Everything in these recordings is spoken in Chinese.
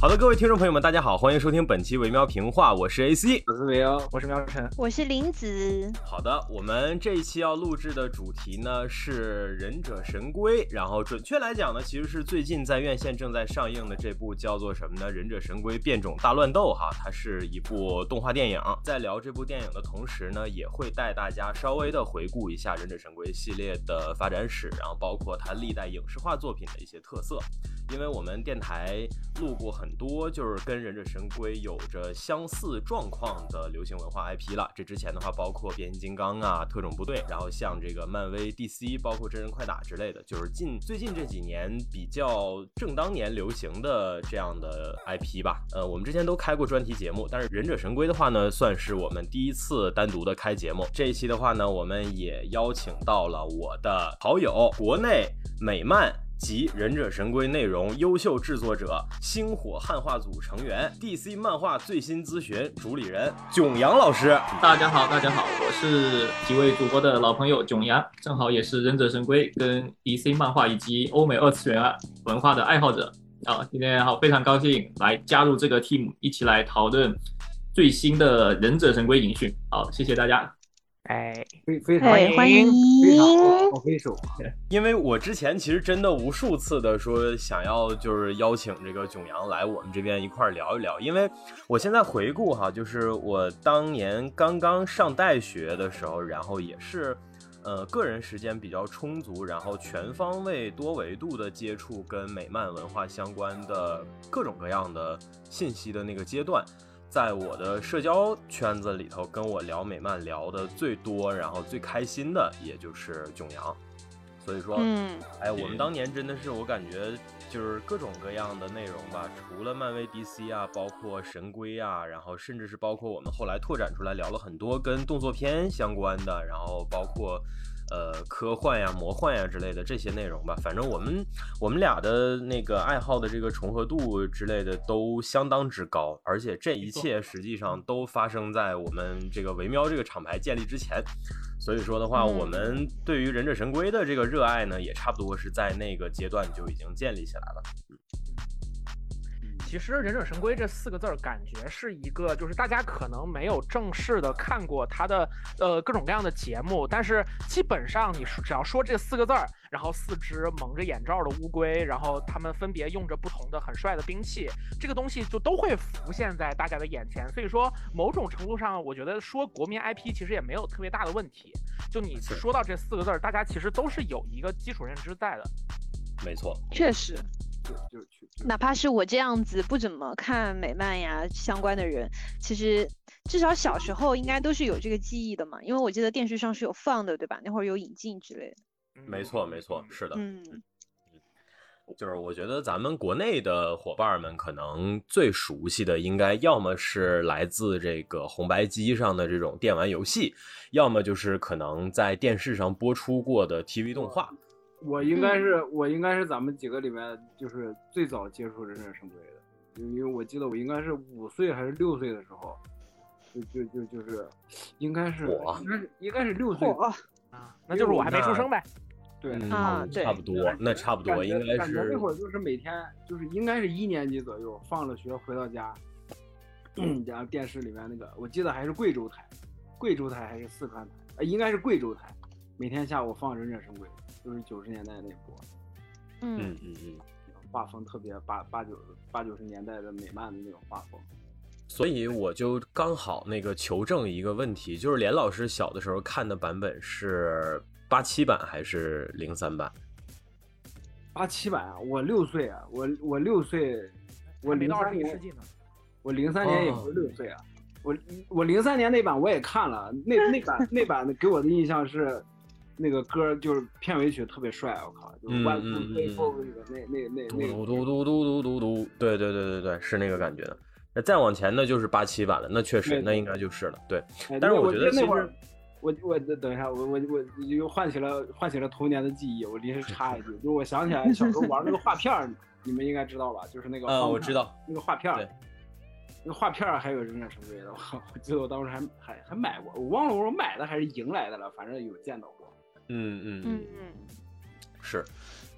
好的，各位听众朋友们，大家好，欢迎收听本期维喵评话，我是 AC，我是维欧，我是喵晨，我是林子。好的，我们这一期要录制的主题呢是《忍者神龟》，然后准确来讲呢，其实是最近在院线正在上映的这部叫做什么呢？《忍者神龟：变种大乱斗》哈，它是一部动画电影。在聊这部电影的同时呢，也会带大家稍微的回顾一下《忍者神龟》系列的发展史，然后包括它历代影视化作品的一些特色。因为我们电台录过很很多，就是跟忍者神龟有着相似状况的流行文化 IP 了。这之前的话，包括变形金刚啊、特种部队，然后像这个漫威、DC，包括真人快打之类的，就是近最近这几年比较正当年流行的这样的 IP 吧。呃，我们之前都开过专题节目，但是忍者神龟的话呢，算是我们第一次单独的开节目。这一期的话呢，我们也邀请到了我的好友，国内美漫。及《忍者神龟》内容优秀制作者、星火汉化组成员、DC 漫画最新咨询主理人囧阳老师。大家好，大家好，我是几位主播的老朋友囧阳，正好也是《忍者神龟》跟 DC 漫画以及欧美二次元文化的爱好者啊。今天好，非常高兴来加入这个 team，一起来讨论最新的《忍者神龟》影讯。好，谢谢大家。哎，非非常欢迎，非常好挥手。因为我之前其实真的无数次的说想要就是邀请这个囧阳来我们这边一块聊一聊，因为我现在回顾哈，就是我当年刚刚上大学的时候，然后也是呃个人时间比较充足，然后全方位多维度的接触跟美漫文化相关的各种各样的信息的那个阶段。在我的社交圈子里头，跟我聊美漫聊的最多，然后最开心的，也就是囧阳。所以说，嗯，哎，我们当年真的是，我感觉就是各种各样的内容吧，除了漫威、DC 啊，包括神龟啊，然后甚至是包括我们后来拓展出来聊了很多跟动作片相关的，然后包括。呃，科幻呀、魔幻呀之类的这些内容吧，反正我们我们俩的那个爱好的这个重合度之类的都相当之高，而且这一切。实际上都发生在我们这个维喵这个厂牌建立之前，所以说的话，我们对于忍者神龟的这个热爱呢，也差不多是在那个阶段就已经建立起来了。其实“忍者神龟”这四个字儿，感觉是一个，就是大家可能没有正式的看过它的呃各种各样的节目，但是基本上你说只要说这四个字儿，然后四只蒙着眼罩的乌龟，然后他们分别用着不同的很帅的兵器，这个东西就都会浮现在大家的眼前。所以说，某种程度上，我觉得说国民 IP 其实也没有特别大的问题。就你说到这四个字儿，大家其实都是有一个基础认知在的。没错，确实。就去，哪怕是我这样子不怎么看美漫呀相关的人，其实至少小时候应该都是有这个记忆的嘛，因为我记得电视上是有放的，对吧？那会儿有引进之类的。没错，没错，是的。嗯，就是我觉得咱们国内的伙伴们可能最熟悉的，应该要么是来自这个红白机上的这种电玩游戏，要么就是可能在电视上播出过的 TV 动画。我应该是我应该是咱们几个里面就是最早接触忍者神龟的，因为我记得我应该是五岁还是六岁的时候，就就就就是应该是应该是应该是六岁啊，那就是我还没出生呗。对啊，差不多，那差不多应该是那会儿就是每天就是应该是一年级左右，放了学回到家，然后电视里面那个我记得还是贵州台，贵州台还是四川台，呃应该是贵州台，每天下午放忍者神龟。就是九十年代那波，嗯。嗯嗯，画风特别八八九八九十年代的美漫的那种画风，所以我就刚好那个求证一个问题，就是连老师小的时候看的版本是八七版还是零三版？八七版啊，我六岁啊，我我六岁，我零三年，我零三年也不是六岁啊，我我零三年那版我也看了，那那版那版给我的印象是。那个歌就是片尾曲特别帅，我靠，就是万古飞风那个那那那那嘟嘟嘟嘟嘟嘟嘟，对对对对对，是那个感觉的。那再往前呢，就是八七版了，那确实，那应该就是了。对，但是我觉得那会儿，我我等一下，我我我又唤起了唤起了童年的记忆。我临时插一句，就是我想起来小时候玩那个画片，你们应该知道吧？就是那个啊，我知道那个画片，那个画片还有忍者神龟的，我记得我当时还还还买过，我忘了我买的还是赢来的了，反正有见到过。嗯嗯嗯嗯，是。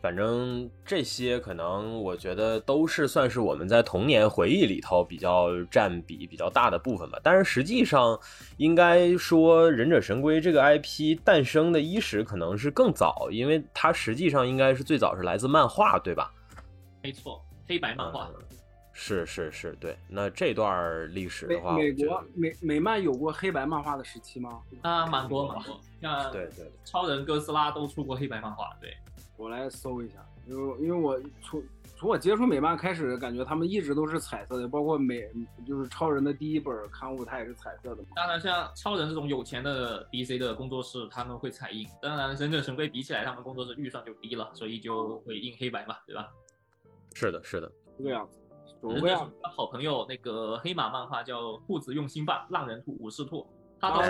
反正这些可能，我觉得都是算是我们在童年回忆里头比较占比比较大的部分吧。但是实际上，应该说《忍者神龟》这个 IP 诞生的伊始可能是更早，因为它实际上应该是最早是来自漫画，对吧？没错，黑白漫画。是是是，对。那这段历史的话，美国美美漫有过黑白漫画的时期吗？啊，蛮多蛮多，像对对，超人、哥斯拉都出过黑白漫画，对。我来搜一下，因为因为我从从我接触美漫开始，感觉他们一直都是彩色的，包括美就是超人的第一本刊物，它也是彩色的。当然，像超人这种有钱的 DC 的工作室，他们会彩印。当然，忍者神龟比起来，他们工作室预算就低了，所以就会印黑白嘛，对吧？是的，是的，这个样子。忍者的好朋友那个黑马漫画叫兔子用心棒，浪人兔、武士兔，他兔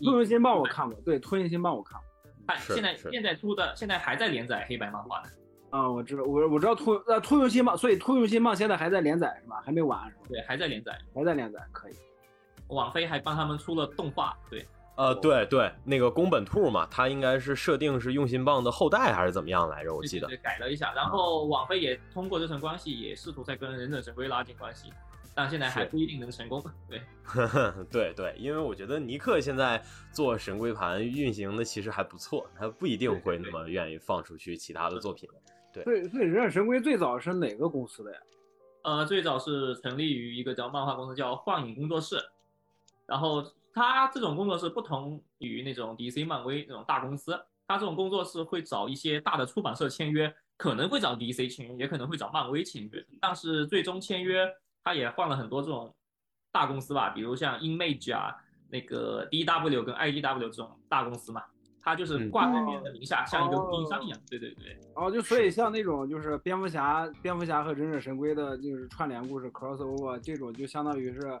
用心棒我看过，对，兔用心棒我看过。现在现在出的，现在还在连载黑白漫画呢。啊，我知道，我我知道兔呃兔用心棒，所以兔用心棒现在还在连载是吧？还没完是吧？对，还在连载，还在连载，可以。网飞还帮他们出了动画，对，呃，对对，那个宫本兔嘛，他应该是设定是用心棒的后代还是怎么样来着？我记得改了一下，然后网飞也通过这层关系，也试图在跟忍者神龟拉近关系。但现在还不一定能成功。对，对对，因为我觉得尼克现在做神龟盘运行的其实还不错，他不一定会那么愿意放出去其他的作品。对，所以所以忍者神龟最早是哪个公司的呀？呃，最早是成立于一个叫漫画公司，叫幻影工作室。然后他这种工作室不同于那种 DC、漫威那种大公司，他这种工作室会找一些大的出版社签约，可能会找 DC 签约，也可能会找漫威签约，但是最终签约。他也换了很多这种大公司吧，比如像 Image 啊，那个 DW 跟 IDW 这种大公司嘛，他就是挂在别人的名下，像一个供应商一样。对对对。哦，就所以像那种就是蝙蝠侠、蝙蝠侠和忍者神龟的，就是串联故事 crossover 这种，就相当于是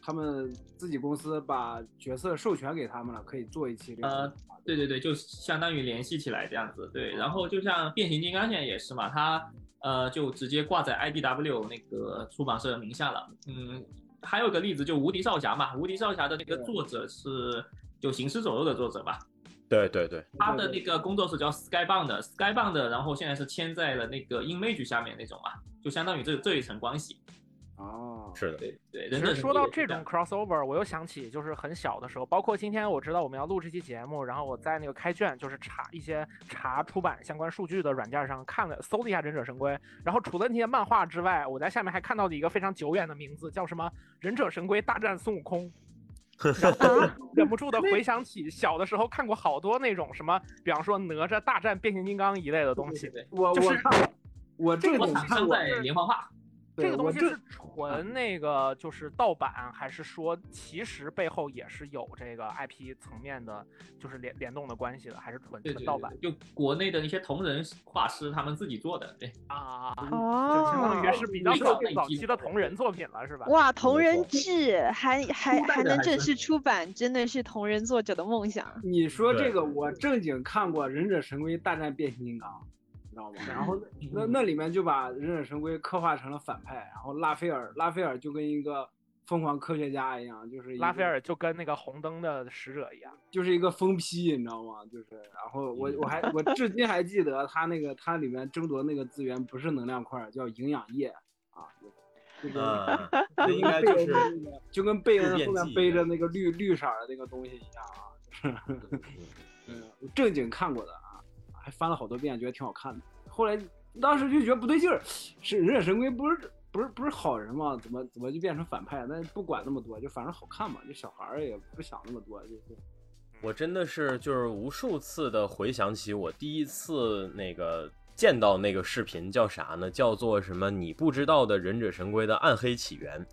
他们自己公司把角色授权给他们了，可以做一期。呃，对对对，就相当于联系起来这样子。对，然后就像变形金刚现在也是嘛，它。呃，就直接挂在 IDW 那个出版社名下了。嗯，还有个例子就无敌少侠嘛，无敌少侠的那个作者是就行尸走肉的作者吧？对对对，他的那个工作室叫 Skybound，Skybound，然后现在是签在了那个 Image 下面那种嘛，就相当于这这一层关系。哦，是的，对对。其实说到这种 crossover，我又想起就是很小的时候，包括今天我知道我们要录这期节目，然后我在那个开卷就是查一些查出版相关数据的软件上看了搜了一下《忍者神龟》，然后除了那些漫画之外，我在下面还看到了一个非常久远的名字，叫什么《忍者神龟大战孙悟空》，忍不住的回想起小的时候看过好多那种什么，比方说哪吒大战变形金刚一类的东西。我我我这个产生在连环画。这个东西是纯那个就是盗版，还是说其实背后也是有这个 IP 层面的，就是联联动的关系的，还是纯纯盗版？就国内的一些同人画师他们自己做的，对啊，哦，相当于是比较早早期的同人作品了，是吧？哇，同人志还还还能正式出版，真的是同人作者的梦想。你说这个，我正经看过《忍者神龟大战变形金刚》。知道吗？然后那那里面就把忍者神龟刻画成了反派，然后拉斐尔拉斐尔就跟一个疯狂科学家一样，就是拉斐尔就跟那个红灯的使者一样，就是一个疯批，你知道吗？就是然后我我还我至今还记得他那个他里面争夺那个资源不是能量块，叫营养液啊，这个 这应该就是就跟贝恩后面背着那个绿绿色的那个东西一样啊，嗯，正经看过的。还翻了好多遍，觉得挺好看的。后来当时就觉得不对劲儿，是忍者神龟不是不是不是好人吗？怎么怎么就变成反派？那不管那么多，就反正好看嘛。就小孩儿也不想那么多，就是。我真的是就是无数次的回想起我第一次那个见到那个视频叫啥呢？叫做什么？你不知道的忍者神龟的暗黑起源。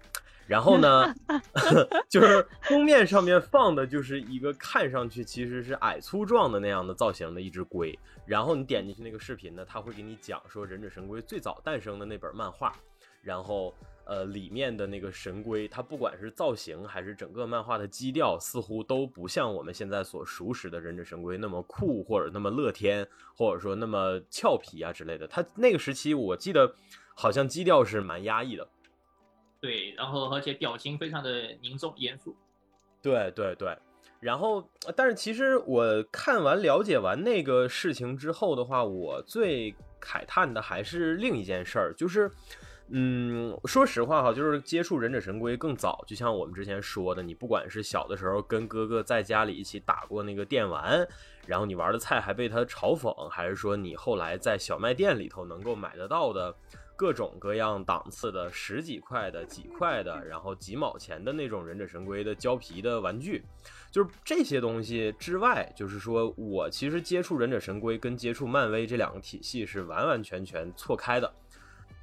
然后呢，就是封面上面放的就是一个看上去其实是矮粗壮的那样的造型的一只龟。然后你点进去那个视频呢，他会给你讲说忍者神龟最早诞生的那本漫画。然后呃，里面的那个神龟，它不管是造型还是整个漫画的基调，似乎都不像我们现在所熟识的忍者神龟那么酷，或者那么乐天，或者说那么俏皮啊之类的。它那个时期我记得好像基调是蛮压抑的。对，然后而且表情非常的凝重严肃。对对对，然后，但是其实我看完了解完那个事情之后的话，我最慨叹的还是另一件事儿，就是。嗯，说实话哈，就是接触忍者神龟更早，就像我们之前说的，你不管是小的时候跟哥哥在家里一起打过那个电玩，然后你玩的菜还被他嘲讽，还是说你后来在小卖店里头能够买得到的各种各样档次的十几块的、几块的，然后几毛钱的那种忍者神龟的胶皮的玩具，就是这些东西之外，就是说我其实接触忍者神龟跟接触漫威这两个体系是完完全全错开的。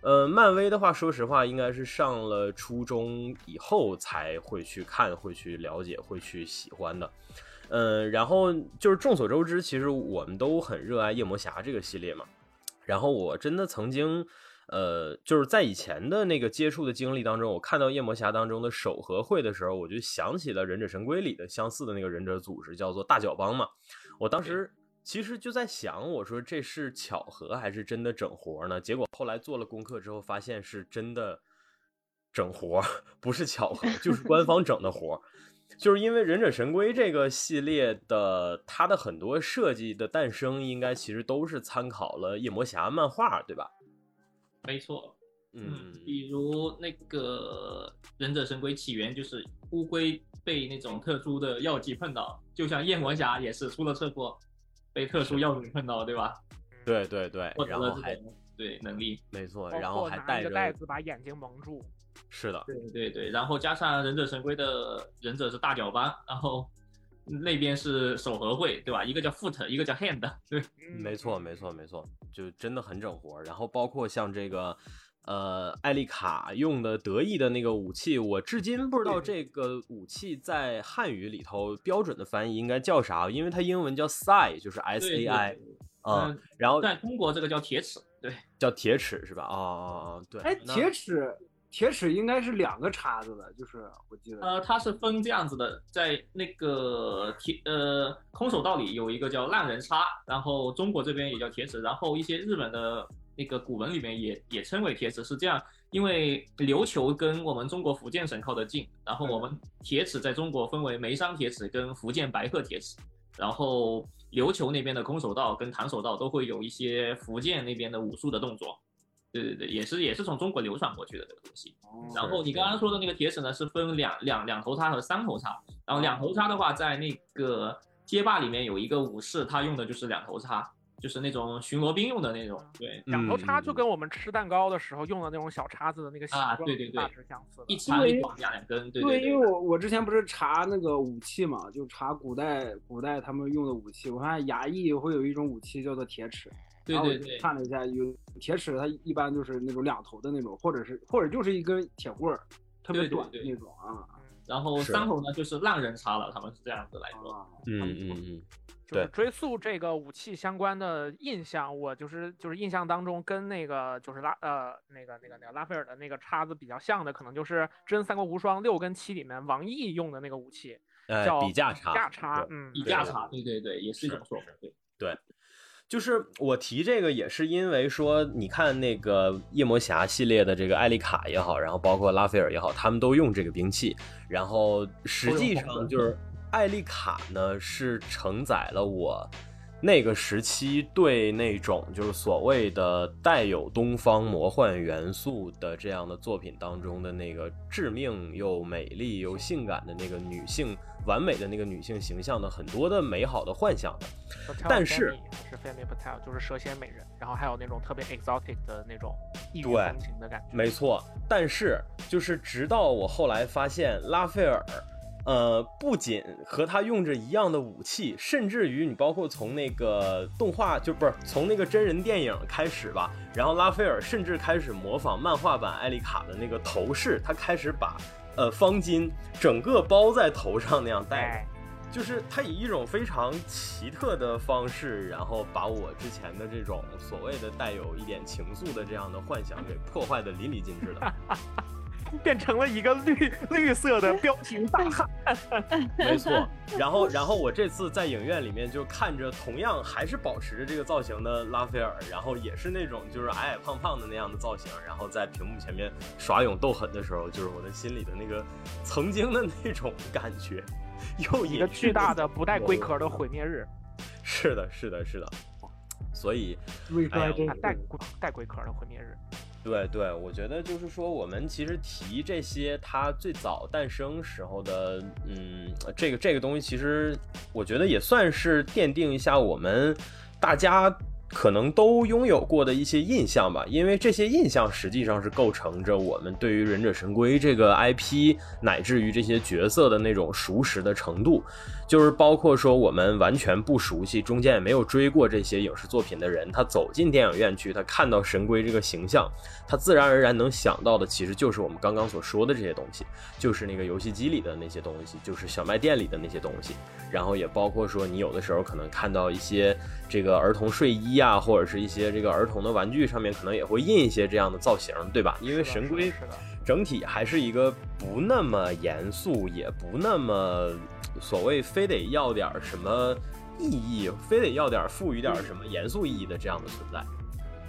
呃，漫威的话，说实话，应该是上了初中以后才会去看、会去了解、会去喜欢的。嗯，然后就是众所周知，其实我们都很热爱夜魔侠这个系列嘛。然后我真的曾经，呃，就是在以前的那个接触的经历当中，我看到夜魔侠当中的手和会的时候，我就想起了忍者神龟里的相似的那个忍者组织，叫做大脚帮嘛。我当时。其实就在想，我说这是巧合还是真的整活呢？结果后来做了功课之后，发现是真的整活，不是巧合，就是官方整的活。就是因为忍者神龟这个系列的，它的很多设计的诞生，应该其实都是参考了夜魔侠漫画，对吧？没错，嗯，比如那个忍者神龟起源，就是乌龟被那种特殊的药剂碰到，就像夜魔侠也是出了车祸。被特殊药剂碰到，对吧？对对对，然后还对能力，没错，然后还带着袋子把眼睛蒙住。是的，对对对，然后加上忍者神龟的忍者是大脚帮，然后那边是手和会，对吧？一个叫 foot，一个叫 hand，对，没错没错没错，就真的很整活。然后包括像这个。呃，艾丽卡用的得意的那个武器，我至今不知道这个武器在汉语里头标准的翻译应该叫啥，因为它英文叫 sai，就是 S A I，啊，然后在中国这个叫铁尺，对，叫铁尺是吧？哦哦哦，对。哎，铁齿，铁齿应该是两个叉子的，就是我记得。呃，它是分这样子的，在那个铁呃空手道里有一个叫烂人叉，然后中国这边也叫铁齿，然后一些日本的。那个古文里面也也称为铁齿，是这样，因为琉球跟我们中国福建省靠得近，然后我们铁齿在中国分为眉山铁齿跟福建白鹤铁齿，然后琉球那边的空手道跟弹手道都会有一些福建那边的武术的动作，对对对，也是也是从中国流传过去的这个东西。然后你刚刚说的那个铁齿呢，是分两两两头叉和三头叉，然后两头叉的话，在那个街霸里面有一个武士，他用的就是两头叉。就是那种巡逻兵用的那种，对，两头叉就跟我们吃蛋糕的时候用的那种小叉子的那个啊，对对对，大致相似。一插一两两根，对对。因为我我之前不是查那个武器嘛，就查古代古代他们用的武器，我发现衙役会有一种武器叫做铁尺，对对对，看了一下，有铁尺，它一般就是那种两头的那种，或者是或者就是一根铁棍儿，特别短的那种啊。然后三头呢就是浪人叉了，他们是这样子来说。嗯嗯嗯。就是追溯这个武器相关的印象，我就是就是印象当中跟那个就是拉呃那个那个那个拉斐尔的那个叉子比较像的，可能就是《真三国无双》六跟七里面王毅用的那个武器，叫比价叉。比价叉，嗯，比价叉，对对对，也是一种说法。对对，就是我提这个也是因为说，你看那个夜魔侠系列的这个艾丽卡也好，然后包括拉斐尔也好，他们都用这个兵器，然后实际上就是。艾丽卡呢，是承载了我那个时期对那种就是所谓的带有东方魔幻元素的这样的作品当中的那个致命又美丽又性感的那个女性完美的那个女性形象的很多的美好的幻想的。但是是 Femme Fatale，就是蛇蝎美人，然后还有那种特别 exotic 的那种异域风情的感觉。没错，但是就是直到我后来发现拉斐尔。呃，不仅和他用着一样的武器，甚至于你包括从那个动画就不是从那个真人电影开始吧，然后拉斐尔甚至开始模仿漫画版艾丽卡的那个头饰，他开始把呃方巾整个包在头上那样戴，就是他以一种非常奇特的方式，然后把我之前的这种所谓的带有一点情愫的这样的幻想给破坏的淋漓尽致的。变成了一个绿绿色的彪形大汉，没错。然后，然后我这次在影院里面就看着同样还是保持着这个造型的拉斐尔，然后也是那种就是矮矮胖胖的那样的造型，然后在屏幕前面耍勇斗狠的时候，就是我的心里的那个曾经的那种感觉。又一个巨大的不带龟壳的毁灭日。是的，是的，是的。所以，哎呀，带带龟壳的毁灭日。对对，我觉得就是说，我们其实提这些，它最早诞生时候的，嗯，这个这个东西，其实我觉得也算是奠定一下我们大家。可能都拥有过的一些印象吧，因为这些印象实际上是构成着我们对于忍者神龟这个 IP 乃至于这些角色的那种熟识的程度，就是包括说我们完全不熟悉，中间也没有追过这些影视作品的人，他走进电影院去，他看到神龟这个形象，他自然而然能想到的其实就是我们刚刚所说的这些东西，就是那个游戏机里的那些东西，就是小卖店里的那些东西，然后也包括说你有的时候可能看到一些这个儿童睡衣。啊，或者是一些这个儿童的玩具上面可能也会印一些这样的造型，对吧？因为神龟整体还是一个不那么严肃，也不那么所谓非得要点什么意义，非得要点赋予点什么严肃意义的这样的存在。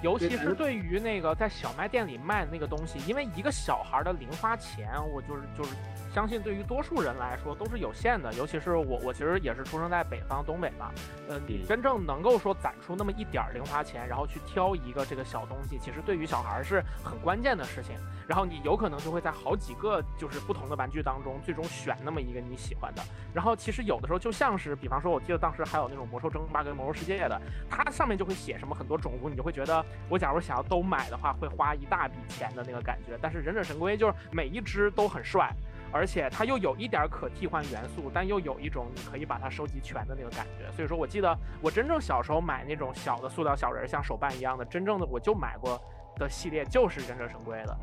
尤其是对于那个在小卖店里卖的那个东西，因为一个小孩的零花钱，我就是就是。相信对于多数人来说都是有限的，尤其是我，我其实也是出生在北方东北嘛。呃，你真正能够说攒出那么一点儿零花钱，然后去挑一个这个小东西，其实对于小孩是很关键的事情。然后你有可能就会在好几个就是不同的玩具当中，最终选那么一个你喜欢的。然后其实有的时候就像是，比方说，我记得当时还有那种魔兽争霸跟魔兽世界的，它上面就会写什么很多种族，你就会觉得我假如想要都买的话，会花一大笔钱的那个感觉。但是忍者神龟就是每一只都很帅。而且它又有一点可替换元素，但又有一种你可以把它收集全的那个感觉。所以说我记得我真正小时候买那种小的塑料小人，像手办一样的，真正的我就买过的系列就是忍者神龟的。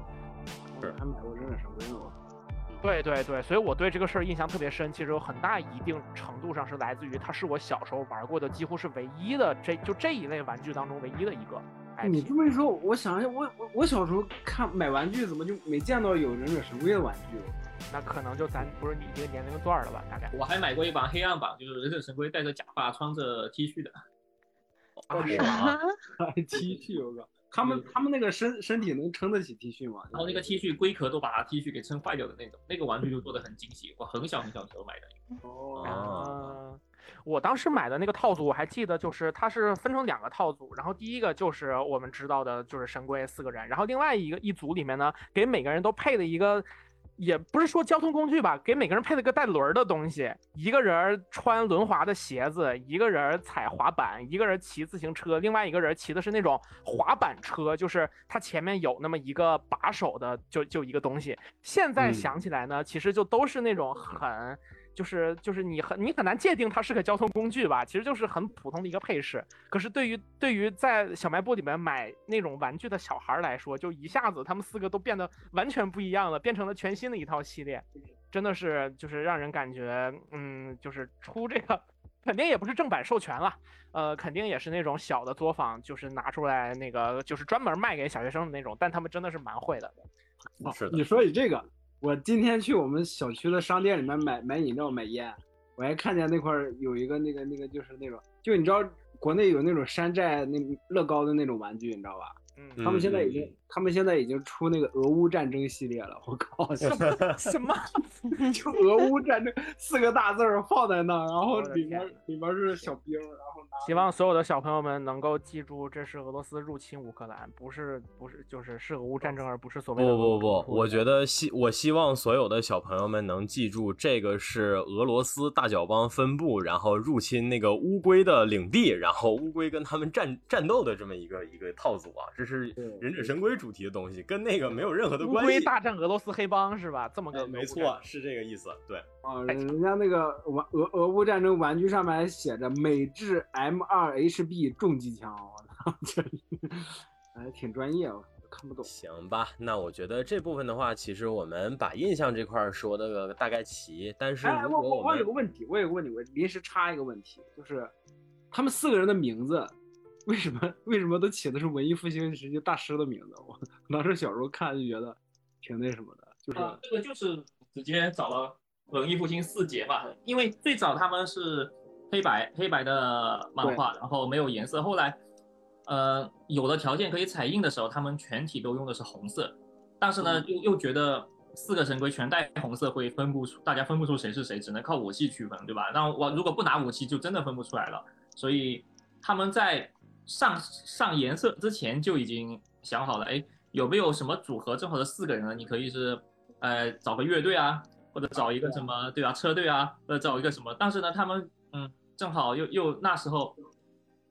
是，还买过忍者神龟呢。对对对，所以我对这个事儿印象特别深。其实有很大一定程度上是来自于它是我小时候玩过的几乎是唯一的这就这一类玩具当中唯一的一个。你这么一说，我想想，我我我小时候看买玩具怎么就没见到有忍者神龟的玩具？那可能就咱不是你这个年龄段了吧？大概我还买过一版黑暗版，就是忍者神龟戴着假发、穿着 T 恤的。啊，是吗？T 恤，我靠！他们他们那个身身体能撑得起 T 恤吗？然后那个 T 恤龟壳都把 T 恤给撑坏掉的那种，那个玩具就做的很精细。我很小很小时候买的。哦。我当时买的那个套组，我还记得，就是它是分成两个套组，然后第一个就是我们知道的，就是神龟四个人，然后另外一个一组里面呢，给每个人都配了一个。也不是说交通工具吧，给每个人配了个带轮儿的东西，一个人穿轮滑的鞋子，一个人踩滑板，一个人骑自行车，另外一个人骑的是那种滑板车，就是它前面有那么一个把手的，就就一个东西。现在想起来呢，其实就都是那种很。就是就是你很你很难界定它是个交通工具吧，其实就是很普通的一个配饰。可是对于对于在小卖部里面买那种玩具的小孩来说，就一下子他们四个都变得完全不一样了，变成了全新的一套系列，真的是就是让人感觉，嗯，就是出这个肯定也不是正版授权了，呃，肯定也是那种小的作坊，就是拿出来那个就是专门卖给小学生的那种，但他们真的是蛮会的。是的，你说起这个。我今天去我们小区的商店里面买买饮料买烟，我还看见那块有一个那个那个就是那种，就你知道国内有那种山寨那乐高的那种玩具，你知道吧？嗯，他们现在已经，他们现在已经出那个俄乌战争系列了。我靠，什么 什么？就俄乌战争四个大字儿放在那，然后里面里面是小兵，然后拿。希望所有的小朋友们能够记住，这是俄罗斯入侵乌克兰，不是不是就是是俄乌战争，而不是所谓的。不不不，我觉得希我希望所有的小朋友们能记住，这个是俄罗斯大脚帮分部，然后入侵那个乌龟的领地，然后乌龟跟他们战战斗的这么一个一个套组啊，这。是忍者神龟主题的东西，跟那个没有任何的关系。乌龟大战俄罗斯黑帮是吧？这么个没错，是这个意思。对啊，人家那个玩俄俄乌战争玩具上面还写着美制 M 二 HB 重机枪，我操，这还挺专业，我看不懂。行吧，那我觉得这部分的话，其实我们把印象这块说的大概齐。但是我我我有个问题，我有个问题，我临时插一个问题，就是他们四个人的名字。为什么为什么都起的是文艺复兴时期大师的名字？我当时小时候看就觉得挺那什么的，就是这个就是直接找了文艺复兴四杰嘛，因为最早他们是黑白黑白的漫画，然后没有颜色，后来呃有了条件可以彩印的时候，他们全体都用的是红色，但是呢又又觉得四个神龟全带红色会分不出，大家分不出谁是谁，只能靠武器区分，对吧？那我如果不拿武器，就真的分不出来了。所以他们在上上颜色之前就已经想好了，哎，有没有什么组合正好是四个人呢？你可以是，呃，找个乐队啊，或者找一个什么，对吧？车队啊，或者找一个什么。但是呢，他们嗯，正好又又那时候，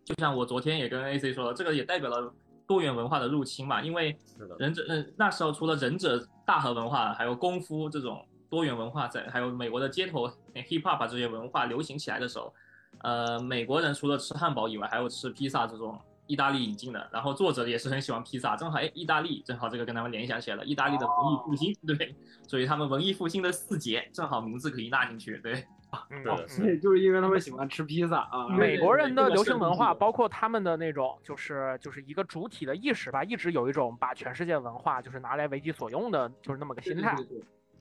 就像我昨天也跟 AC 说了，这个也代表了。多元文化的入侵嘛，因为忍者，嗯，那时候除了忍者大和文化，还有功夫这种多元文化在，还有美国的街头 hip hop 这些文化流行起来的时候，呃，美国人除了吃汉堡以外，还有吃披萨这种意大利引进的，然后作者也是很喜欢披萨，正好哎，意大利正好这个跟他们联想起来了，意大利的文艺复兴，对，所以他们文艺复兴的四杰正好名字可以纳进去，对。对，所以 就是因为他们喜欢吃披萨啊。美国人的流行文化，包括他们的那种，就是就是一个主体的意识吧，一直有一种把全世界文化就是拿来为己所用的，就是那么个心态。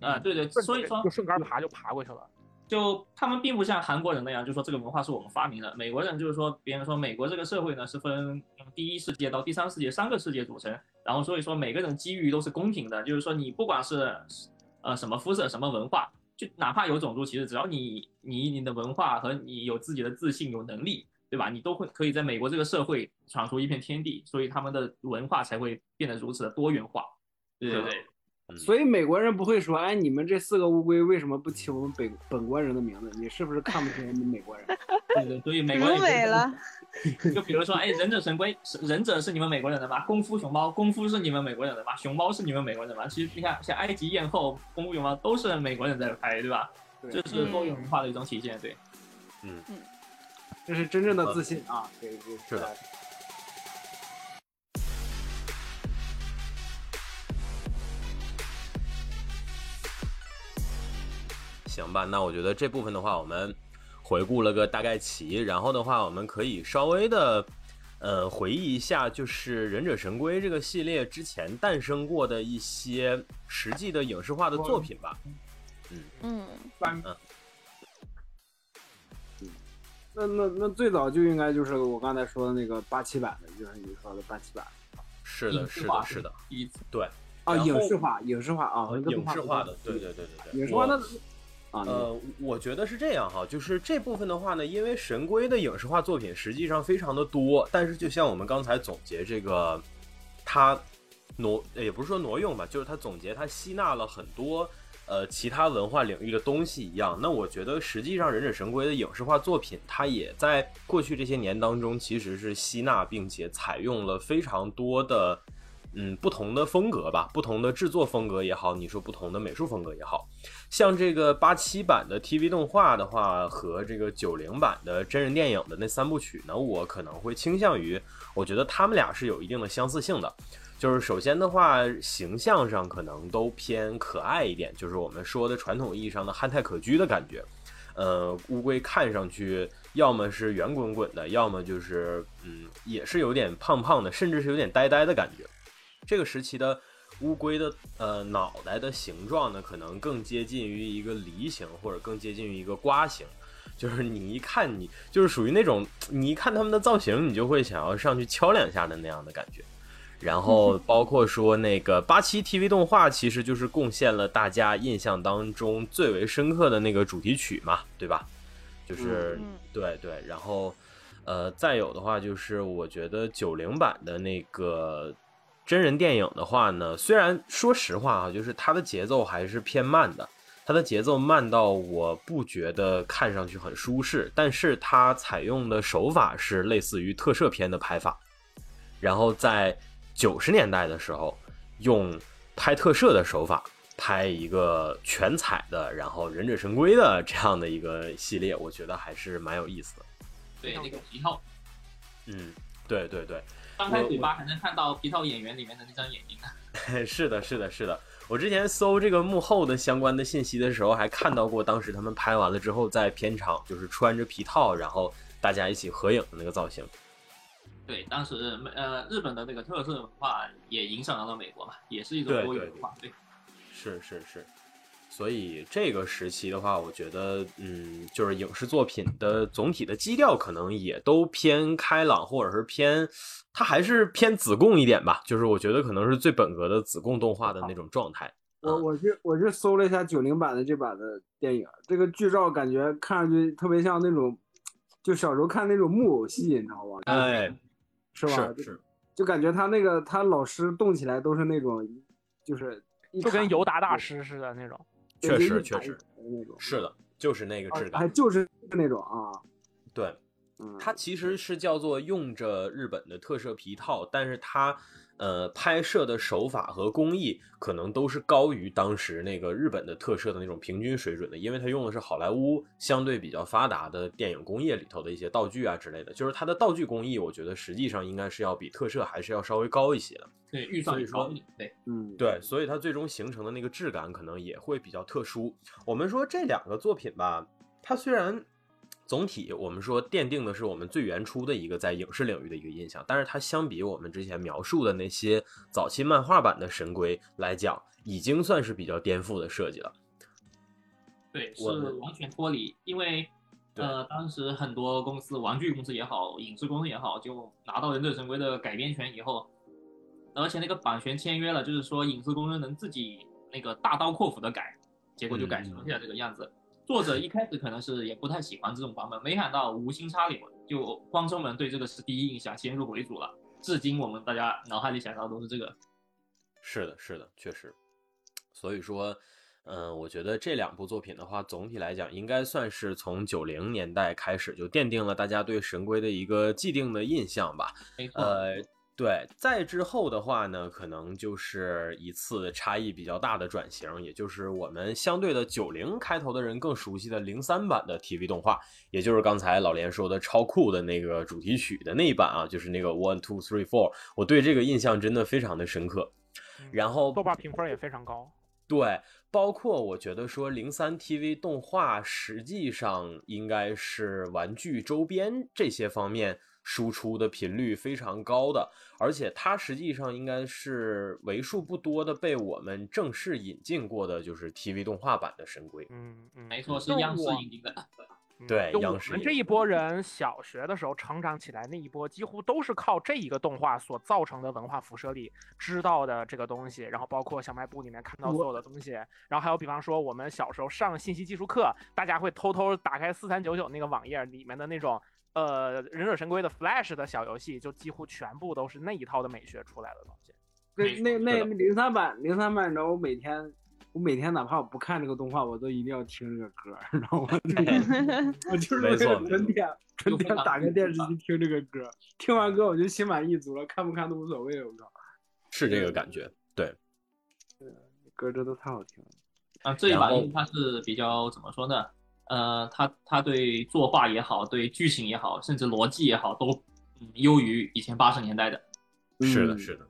啊，对对，所以说就顺杆爬就爬过去了。就他们并不像韩国人那样，就说这个文化是我们发明的。美国人就是说，别人说美国这个社会呢是分第一世界到第三世界三个世界组成，然后所以说每个人机遇都是公平的，就是说你不管是呃什么肤色、什么文化。就哪怕有种族歧视，只要你你你的文化和你有自己的自信、有能力，对吧？你都会可以在美国这个社会闯出一片天地，所以他们的文化才会变得如此的多元化，对对对。所以美国人不会说，哎，你们这四个乌龟为什么不起我们本本国人的名字？你是不是看不起我们美国人？对对，所以美国人美了。就比如说，哎，忍者神龟是忍者是你们美国人的吗？功夫熊猫，功夫是你们美国人的吗？熊猫是你们美国人的吗？其实你看，像埃及艳后、功夫熊猫都是美国人在拍，对吧？这是多元文化的一种体现，对。嗯嗯，这是真正的自信啊！对对，是的。行吧，那我觉得这部分的话，我们回顾了个大概齐，然后的话，我们可以稍微的，呃，回忆一下，就是《忍者神龟》这个系列之前诞生过的一些实际的影视化的作品吧。嗯嗯嗯。那那那最早就应该就是我刚才说的那个八七版的，就是你说的八七版。是的，是的，是的。对。啊，影视化，影视化啊，影视化的，对对对对对。影视化那。呃，我觉得是这样哈，就是这部分的话呢，因为神龟的影视化作品实际上非常的多，但是就像我们刚才总结这个，它挪也不是说挪用吧，就是它总结它吸纳了很多呃其他文化领域的东西一样。那我觉得实际上忍者神龟的影视化作品，它也在过去这些年当中其实是吸纳并且采用了非常多的嗯不同的风格吧，不同的制作风格也好，你说不同的美术风格也好。像这个八七版的 TV 动画的话，和这个九零版的真人电影的那三部曲呢，我可能会倾向于，我觉得他们俩是有一定的相似性的。就是首先的话，形象上可能都偏可爱一点，就是我们说的传统意义上的憨态可掬的感觉。呃，乌龟看上去要么是圆滚滚的，要么就是嗯，也是有点胖胖的，甚至是有点呆呆的感觉。这个时期的。乌龟的呃脑袋的形状呢，可能更接近于一个梨形，或者更接近于一个瓜形，就是你一看你就是属于那种你一看他们的造型，你就会想要上去敲两下的那样的感觉。然后包括说那个八七 TV 动画，其实就是贡献了大家印象当中最为深刻的那个主题曲嘛，对吧？就是对对，然后呃再有的话就是我觉得九零版的那个。真人电影的话呢，虽然说实话啊，就是它的节奏还是偏慢的，它的节奏慢到我不觉得看上去很舒适，但是它采用的手法是类似于特摄片的拍法，然后在九十年代的时候，用拍特摄的手法拍一个全彩的，然后忍者神龟的这样的一个系列，我觉得还是蛮有意思的。对，那个皮套，嗯，对对对。张开嘴巴还能看到皮套演员里面的那张眼睛呢。是的，是的，是的。我之前搜这个幕后的相关的信息的时候，还看到过当时他们拍完了之后，在片场就是穿着皮套，然后大家一起合影的那个造型。对，当时呃日本的那个特色文化也影响到了美国嘛，也是一种多元文化。对，是是是。所以这个时期的话，我觉得，嗯，就是影视作品的总体的基调可能也都偏开朗，或者是偏，它还是偏子贡一点吧。就是我觉得可能是最本格的子贡动画的那种状态。我我去我去搜了一下九零版的这版的电影，这个剧照感觉看上去特别像那种，就小时候看那种木偶戏，你知道吧？哎，是吧？是，就感觉他那个他老师动起来都是那种，就是就跟尤达大师似的那种。确实确实。是的，就是那个质感。还就是那种啊。对，它其实是叫做用着日本的特色皮套，但是它。呃，拍摄的手法和工艺可能都是高于当时那个日本的特摄的那种平均水准的，因为它用的是好莱坞相对比较发达的电影工业里头的一些道具啊之类的，就是它的道具工艺，我觉得实际上应该是要比特摄还是要稍微高一些的。对，预算高一点。对，嗯，对，所以它最终形成的那个质感可能也会比较特殊。我们说这两个作品吧，它虽然。总体我们说奠定的是我们最原初的一个在影视领域的一个印象，但是它相比我们之前描述的那些早期漫画版的神龟来讲，已经算是比较颠覆的设计了。对，是完全脱离，因为呃，当时很多公司，玩具公司也好，影视公司也好，就拿到忍者神龟的改编权以后，而且那个版权签约了，就是说影视公司能自己那个大刀阔斧的改，结果就改成了现在这个样子。作者一开始可能是也不太喜欢这种版本，没想到无心插柳，就观众们对这个是第一印象先入为主了。至今我们大家脑海里想到都是这个。是的，是的，确实。所以说，嗯，我觉得这两部作品的话，总体来讲应该算是从九零年代开始就奠定了大家对神龟的一个既定的印象吧。没错。呃。对，再之后的话呢，可能就是一次差异比较大的转型，也就是我们相对的九零开头的人更熟悉的零三版的 TV 动画，也就是刚才老连说的超酷的那个主题曲的那一版啊，就是那个 One Two Three Four，我对这个印象真的非常的深刻。然后豆瓣评分也非常高。对，包括我觉得说零三 TV 动画实际上应该是玩具周边这些方面。输出的频率非常高的，而且它实际上应该是为数不多的被我们正式引进过的，就是 TV 动画版的神龟。嗯嗯，没错，是央视引进的。对，就我们这一波人小学的时候成长起来那一波，几乎都是靠这一个动画所造成的文化辐射力知道的这个东西，然后包括小卖部里面看到所有的东西，然后还有比方说我们小时候上信息技术课，大家会偷偷打开四三九九那个网页里面的那种。呃，忍者神龟的 Flash 的小游戏就几乎全部都是那一套的美学出来的东西。对，那那零三版，零三版，你知道我每天，我每天哪怕我不看这个动画，我都一定要听这个歌，你知道吗？我就是为了春天，春天打开电视机听这个歌，听完歌我就心满意足了，看不看都无所谓，我靠。是这个感觉，对。对，歌真的太好听了。啊，这一版它是比较怎么说呢？呃，他他对作画也好，对剧情也好，甚至逻辑也好，都优于以前八十年代的。是的，是的。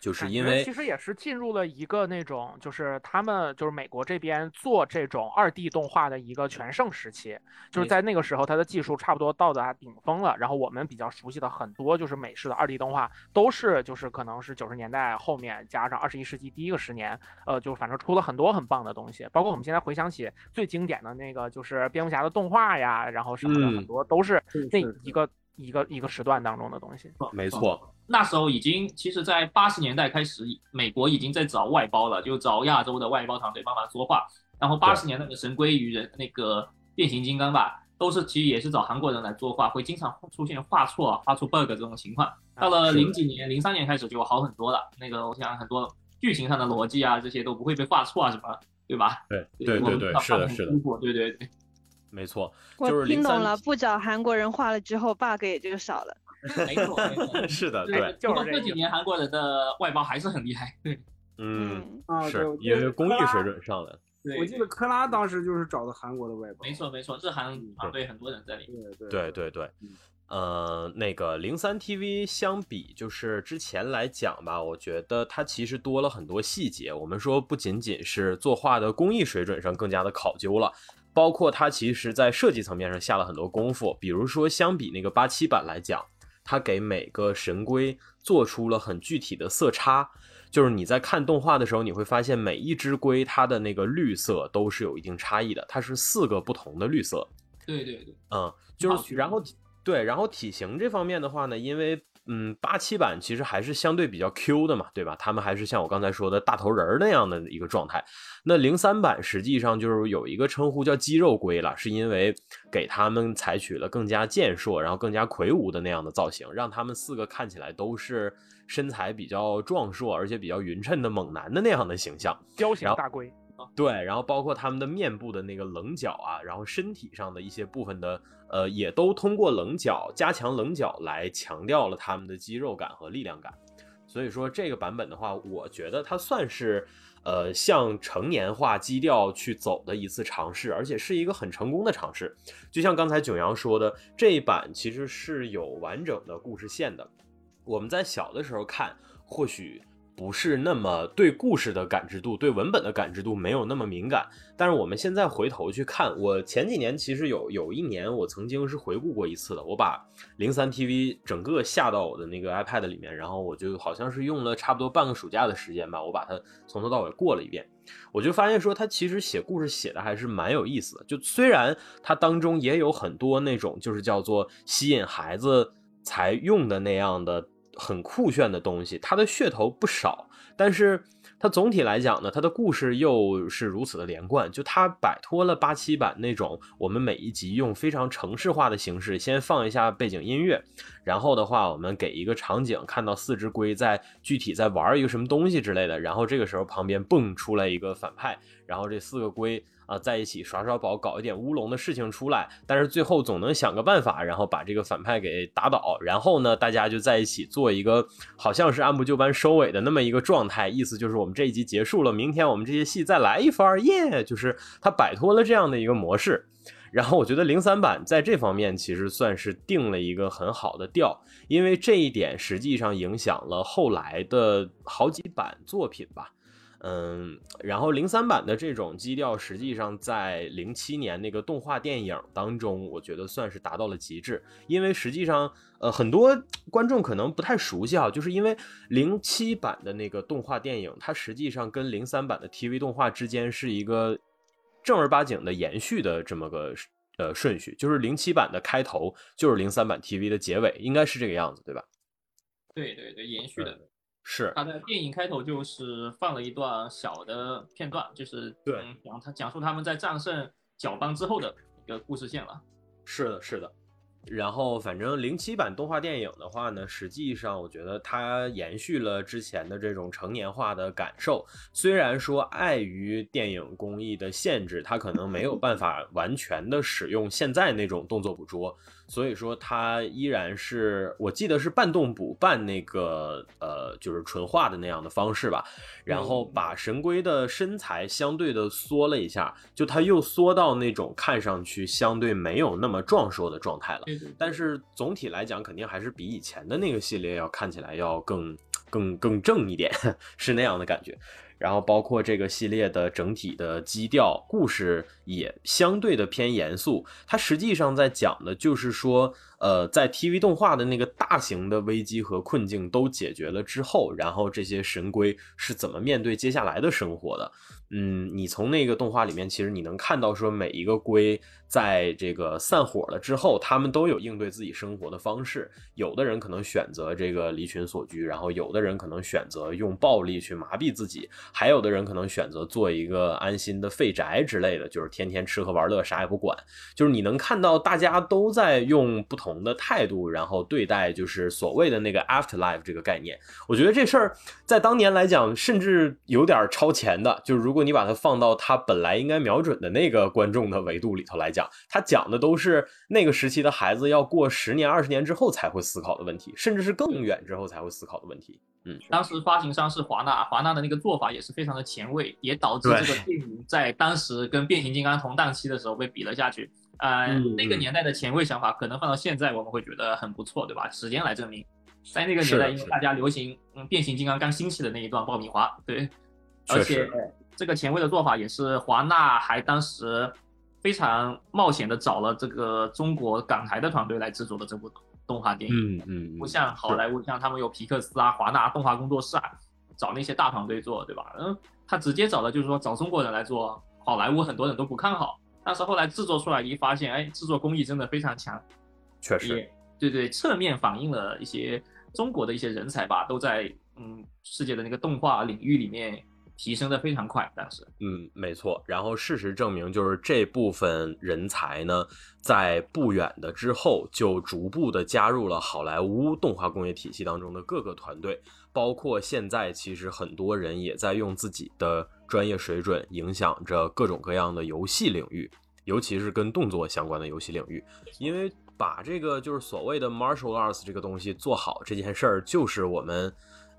就是因为其实也是进入了一个那种，就是他们就是美国这边做这种二 D 动画的一个全盛时期，就是在那个时候，它的技术差不多到达顶峰了。然后我们比较熟悉的很多就是美式的二 D 动画，都是就是可能是九十年代后面加上二十一世纪第一个十年，呃，就反正出了很多很棒的东西。包括我们现在回想起最经典的那个就是蝙蝠侠的动画呀，然后什么的很多都是那一个一个一个时段当中的东西。没错。那时候已经，其实，在八十年代开始，美国已经在找外包了，就找亚洲的外包团队帮忙作画。然后八十年代的神龟与人那个变形金刚吧，都是其实也是找韩国人来作画，会经常出现画错、画出 bug 这种情况。到了零几年、零三年开始就好很多了。那个我想很多剧情上的逻辑啊，这些都不会被画错啊，什么，对吧？对对对对，是的，是的，对对对，没错。就是听懂了，不找韩国人画了之后，bug 也就少了。没错，没错是的，对。不过这几年韩国人的外包还是很厉害，对。嗯啊，是因为工艺水准上了。我记得科拉当时就是找的韩国的外包。没错没错，日韩团队很多人在里面。对对对。呃，那个零三 TV 相比就是之前来讲吧，我觉得它其实多了很多细节。我们说不仅仅是作画的工艺水准上更加的考究了。包括它其实在设计层面上下了很多功夫，比如说相比那个八七版来讲，它给每个神龟做出了很具体的色差，就是你在看动画的时候，你会发现每一只龟它的那个绿色都是有一定差异的，它是四个不同的绿色。对对对，嗯，就是然后对，然后体型这方面的话呢，因为嗯，八七版其实还是相对比较 Q 的嘛，对吧？他们还是像我刚才说的大头人那样的一个状态。那零三版实际上就是有一个称呼叫肌肉龟了，是因为给他们采取了更加健硕，然后更加魁梧的那样的造型，让他们四个看起来都是身材比较壮硕，而且比较匀称的猛男的那样的形象。彪形大龟。对，然后包括他们的面部的那个棱角啊，然后身体上的一些部分的，呃，也都通过棱角加强棱角来强调了他们的肌肉感和力量感。所以说这个版本的话，我觉得它算是呃向成年化基调去走的一次尝试，而且是一个很成功的尝试。就像刚才囧阳说的，这一版其实是有完整的故事线的。我们在小的时候看，或许。不是那么对故事的感知度，对文本的感知度没有那么敏感。但是我们现在回头去看，我前几年其实有有一年，我曾经是回顾过一次的。我把零三 TV 整个下到我的那个 iPad 里面，然后我就好像是用了差不多半个暑假的时间吧，我把它从头到尾过了一遍。我就发现说，他其实写故事写的还是蛮有意思的。就虽然它当中也有很多那种就是叫做吸引孩子才用的那样的。很酷炫的东西，它的噱头不少，但是它总体来讲呢，它的故事又是如此的连贯，就它摆脱了八七版那种我们每一集用非常程式化的形式，先放一下背景音乐，然后的话我们给一个场景，看到四只龟在具体在玩一个什么东西之类的，然后这个时候旁边蹦出来一个反派，然后这四个龟。啊，在一起耍耍宝，搞一点乌龙的事情出来，但是最后总能想个办法，然后把这个反派给打倒，然后呢，大家就在一起做一个好像是按部就班收尾的那么一个状态，意思就是我们这一集结束了，明天我们这些戏再来一番，耶！就是他摆脱了这样的一个模式，然后我觉得零三版在这方面其实算是定了一个很好的调，因为这一点实际上影响了后来的好几版作品吧。嗯，然后零三版的这种基调，实际上在零七年那个动画电影当中，我觉得算是达到了极致。因为实际上，呃，很多观众可能不太熟悉啊，就是因为零七版的那个动画电影，它实际上跟零三版的 TV 动画之间是一个正儿八经的延续的这么个呃顺序，就是零七版的开头就是零三版 TV 的结尾，应该是这个样子，对吧？对对对，延续的。是他的电影开头就是放了一段小的片段，就是对讲他讲述他们在战胜角邦之后的一个故事线了。是的，是的。然后反正零七版动画电影的话呢，实际上我觉得它延续了之前的这种成年化的感受。虽然说碍于电影工艺的限制，它可能没有办法完全的使用现在那种动作捕捉。所以说它依然是我记得是半动捕半那个呃就是纯化的那样的方式吧，然后把神龟的身材相对的缩了一下，就它又缩到那种看上去相对没有那么壮硕的状态了。但是总体来讲，肯定还是比以前的那个系列要看起来要更更更正一点，是那样的感觉。然后包括这个系列的整体的基调，故事也相对的偏严肃。它实际上在讲的就是说，呃，在 TV 动画的那个大型的危机和困境都解决了之后，然后这些神龟是怎么面对接下来的生活的。嗯，你从那个动画里面，其实你能看到说每一个龟在这个散伙了之后，他们都有应对自己生活的方式。有的人可能选择这个离群索居，然后有的人可能选择用暴力去麻痹自己，还有的人可能选择做一个安心的废宅之类的，就是天天吃喝玩乐啥也不管。就是你能看到大家都在用不同的态度，然后对待就是所谓的那个 afterlife 这个概念。我觉得这事儿在当年来讲，甚至有点超前的。就是如果你把它放到他本来应该瞄准的那个观众的维度里头来讲，他讲的都是那个时期的孩子要过十年、二十年之后才会思考的问题，甚至是更远之后才会思考的问题。嗯，当时发行商是华纳，华纳的那个做法也是非常的前卫，也导致这个电影在当时跟变形金刚同档期的时候被比了下去。呃，那个年代的前卫想法可能放到现在我们会觉得很不错，对吧？时间来证明，在那个年代，因为大家流行嗯变形金刚刚兴起的那一段爆米花，对，而且。这个前卫的做法也是华纳还当时非常冒险的找了这个中国港台的团队来制作的这部动画电影，嗯嗯，不像好莱坞，像他们有皮克斯啊、华纳动画工作室啊，找那些大团队做，对吧？嗯，他直接找的就是说找中国人来做，好莱坞很多人都不看好，但是后来制作出来一发现，哎，制作工艺真的非常强，确实，对对，侧面反映了一些中国的一些人才吧，都在嗯世界的那个动画领域里面提升的非常快。但是，嗯，没错。然后事实证明，就是这部分人才呢，在不远的之后就逐步的加入了好莱坞动画工业体系当中的各个团队，包括现在其实很多人也在用自己的专业水准影响着各种各样的游戏领域，尤其是跟动作相关的游戏领域，因为。把这个就是所谓的 martial arts 这个东西做好这件事儿，就是我们，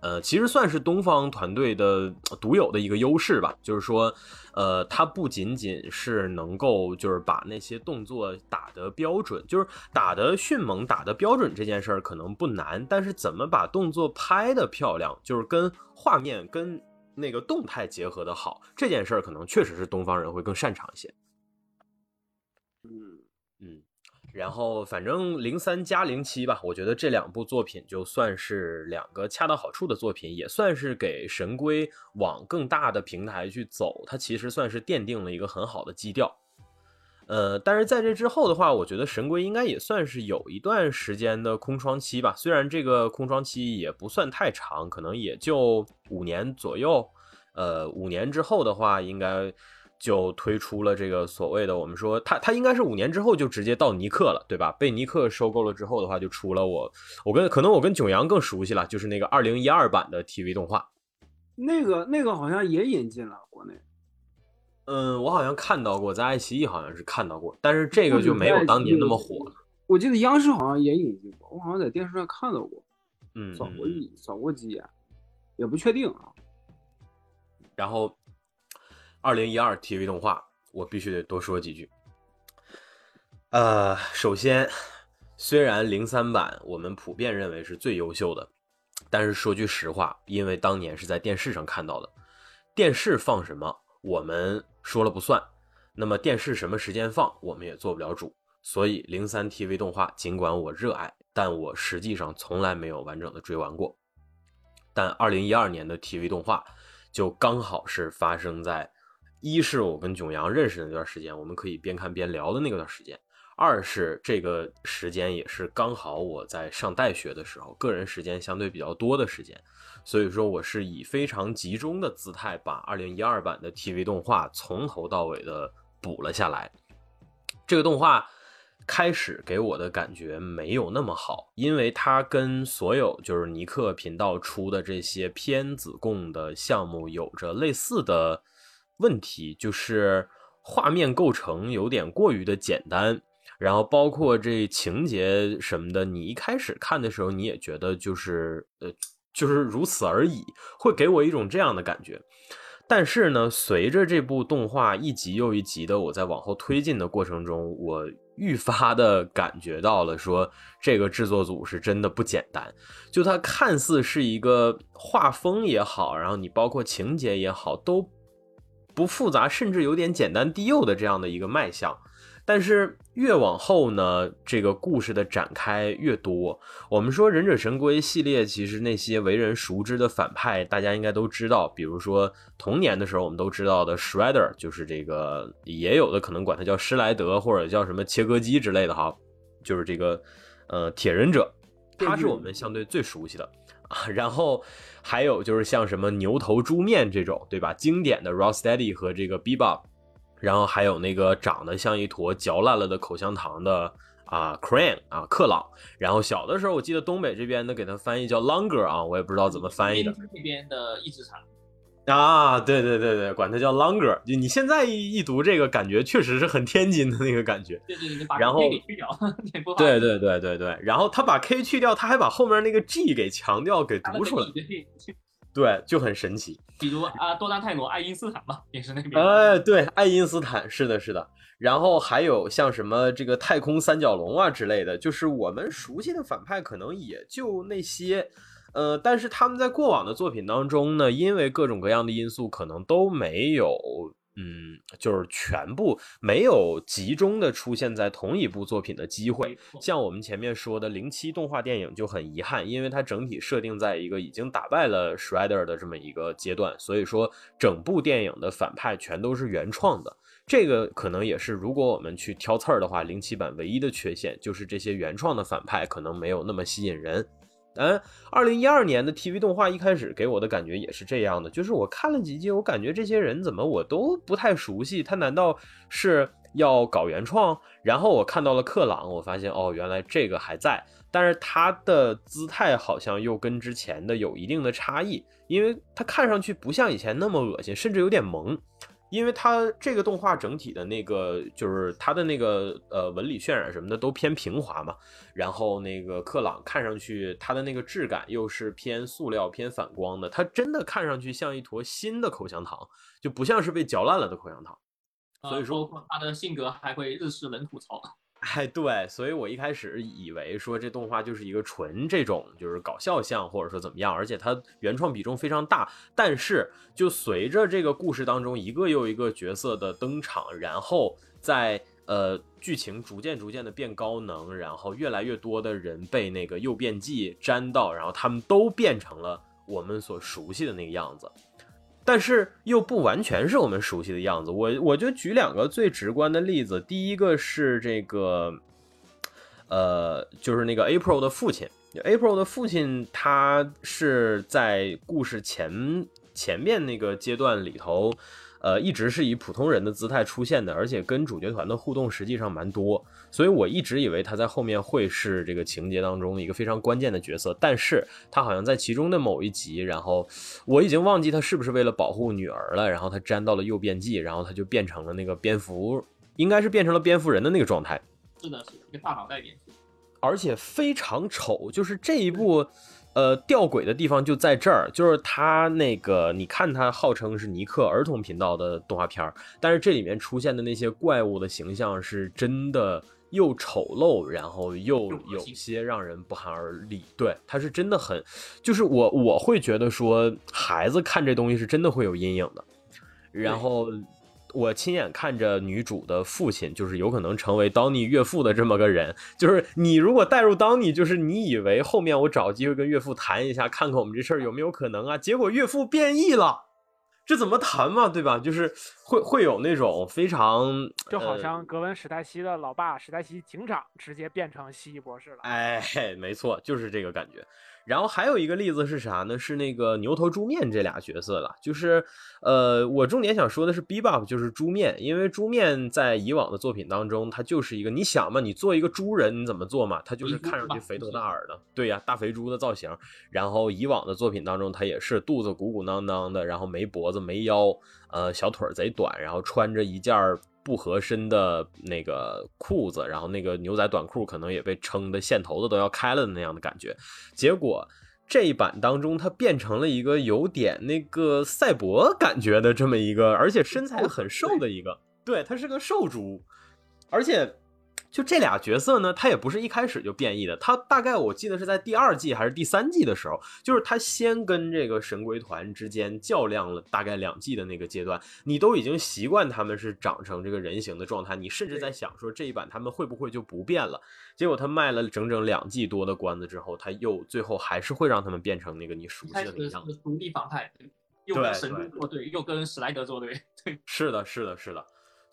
呃，其实算是东方团队的独有的一个优势吧。就是说，呃，它不仅仅是能够就是把那些动作打得标准，就是打得迅猛、打得标准这件事儿可能不难，但是怎么把动作拍得漂亮，就是跟画面跟那个动态结合的好，这件事儿可能确实是东方人会更擅长一些。嗯嗯。然后，反正零三加零七吧，我觉得这两部作品就算是两个恰到好处的作品，也算是给神龟往更大的平台去走，它其实算是奠定了一个很好的基调。呃，但是在这之后的话，我觉得神龟应该也算是有一段时间的空窗期吧，虽然这个空窗期也不算太长，可能也就五年左右。呃，五年之后的话，应该。就推出了这个所谓的，我们说他他应该是五年之后就直接到尼克了，对吧？被尼克收购了之后的话，就出了我我跟可能我跟囧阳更熟悉了，就是那个二零一二版的 TV 动画，那个那个好像也引进了国内，嗯，我好像看到过，在爱奇艺好像是看到过，但是这个就没有当年那么火了。我记得央视好像也引进过，我好像在电视上看到过，嗯，扫过一扫过几眼，也不确定啊。然后。二零一二 TV 动画，我必须得多说几句。呃，首先，虽然零三版我们普遍认为是最优秀的，但是说句实话，因为当年是在电视上看到的，电视放什么我们说了不算，那么电视什么时间放我们也做不了主，所以零三 TV 动画尽管我热爱，但我实际上从来没有完整的追完过。但二零一二年的 TV 动画就刚好是发生在。一是我跟囧阳认识的那段时间，我们可以边看边聊的那段时间；二是这个时间也是刚好我在上大学的时候，个人时间相对比较多的时间，所以说我是以非常集中的姿态把二零一二版的 TV 动画从头到尾的补了下来。这个动画开始给我的感觉没有那么好，因为它跟所有就是尼克频道出的这些偏子供的项目有着类似的。问题就是画面构成有点过于的简单，然后包括这情节什么的，你一开始看的时候你也觉得就是呃就是如此而已，会给我一种这样的感觉。但是呢，随着这部动画一集又一集的我在往后推进的过程中，我愈发的感觉到了说这个制作组是真的不简单。就它看似是一个画风也好，然后你包括情节也好都。不复杂，甚至有点简单低幼的这样的一个卖相，但是越往后呢，这个故事的展开越多。我们说《忍者神龟》系列，其实那些为人熟知的反派，大家应该都知道，比如说童年的时候我们都知道的 Schredder，就是这个，也有的可能管他叫施莱德，或者叫什么切割机之类的哈，就是这个，呃，铁忍者，他是我们相对最熟悉的。啊，然后还有就是像什么牛头猪面这种，对吧？经典的 Rocksteady 和这个 Bebop，然后还有那个长得像一坨嚼烂了的口香糖的啊，Crane 啊，克朗。然后小的时候，我记得东北这边的给它翻译叫 Longer 啊，我也不知道怎么翻译的。这边的一直长。啊，对对对对，管它叫 Longer。就你现在一一读这个，感觉确实是很天津的那个感觉。对对对，把 K 给去掉，对对对对对，然后他把 K 去掉，他还把后面那个 G 给强调给读出来，对，就很神奇。比如啊，多丹泰罗、爱因斯坦嘛，也是那边。哎，对，爱因斯坦是的，是的。然后还有像什么这个太空三角龙啊之类的，就是我们熟悉的反派，可能也就那些。呃，但是他们在过往的作品当中呢，因为各种各样的因素，可能都没有，嗯，就是全部没有集中的出现在同一部作品的机会。像我们前面说的零七动画电影就很遗憾，因为它整体设定在一个已经打败了 Shredder 的这么一个阶段，所以说整部电影的反派全都是原创的。这个可能也是如果我们去挑刺儿的话，零七版唯一的缺陷就是这些原创的反派可能没有那么吸引人。嗯，二零一二年的 TV 动画一开始给我的感觉也是这样的，就是我看了几集，我感觉这些人怎么我都不太熟悉，他难道是要搞原创？然后我看到了克朗，我发现哦，原来这个还在，但是他的姿态好像又跟之前的有一定的差异，因为他看上去不像以前那么恶心，甚至有点萌。因为它这个动画整体的那个就是它的那个呃纹理渲染什么的都偏平滑嘛，然后那个克朗看上去它的那个质感又是偏塑料偏反光的，它真的看上去像一坨新的口香糖，就不像是被嚼烂了的口香糖。所以说他的性格还会日式冷吐槽。哎，对，所以我一开始以为说这动画就是一个纯这种就是搞笑向，或者说怎么样，而且它原创比重非常大。但是就随着这个故事当中一个又一个角色的登场，然后在呃剧情逐渐逐渐的变高能，然后越来越多的人被那个诱变剂沾到，然后他们都变成了我们所熟悉的那个样子。但是又不完全是我们熟悉的样子。我我就举两个最直观的例子。第一个是这个，呃，就是那个 April 的父亲。April 的父亲，他是在故事前前面那个阶段里头。呃，一直是以普通人的姿态出现的，而且跟主角团的互动实际上蛮多，所以我一直以为他在后面会是这个情节当中一个非常关键的角色，但是他好像在其中的某一集，然后我已经忘记他是不是为了保护女儿了，然后他沾到了诱变剂，然后他就变成了那个蝙蝠，应该是变成了蝙蝠人的那个状态。是的，是一个大脑袋蝙蝠，而且非常丑，就是这一部。呃，吊诡的地方就在这儿，就是他那个，你看他号称是尼克儿童频道的动画片儿，但是这里面出现的那些怪物的形象是真的又丑陋，然后又有些让人不寒而栗。对，他是真的很，就是我我会觉得说，孩子看这东西是真的会有阴影的，然后。我亲眼看着女主的父亲，就是有可能成为当尼岳父的这么个人。就是你如果带入当尼，就是你以为后面我找机会跟岳父谈一下，看看我们这事儿有没有可能啊？结果岳父变异了，这怎么谈嘛？对吧？就是会会有那种非常，就好像格温史黛西的老爸史黛西警长直接变成蜥蜴博士了。哎，没错，就是这个感觉。然后还有一个例子是啥呢？是那个牛头猪面这俩角色了。就是，呃，我重点想说的是 b e b o p 就是猪面，因为猪面在以往的作品当中，它就是一个，你想嘛，你做一个猪人，你怎么做嘛？他就是看上去肥头大耳的，对呀，大肥猪的造型。然后以往的作品当中，他也是肚子鼓鼓囊囊的，然后没脖子没腰，呃，小腿贼短，然后穿着一件儿。不合身的那个裤子，然后那个牛仔短裤可能也被撑的线头子都要开了的那样的感觉。结果这一版当中，它变成了一个有点那个赛博感觉的这么一个，而且身材很瘦的一个。对，它是个瘦猪，而且。就这俩角色呢，他也不是一开始就变异的，他大概我记得是在第二季还是第三季的时候，就是他先跟这个神龟团之间较量了大概两季的那个阶段，你都已经习惯他们是长成这个人形的状态，你甚至在想说这一版他们会不会就不变了？结果他卖了整整两季多的关子之后，他又最后还是会让他们变成那个你熟悉的那样子，独立反派，又跟神龟作对，又跟史莱德作对，对，是的，是的，是的。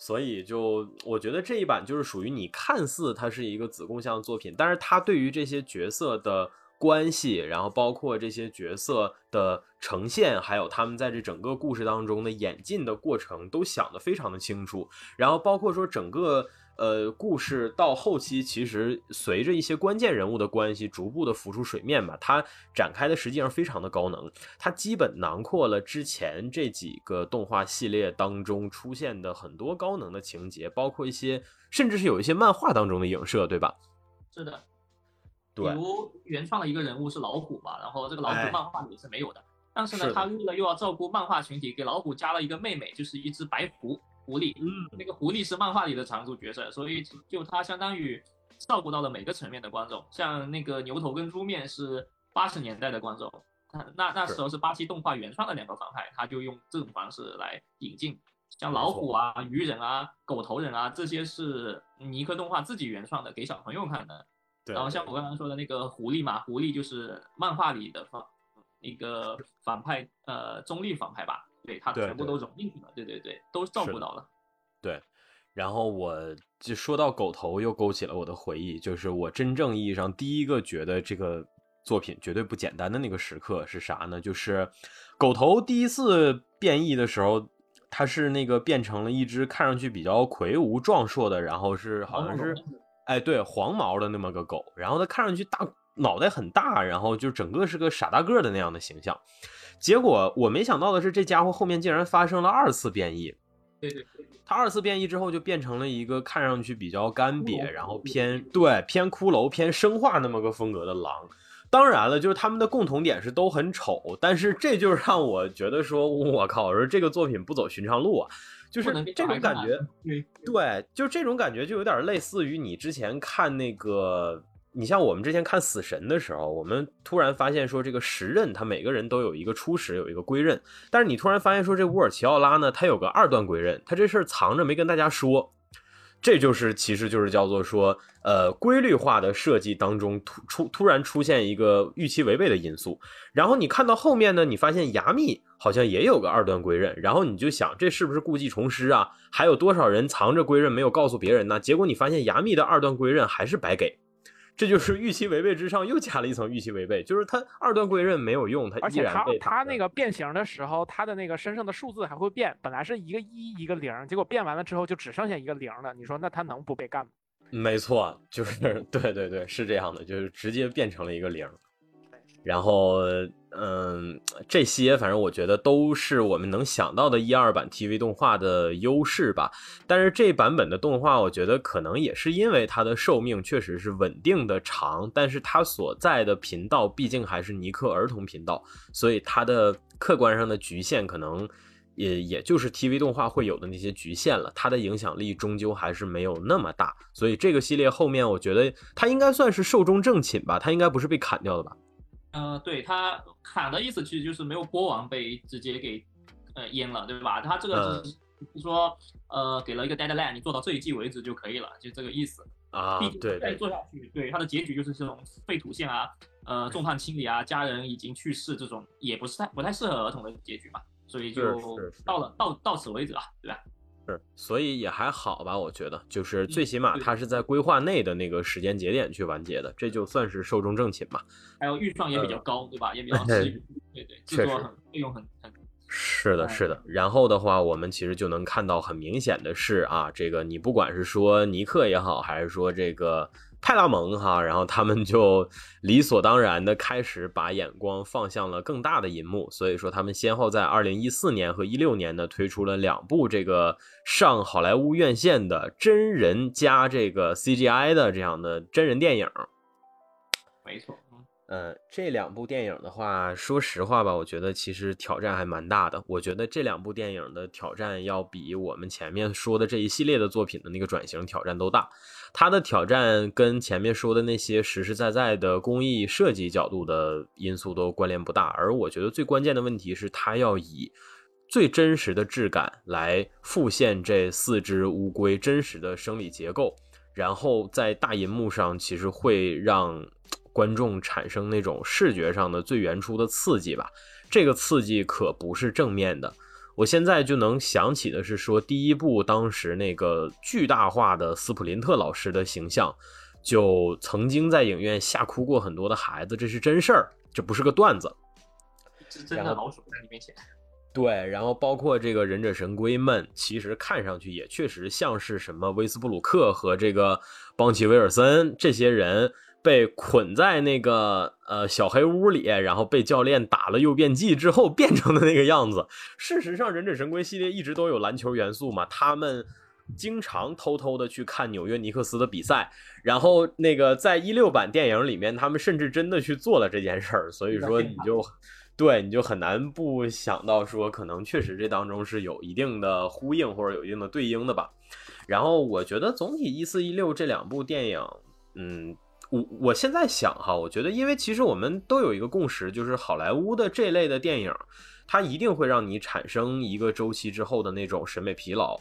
所以就我觉得这一版就是属于你看似它是一个子贡像作品，但是它对于这些角色的关系，然后包括这些角色的呈现，还有他们在这整个故事当中的演进的过程，都想得非常的清楚，然后包括说整个。呃，故事到后期，其实随着一些关键人物的关系逐步的浮出水面吧，它展开的实际上非常的高能，它基本囊括了之前这几个动画系列当中出现的很多高能的情节，包括一些甚至是有一些漫画当中的影射，对吧？是的，比如原创的一个人物是老虎嘛，然后这个老虎漫画里是没有的，但是呢，他为了又要照顾漫画群体，给老虎加了一个妹妹，就是一只白狐。狐狸，嗯，那个狐狸是漫画里的常驻角色，所以就它相当于照顾到了每个层面的观众。像那个牛头跟猪面是八十年代的观众，那那时候是巴西动画原创的两个反派，他就用这种方式来引进。像老虎啊、鱼人啊、狗头人啊，这些是尼克动画自己原创的，给小朋友看的。对。然后像我刚刚说的那个狐狸嘛，狐狸就是漫画里的反一个反派，呃，中立反派吧。对他全部都融进去了，对对对，都照顾到了。对，然后我就说到狗头，又勾起了我的回忆，就是我真正意义上第一个觉得这个作品绝对不简单的那个时刻是啥呢？就是狗头第一次变异的时候，它是那个变成了一只看上去比较魁梧壮硕的，然后是好像是，哎，对，黄毛的那么个狗，然后它看上去大脑袋很大，然后就整个是个傻大个的那样的形象。结果我没想到的是，这家伙后面竟然发生了二次变异。对对对，他二次变异之后就变成了一个看上去比较干瘪，然后偏对偏骷髅、偏生化那么个风格的狼。当然了，就是他们的共同点是都很丑，但是这就让我觉得说，我靠，我说这个作品不走寻常路啊，就是这种感觉。对，就这种感觉就有点类似于你之前看那个。你像我们之前看《死神》的时候，我们突然发现说这个时刃他每个人都有一个初始，有一个归刃，但是你突然发现说这乌尔齐奥拉呢，他有个二段归刃，他这事儿藏着没跟大家说，这就是其实就是叫做说，呃，规律化的设计当中突出突然出现一个预期违背的因素，然后你看到后面呢，你发现牙密好像也有个二段归刃，然后你就想这是不是故技重施啊？还有多少人藏着归刃没有告诉别人呢？结果你发现牙密的二段归刃还是白给。这就是预期违背之上又加了一层预期违背，就是他二段归刃没有用，他而且他他那个变形的时候，他的那个身上的数字还会变，本来是一个一一个零，结果变完了之后就只剩下一个零了。你说那他能不被干吗？没错，就是 对对对，是这样的，就是直接变成了一个零。然后，嗯，这些反正我觉得都是我们能想到的一二版 TV 动画的优势吧。但是这版本的动画，我觉得可能也是因为它的寿命确实是稳定的长，但是它所在的频道毕竟还是尼克儿童频道，所以它的客观上的局限可能也也就是 TV 动画会有的那些局限了。它的影响力终究还是没有那么大，所以这个系列后面我觉得它应该算是寿终正寝吧，它应该不是被砍掉的吧。呃，对他砍的意思其实就是没有播完被直接给呃淹了，对吧？他这个是说呃给了一个 deadline，你做到这一季为止就可以了，就这个意思啊。对，再做下去，对他的结局就是这种废土线啊，呃众叛亲离啊，家人已经去世这种也不是太不太适合儿童的结局嘛，所以就到了到到此为止啊，对吧？是，所以也还好吧，我觉得，就是最起码它是在规划内的那个时间节点去完结的，这就算是寿终正寝吧。还有预算也比较高，对吧？也比较对对对，制作很费用很很。是的，是的。然后的话，我们其实就能看到很明显的是啊，这个你不管是说尼克也好，还是说这个。派拉蒙哈，然后他们就理所当然的开始把眼光放向了更大的银幕，所以说他们先后在二零一四年和一六年呢推出了两部这个上好莱坞院线的真人加这个 CGI 的这样的真人电影。没错。嗯，这两部电影的话，说实话吧，我觉得其实挑战还蛮大的。我觉得这两部电影的挑战要比我们前面说的这一系列的作品的那个转型挑战都大。它的挑战跟前面说的那些实实在在的工艺设计角度的因素都关联不大。而我觉得最关键的问题是，它要以最真实的质感来复现这四只乌龟真实的生理结构，然后在大银幕上，其实会让。观众产生那种视觉上的最原初的刺激吧，这个刺激可不是正面的。我现在就能想起的是说，第一部当时那个巨大化的斯普林特老师的形象，就曾经在影院吓哭过很多的孩子，这是真事儿，这不是个段子。是真的老鼠在你面前。对，然后包括这个忍者神龟们，其实看上去也确实像是什么威斯布鲁克和这个邦奇威尔森这些人。被捆在那个呃小黑屋里，然后被教练打了诱变剂之后变成的那个样子。事实上，忍者神龟系列一直都有篮球元素嘛，他们经常偷偷的去看纽约尼克斯的比赛，然后那个在一六版电影里面，他们甚至真的去做了这件事儿。所以说，你就 对你就很难不想到说，可能确实这当中是有一定的呼应或者有一定的对应的吧。然后我觉得总体一四一六这两部电影，嗯。我我现在想哈，我觉得，因为其实我们都有一个共识，就是好莱坞的这类的电影，它一定会让你产生一个周期之后的那种审美疲劳。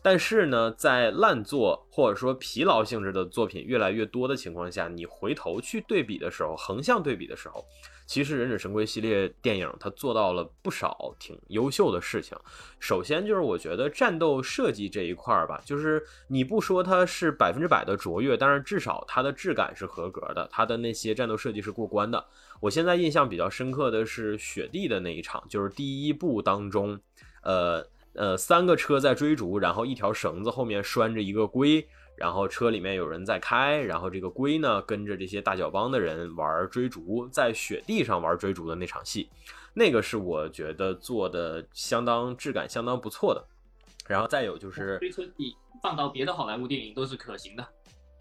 但是呢，在烂作或者说疲劳性质的作品越来越多的情况下，你回头去对比的时候，横向对比的时候，其实《忍者神龟》系列电影它做到了不少挺优秀的事情。首先就是我觉得战斗设计这一块儿吧，就是你不说它是百分之百的卓越，但是至少它的质感是合格的，它的那些战斗设计是过关的。我现在印象比较深刻的是雪地的那一场，就是第一部当中，呃。呃，三个车在追逐，然后一条绳子后面拴着一个龟，然后车里面有人在开，然后这个龟呢跟着这些大脚帮的人玩追逐，在雪地上玩追逐的那场戏，那个是我觉得做的相当质感相当不错的。然后再有就是追车你放到别的好莱坞电影都是可行的。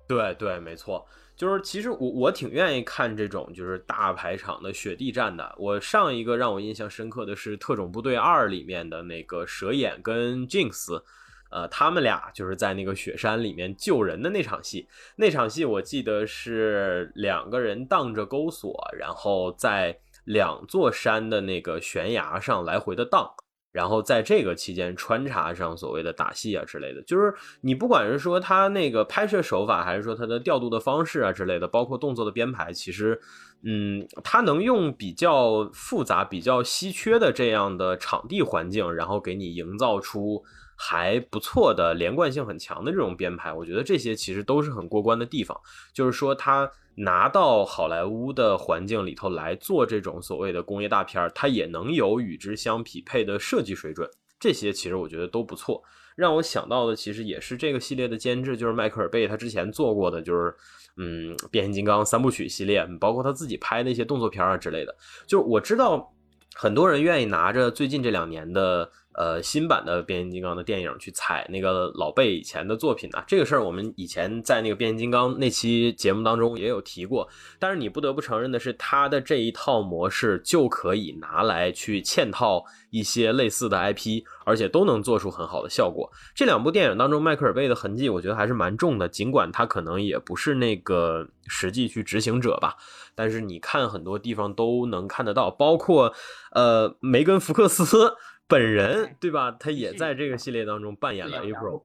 对对，没错。就是其实我我挺愿意看这种就是大排场的雪地战的。我上一个让我印象深刻的是《特种部队二》里面的那个蛇眼跟 Jinx，呃，他们俩就是在那个雪山里面救人的那场戏。那场戏我记得是两个人荡着钩索，然后在两座山的那个悬崖上来回的荡。然后在这个期间穿插上所谓的打戏啊之类的，就是你不管是说他那个拍摄手法，还是说他的调度的方式啊之类的，包括动作的编排，其实，嗯，他能用比较复杂、比较稀缺的这样的场地环境，然后给你营造出还不错的连贯性很强的这种编排，我觉得这些其实都是很过关的地方。就是说他。拿到好莱坞的环境里头来做这种所谓的工业大片儿，它也能有与之相匹配的设计水准，这些其实我觉得都不错。让我想到的其实也是这个系列的监制，就是迈克尔贝，他之前做过的就是嗯变形金刚三部曲系列，包括他自己拍的一些动作片儿啊之类的。就是我知道很多人愿意拿着最近这两年的。呃，新版的变形金刚的电影去踩那个老贝以前的作品呢？这个事儿我们以前在那个变形金刚那期节目当中也有提过。但是你不得不承认的是，他的这一套模式就可以拿来去嵌套一些类似的 IP，而且都能做出很好的效果。这两部电影当中，迈克尔贝的痕迹我觉得还是蛮重的，尽管他可能也不是那个实际去执行者吧，但是你看很多地方都能看得到，包括呃梅根福克斯。本人对吧？他也在这个系列当中扮演了 April，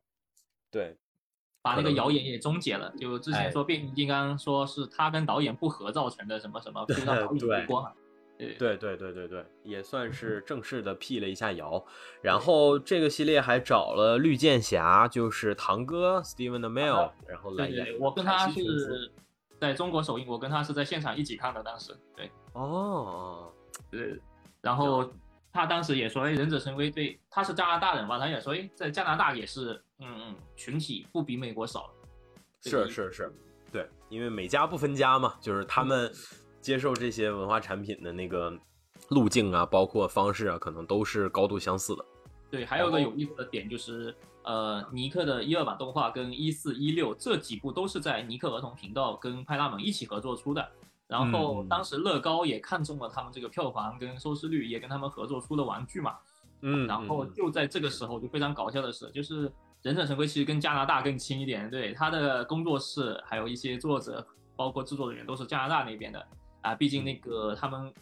对，把那个谣言也终结了。就之前说变形金刚说是他跟导演不合造成的什么什么，对对对对对对对，也算是正式的辟了一下谣。然后这个系列还找了绿箭侠，就是堂哥 Steven a m e l 然后来演。我跟他是在中国首映，我跟他是在现场一起看的，当时对哦，对，然后。他当时也说：“哎，忍者神龟对，他是加拿大人嘛？他也说，哎，在加拿大也是，嗯嗯，群体不比美国少。是是是，对，因为每家不分家嘛，就是他们接受这些文化产品的那个路径啊，包括方式啊，可能都是高度相似的。对，还有个有意思的点就是，呃，尼克的一二版动画跟一四一六这几部都是在尼克儿童频道跟派拉蒙一起合作出的。”然后当时乐高也看中了他们这个票房跟收视率，也跟他们合作出了玩具嘛。嗯，然后就在这个时候，就非常搞笑的是，就是忍者神龟其实跟加拿大更亲一点，对，他的工作室还有一些作者，包括制作人员都是加拿大那边的啊，毕竟那个他们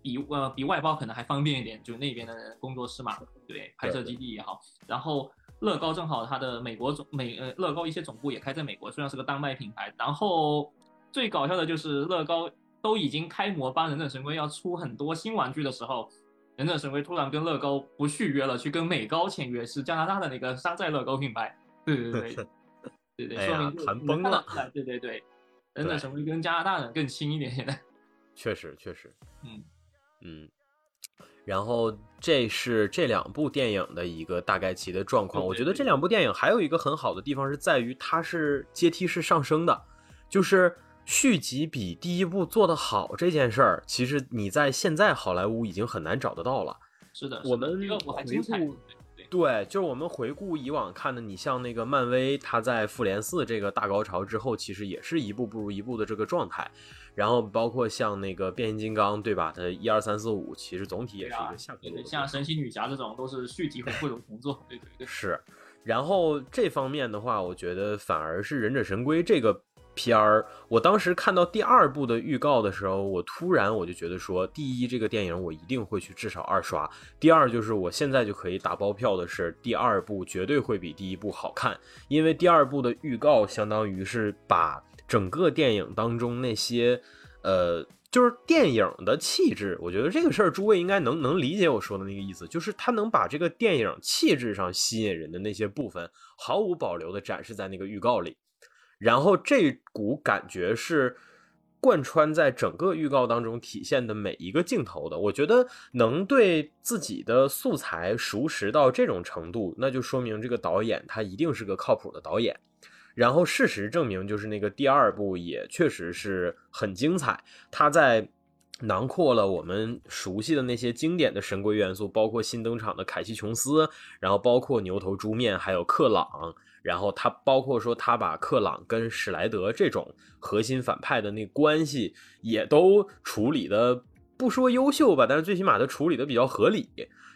比呃比外包可能还方便一点，就那边的工作室嘛，对，拍摄基地也好。然后乐高正好它的美国总美呃乐高一些总部也开在美国，虽然是个丹麦品牌，然后。最搞笑的就是乐高都已经开模帮忍者神龟要出很多新玩具的时候，忍者神龟突然跟乐高不续约了，去跟美高签约，是加拿大的那个山寨乐高品牌。对对对 对对，说明谈崩了。对对对，忍者神龟跟加拿大人更亲一点。现在确实确实，嗯嗯。然后这是这两部电影的一个大概其的状况。我觉得这两部电影还有一个很好的地方是在于它是阶梯式上升的，就是。续集比第一部做得好这件事儿，其实你在现在好莱坞已经很难找得到了。是的，我们回顾，对，就是我们回顾以往看的，你像那个漫威，它在复联四这个大高潮之后，其实也是一步不如一步的这个状态。然后包括像那个变形金刚，对吧？它一二三四五，其实总体也是一个下坡路。像神奇女侠这种都是续集很不如重做，对对对。是，然后这方面的话，我觉得反而是忍者神龟这个。片儿，我当时看到第二部的预告的时候，我突然我就觉得说，第一，这个电影我一定会去至少二刷；第二，就是我现在就可以打包票的是，第二部绝对会比第一部好看，因为第二部的预告相当于是把整个电影当中那些，呃，就是电影的气质，我觉得这个事儿诸位应该能能理解我说的那个意思，就是他能把这个电影气质上吸引人的那些部分毫无保留的展示在那个预告里。然后这股感觉是贯穿在整个预告当中体现的每一个镜头的。我觉得能对自己的素材熟识到这种程度，那就说明这个导演他一定是个靠谱的导演。然后事实证明，就是那个第二部也确实是很精彩。他在囊括了我们熟悉的那些经典的神龟元素，包括新登场的凯西琼斯，然后包括牛头猪面，还有克朗。然后他包括说，他把克朗跟史莱德这种核心反派的那关系也都处理的不说优秀吧，但是最起码他处理的比较合理，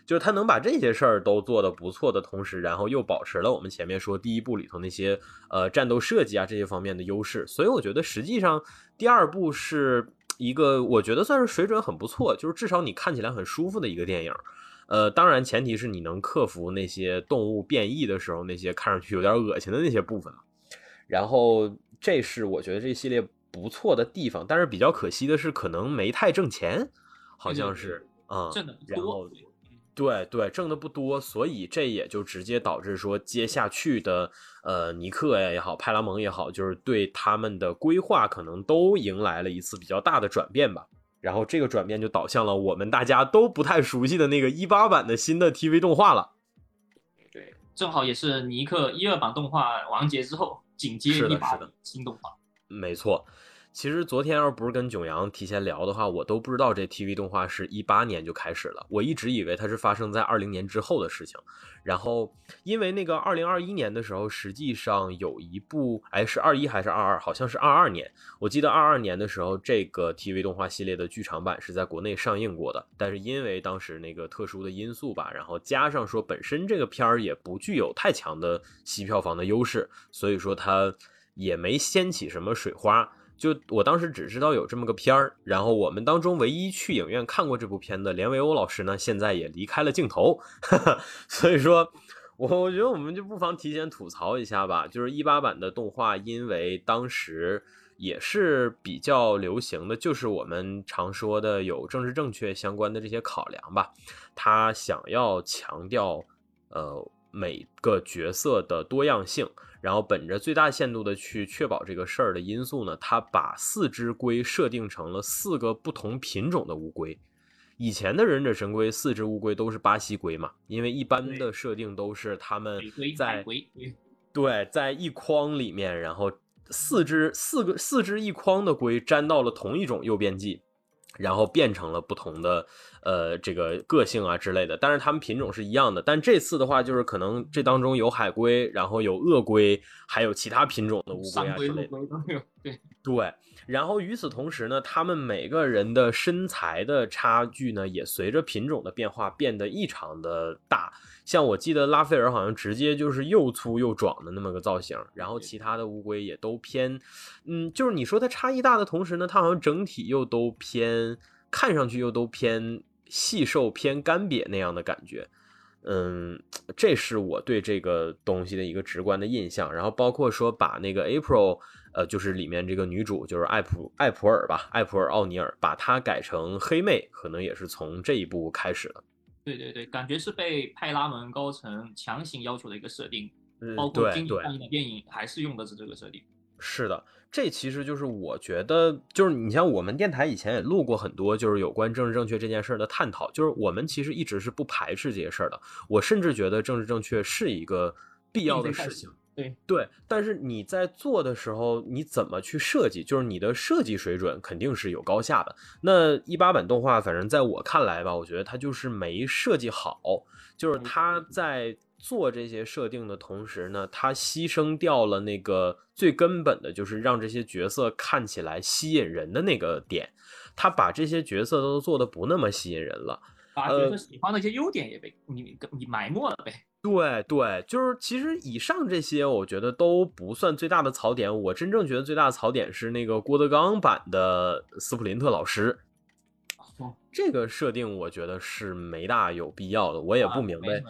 就是他能把这些事儿都做得不错的同时，然后又保持了我们前面说第一部里头那些呃战斗设计啊这些方面的优势，所以我觉得实际上第二部是一个我觉得算是水准很不错，就是至少你看起来很舒服的一个电影。呃，当然，前提是你能克服那些动物变异的时候那些看上去有点恶心的那些部分然后，这是我觉得这系列不错的地方，但是比较可惜的是，可能没太挣钱，好像是啊。挣的然后，对对，挣的不多，所以这也就直接导致说接下去的呃尼克呀也好，派拉蒙也好，就是对他们的规划可能都迎来了一次比较大的转变吧。然后这个转变就导向了我们大家都不太熟悉的那个一八版的新的 TV 动画了。对，正好也是尼克一二版动画完结之后，紧接一八的新动画。没错。其实昨天要不是跟囧阳提前聊的话，我都不知道这 TV 动画是一八年就开始了。我一直以为它是发生在二零年之后的事情。然后因为那个二零二一年的时候，实际上有一部，哎，是二一还是二二？好像是二二年。我记得二二年的时候，这个 TV 动画系列的剧场版是在国内上映过的。但是因为当时那个特殊的因素吧，然后加上说本身这个片儿也不具有太强的吸票房的优势，所以说它也没掀起什么水花。就我当时只知道有这么个片儿，然后我们当中唯一去影院看过这部片的连维欧老师呢，现在也离开了镜头，所以说，我我觉得我们就不妨提前吐槽一下吧。就是一八版的动画，因为当时也是比较流行的，就是我们常说的有政治正确相关的这些考量吧，他想要强调，呃。每个角色的多样性，然后本着最大限度的去确保这个事儿的因素呢，他把四只龟设定成了四个不同品种的乌龟。以前的忍者神龟四只乌龟都是巴西龟嘛，因为一般的设定都是他们在对 在一筐里面，然后四只四个四只一筐的龟粘到了同一种诱变剂。然后变成了不同的，呃，这个个性啊之类的，但是它们品种是一样的。但这次的话，就是可能这当中有海龟，然后有鳄龟，还有其他品种的乌龟啊之类的。对 对。然后与此同时呢，他们每个人的身材的差距呢，也随着品种的变化变得异常的大。像我记得拉斐尔好像直接就是又粗又壮的那么个造型，然后其他的乌龟也都偏，嗯，就是你说它差异大的同时呢，它好像整体又都偏，看上去又都偏细瘦、偏干瘪那样的感觉，嗯，这是我对这个东西的一个直观的印象。然后包括说把那个 April，呃，就是里面这个女主就是艾普艾普尔吧，艾普尔奥尼尔，把她改成黑妹，可能也是从这一步开始的。对对对，感觉是被派拉蒙高层强行要求的一个设定，包括今年上映的电影还是用的是这个设定。是的，这其实就是我觉得，就是你像我们电台以前也录过很多，就是有关政治正确这件事儿的探讨，就是我们其实一直是不排斥这些事儿的。我甚至觉得政治正确是一个必要的事情。对对，但是你在做的时候，你怎么去设计？就是你的设计水准肯定是有高下的。那一八版动画，反正在我看来吧，我觉得它就是没设计好。就是他在做这些设定的同时呢，他牺牲掉了那个最根本的，就是让这些角色看起来吸引人的那个点。他把这些角色都做的不那么吸引人了，把角色喜欢的一些优点也被你你埋没了呗。对对，就是其实以上这些，我觉得都不算最大的槽点。我真正觉得最大的槽点是那个郭德纲版的斯普林特老师。这个设定我觉得是没大有必要的，我也不明白。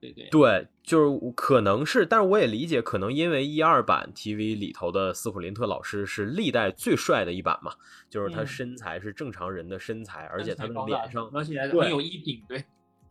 对对对，就是可能是，但是我也理解，可能因为一二版 TV 里头的斯普林特老师是历代最帅的一版嘛，就是他身材是正常人的身材，而且他的脸上而且很有衣品，对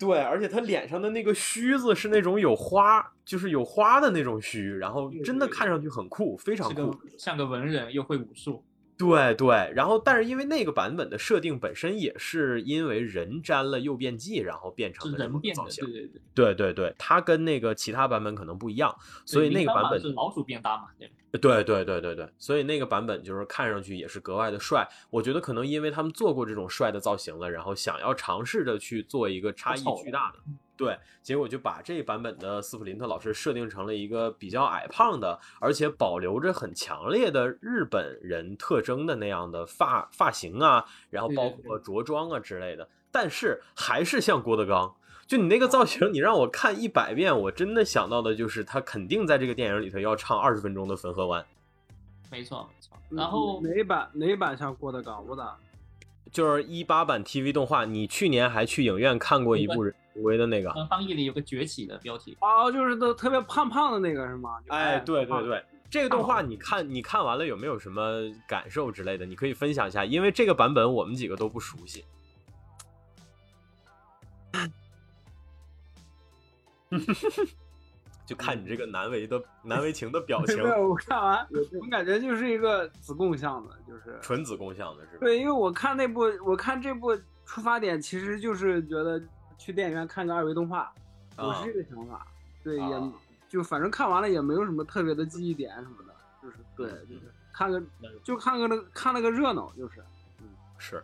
对，而且他脸上的那个须子是那种有花，就是有花的那种须，然后真的看上去很酷，非常酷，像个文人又会武术。对对，然后但是因为那个版本的设定本身也是因为人沾了诱变剂，然后变成了人变造型。对对对，对对对，它跟那个其他版本可能不一样，所以那个版本是老鼠变大嘛？对对对对对，所以那个版本就是看上去也是格外的帅。我觉得可能因为他们做过这种帅的造型了，然后想要尝试着去做一个差异巨大的。对，结果就把这版本的斯普林特老师设定成了一个比较矮胖的，而且保留着很强烈的日本人特征的那样的发发型啊，然后包括着装啊之类的。但是还是像郭德纲，就你那个造型，你让我看一百遍，我真的想到的就是他肯定在这个电影里头要唱二十分钟的《汾河湾》。没错没错。然后哪版哪版像郭德纲？我咋？就是一八版 TV 动画，你去年还去影院看过一部人为的那个？翻译里有个崛起的标题。哦，就是都特别胖胖的那个是吗？哎，对对对，这个动画你看你看完了有没有什么感受之类的？你可以分享一下，因为这个版本我们几个都不熟悉。就看你这个难为的难为情的表 情。没有，我看完，我感觉就是一个子贡像的，就是纯子贡像的，是吧？对，因为我看那部，我看这部出发点其实就是觉得去电影院看个二维动画，我是这个想法。对，也就反正看完了也没有什么特别的记忆点什么的，就是对，就是看个就看个那看了个热闹，就是，嗯，是。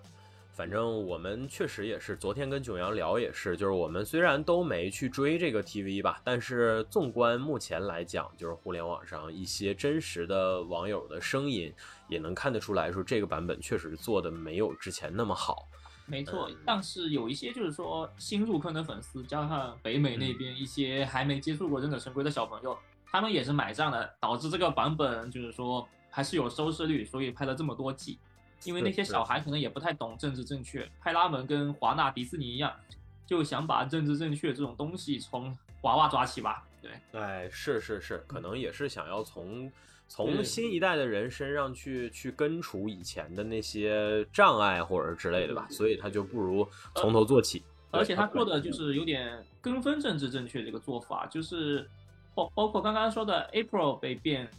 反正我们确实也是，昨天跟囧阳聊也是，就是我们虽然都没去追这个 TV 吧，但是纵观目前来讲，就是互联网上一些真实的网友的声音，也能看得出来说这个版本确实做的没有之前那么好。没错，但是有一些就是说新入坑的粉丝，加上北美那边一些还没接触过忍者神龟的小朋友，他们也是买账了，导致这个版本就是说还是有收视率，所以拍了这么多季。因为那些小孩可能也不太懂政治正确，派拉蒙跟华纳迪士尼一样，就想把政治正确这种东西从娃娃抓起吧。对，哎，是是是，可能也是想要从从新一代的人身上去去根除以前的那些障碍或者之类的吧，所以他就不如从头做起。而且他做的就是有点跟风政治正确这个做法，就是包包括刚刚说的 April 被变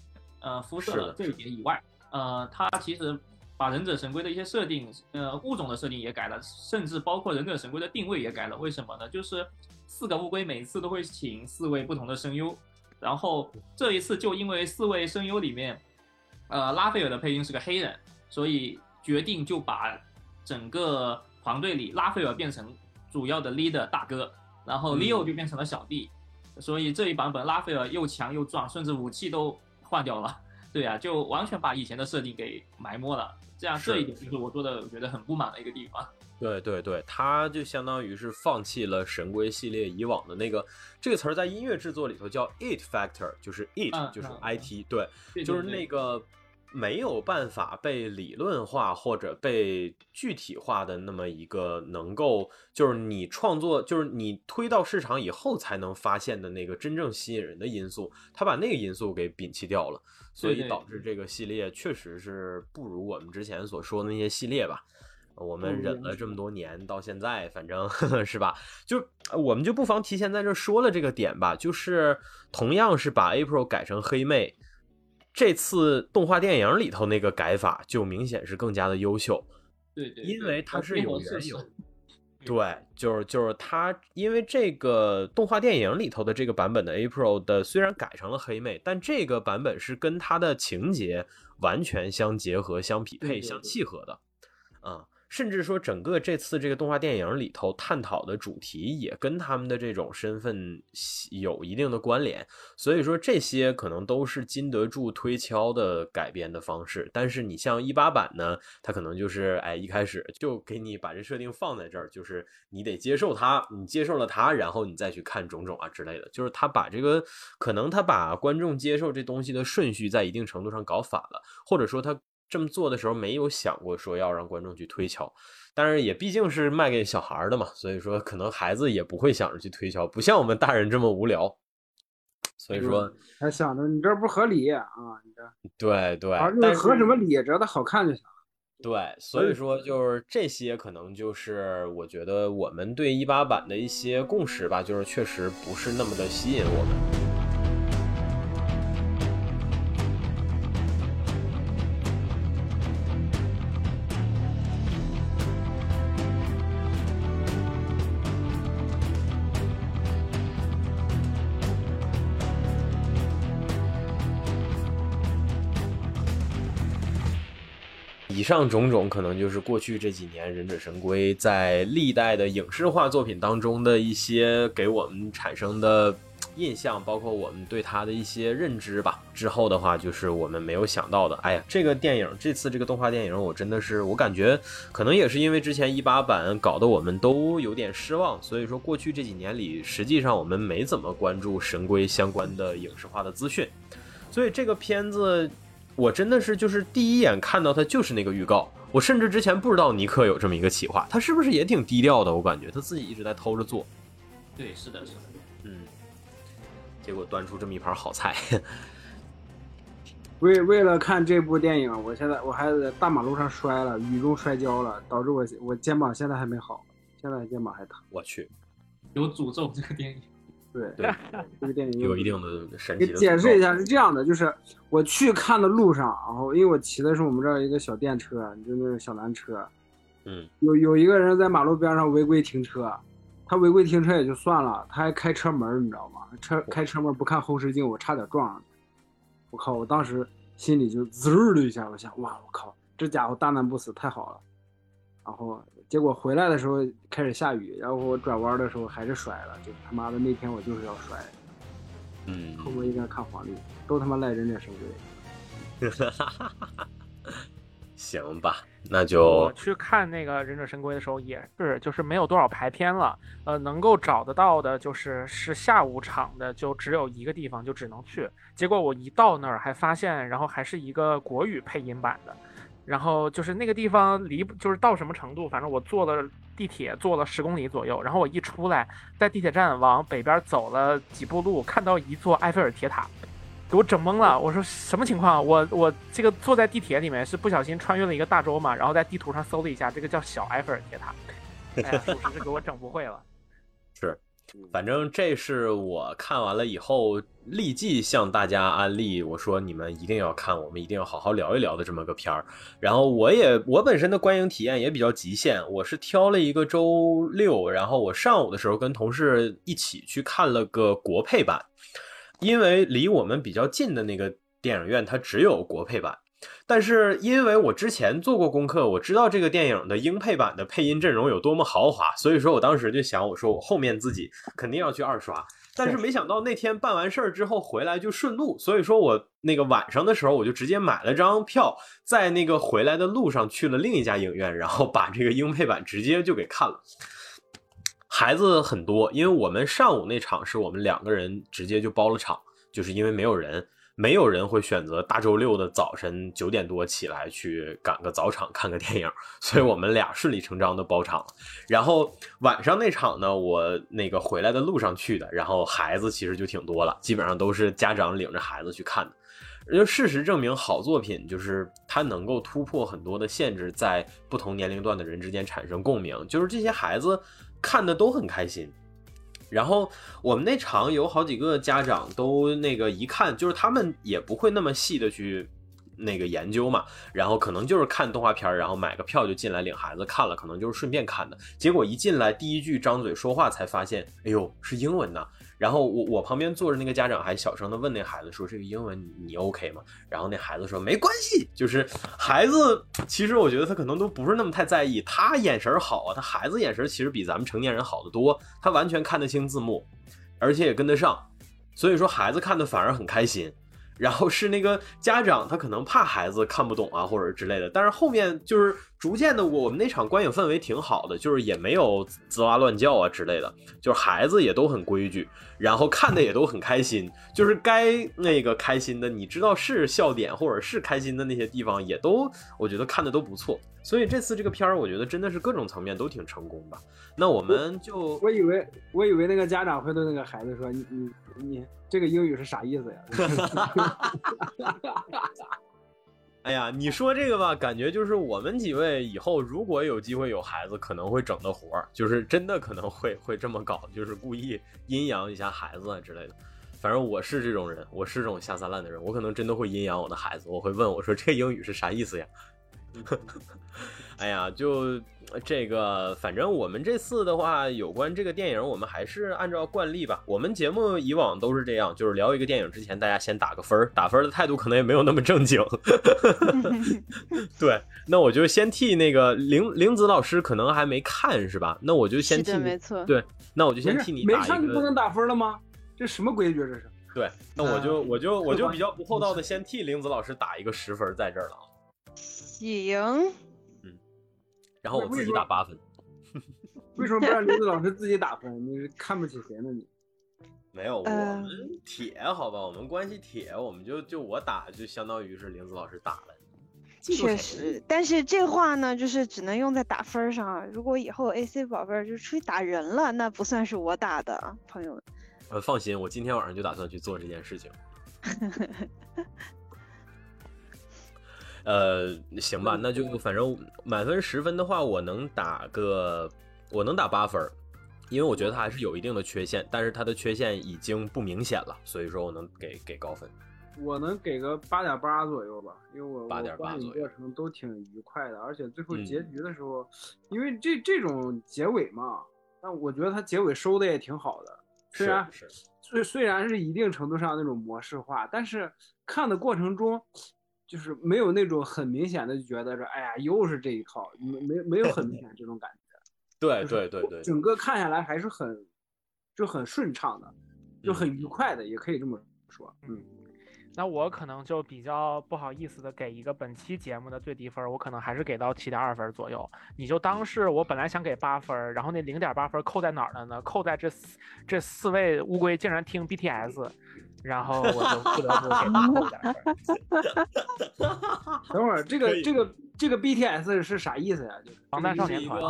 呃肤色这一点以外，呃，他其实。把忍者神龟的一些设定，呃，物种的设定也改了，甚至包括忍者神龟的定位也改了。为什么呢？就是四个乌龟每次都会请四位不同的声优，然后这一次就因为四位声优里面，呃，拉斐尔的配音是个黑人，所以决定就把整个团队里拉斐尔变成主要的 leader 大哥，然后 Leo 就变成了小弟。所以这一版本拉斐尔又强又壮，甚至武器都换掉了。对啊，就完全把以前的设定给埋没了。这样这一点就是我做的，我觉得很不满的一个地方。对 对对，他就相当于是放弃了神龟系列以往的那个这个词儿，在音乐制作里头叫 it factor，就是 it 就是 it，对，就是那个没有办法被理论化或者被具体化的那么一个能够，就是你创作，就是你推到市场以后才能发现的那个真正吸引人的因素，他把那个因素给摒弃掉了。所以导致这个系列确实是不如我们之前所说的那些系列吧。我们忍了这么多年，到现在反正 是吧，就我们就不妨提前在这说了这个点吧。就是同样是把 April 改成黑妹，这次动画电影里头那个改法就明显是更加的优秀。对对，因为它是有缘由。对，就是就是他，因为这个动画电影里头的这个版本的 April 的虽然改成了黑妹，但这个版本是跟他的情节完全相结合、相匹配、相契合的，啊。甚至说整个这次这个动画电影里头探讨的主题也跟他们的这种身份有一定的关联，所以说这些可能都是经得住推敲的改编的方式。但是你像一八版呢，它可能就是哎一开始就给你把这设定放在这儿，就是你得接受它，你接受了它，然后你再去看种种啊之类的，就是他把这个可能他把观众接受这东西的顺序在一定程度上搞反了，或者说他。这么做的时候没有想过说要让观众去推敲，但是也毕竟是卖给小孩的嘛，所以说可能孩子也不会想着去推敲，不像我们大人这么无聊。所以说他想着你这不合理啊，你这对对，但合什么理？只要它好看就行。对，所以说就是这些可能就是我觉得我们对一八版的一些共识吧，就是确实不是那么的吸引我们。以上种种，可能就是过去这几年《忍者神龟》在历代的影视化作品当中的一些给我们产生的印象，包括我们对它的一些认知吧。之后的话，就是我们没有想到的。哎呀，这个电影，这次这个动画电影，我真的是，我感觉可能也是因为之前一八版搞得我们都有点失望，所以说过去这几年里，实际上我们没怎么关注神龟相关的影视化的资讯，所以这个片子。我真的是就是第一眼看到他就是那个预告，我甚至之前不知道尼克有这么一个企划，他是不是也挺低调的？我感觉他自己一直在偷着做。对，是的，是的，嗯。结果端出这么一盘好菜。为为了看这部电影，我现在我还在大马路上摔了，雨中摔跤了，导致我我肩膀现在还没好，现在肩膀还疼。我去，有诅咒这个电影。对 对，这个电影有一定的神奇。给解释一下，是这样的，就是我去看的路上，然后因为我骑的是我们这儿一个小电车，就那个小蓝车，嗯，有有一个人在马路边上违规停车，他违规停车也就算了，他还开车门，你知道吗？车开车门不看后视镜，我差点撞上。我靠！我当时心里就滋儿的一下，我想，哇，我靠，这家伙大难不死，太好了。然后。结果回来的时候开始下雨，然后我转弯的时候还是摔了，就他妈的那天我就是要摔。嗯，后面应该看黄历，都他妈赖忍者神龟。行吧，那就我去看那个忍者神龟的时候也是，就是没有多少排片了，呃，能够找得到的就是是下午场的，就只有一个地方，就只能去。结果我一到那儿还发现，然后还是一个国语配音版的。然后就是那个地方离，就是到什么程度，反正我坐了地铁，坐了十公里左右。然后我一出来，在地铁站往北边走了几步路，看到一座埃菲尔铁塔，给我整懵了。我说什么情况？我我这个坐在地铁里面是不小心穿越了一个大洲嘛？然后在地图上搜了一下，这个叫小埃菲尔铁塔。哎，属实是给我整不会了。反正这是我看完了以后立即向大家安利，我说你们一定要看，我们一定要好好聊一聊的这么个片儿。然后我也我本身的观影体验也比较极限，我是挑了一个周六，然后我上午的时候跟同事一起去看了个国配版，因为离我们比较近的那个电影院它只有国配版。但是因为我之前做过功课，我知道这个电影的英配版的配音阵容有多么豪华，所以说我当时就想，我说我后面自己肯定要去二刷。但是没想到那天办完事儿之后回来就顺路，所以说我那个晚上的时候我就直接买了张票，在那个回来的路上去了另一家影院，然后把这个英配版直接就给看了。孩子很多，因为我们上午那场是我们两个人直接就包了场，就是因为没有人。没有人会选择大周六的早晨九点多起来去赶个早场看个电影，所以我们俩顺理成章的包场了。然后晚上那场呢，我那个回来的路上去的，然后孩子其实就挺多了，基本上都是家长领着孩子去看的。就事实证明，好作品就是它能够突破很多的限制，在不同年龄段的人之间产生共鸣，就是这些孩子看的都很开心。然后我们那场有好几个家长都那个一看，就是他们也不会那么细的去那个研究嘛，然后可能就是看动画片儿，然后买个票就进来领孩子看了，可能就是顺便看的。结果一进来第一句张嘴说话才发现，哎呦是英文呐。然后我我旁边坐着那个家长还小声的问那孩子说：“这个英文你 OK 吗？”然后那孩子说：“没关系。”就是孩子其实我觉得他可能都不是那么太在意，他眼神好啊，他孩子眼神其实比咱们成年人好得多，他完全看得清字幕，而且也跟得上，所以说孩子看的反而很开心。然后是那个家长，他可能怕孩子看不懂啊，或者之类的。但是后面就是逐渐的，我们那场观影氛围挺好的，就是也没有吱哇乱叫啊之类的，就是孩子也都很规矩，然后看的也都很开心。就是该那个开心的，你知道是笑点或者是开心的那些地方，也都我觉得看的都不错。所以这次这个片儿，我觉得真的是各种层面都挺成功吧。那我们就我以为我以为那个家长会对那个孩子说：“你你你。”这个英语是啥意思呀？哎呀，你说这个吧，感觉就是我们几位以后如果有机会有孩子，可能会整的活儿，就是真的可能会会这么搞，就是故意阴阳一下孩子啊之类的。反正我是这种人，我是这种下三滥的人，我可能真的会阴阳我的孩子，我会问我说这英语是啥意思呀？哎呀，就这个，反正我们这次的话，有关这个电影，我们还是按照惯例吧。我们节目以往都是这样，就是聊一个电影之前，大家先打个分儿，打分的态度可能也没有那么正经。对，那我就先替那个玲玲子老师可能还没看是吧？那我就先替，没错。对，那我就先替你没看就不能打分了吗？这什么规矩这是？对，那我就我就我就比较不厚道的，先替玲子老师打一个十分在这儿了啊。行。然后我自己打八分，为什么不让林子老师自己打分？你是看不起谁呢？你 没有，我们铁好吧？我们关系铁，我们就就我打，就相当于是林子老师打了。确实，但是这话呢，就是只能用在打分上。如果以后 AC 宝贝儿就出去打人了，那不算是我打的，朋友们。呃，放心，我今天晚上就打算去做这件事情。呃，行吧，那就反正满分十分的话，我能打个，我能打八分，因为我觉得它还是有一定的缺陷，但是它的缺陷已经不明显了，所以说我能给给高分。我能给个八点八左右吧，因为我八点八过程都挺愉快的，而且最后结局的时候，因为这这种结尾嘛，但我觉得它结尾收的也挺好的，虽然虽虽然是一定程度上那种模式化，但是看的过程中。就是没有那种很明显的就觉得说，哎呀，又是这一套，没没没有很明显这种感觉。对对对对，整个看下来还是很，就很顺畅的，就很愉快的，也可以这么说。嗯，那我可能就比较不好意思的给一个本期节目的最低分，我可能还是给到七点二分左右。你就当是我本来想给八分，然后那零点八分扣在哪儿了呢？扣在这四这四位乌龟竟然听 BTS。然后我就不得不给他扣点分。等会儿，这个这个这个 BTS 是啥意思呀？就是防弹少年团。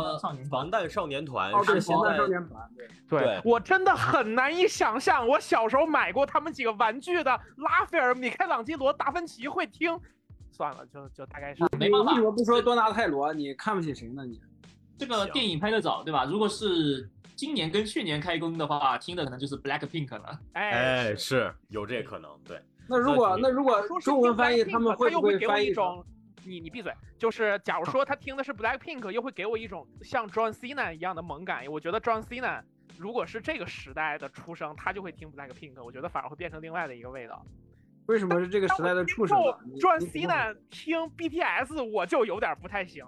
防弹少年团。哦，对，防弹少年团。对，我真的很难以想象，我小时候买过他们几个玩具的拉斐尔、米开朗基罗、达芬奇会听。算了，就就大概是。没办法。为什么不说多纳泰罗？你看不起谁呢？你这个电影拍的早，对吧？如果是。今年跟去年开工的话，听的可能就是 Black Pink 了。哎，是有这可能。对，那如果那如果中文翻译，他们会不会翻译一种？你你闭嘴。就是假如 说他听的是 Black Pink，又会给我一种像 John Cena 一样的萌感。我觉得 John Cena 如果是这个时代的出生，他就会听 Black Pink。我觉得反而会变成另外的一个味道。为什么是这个时代的出生？John Cena 听 BTS 我就有点不太行。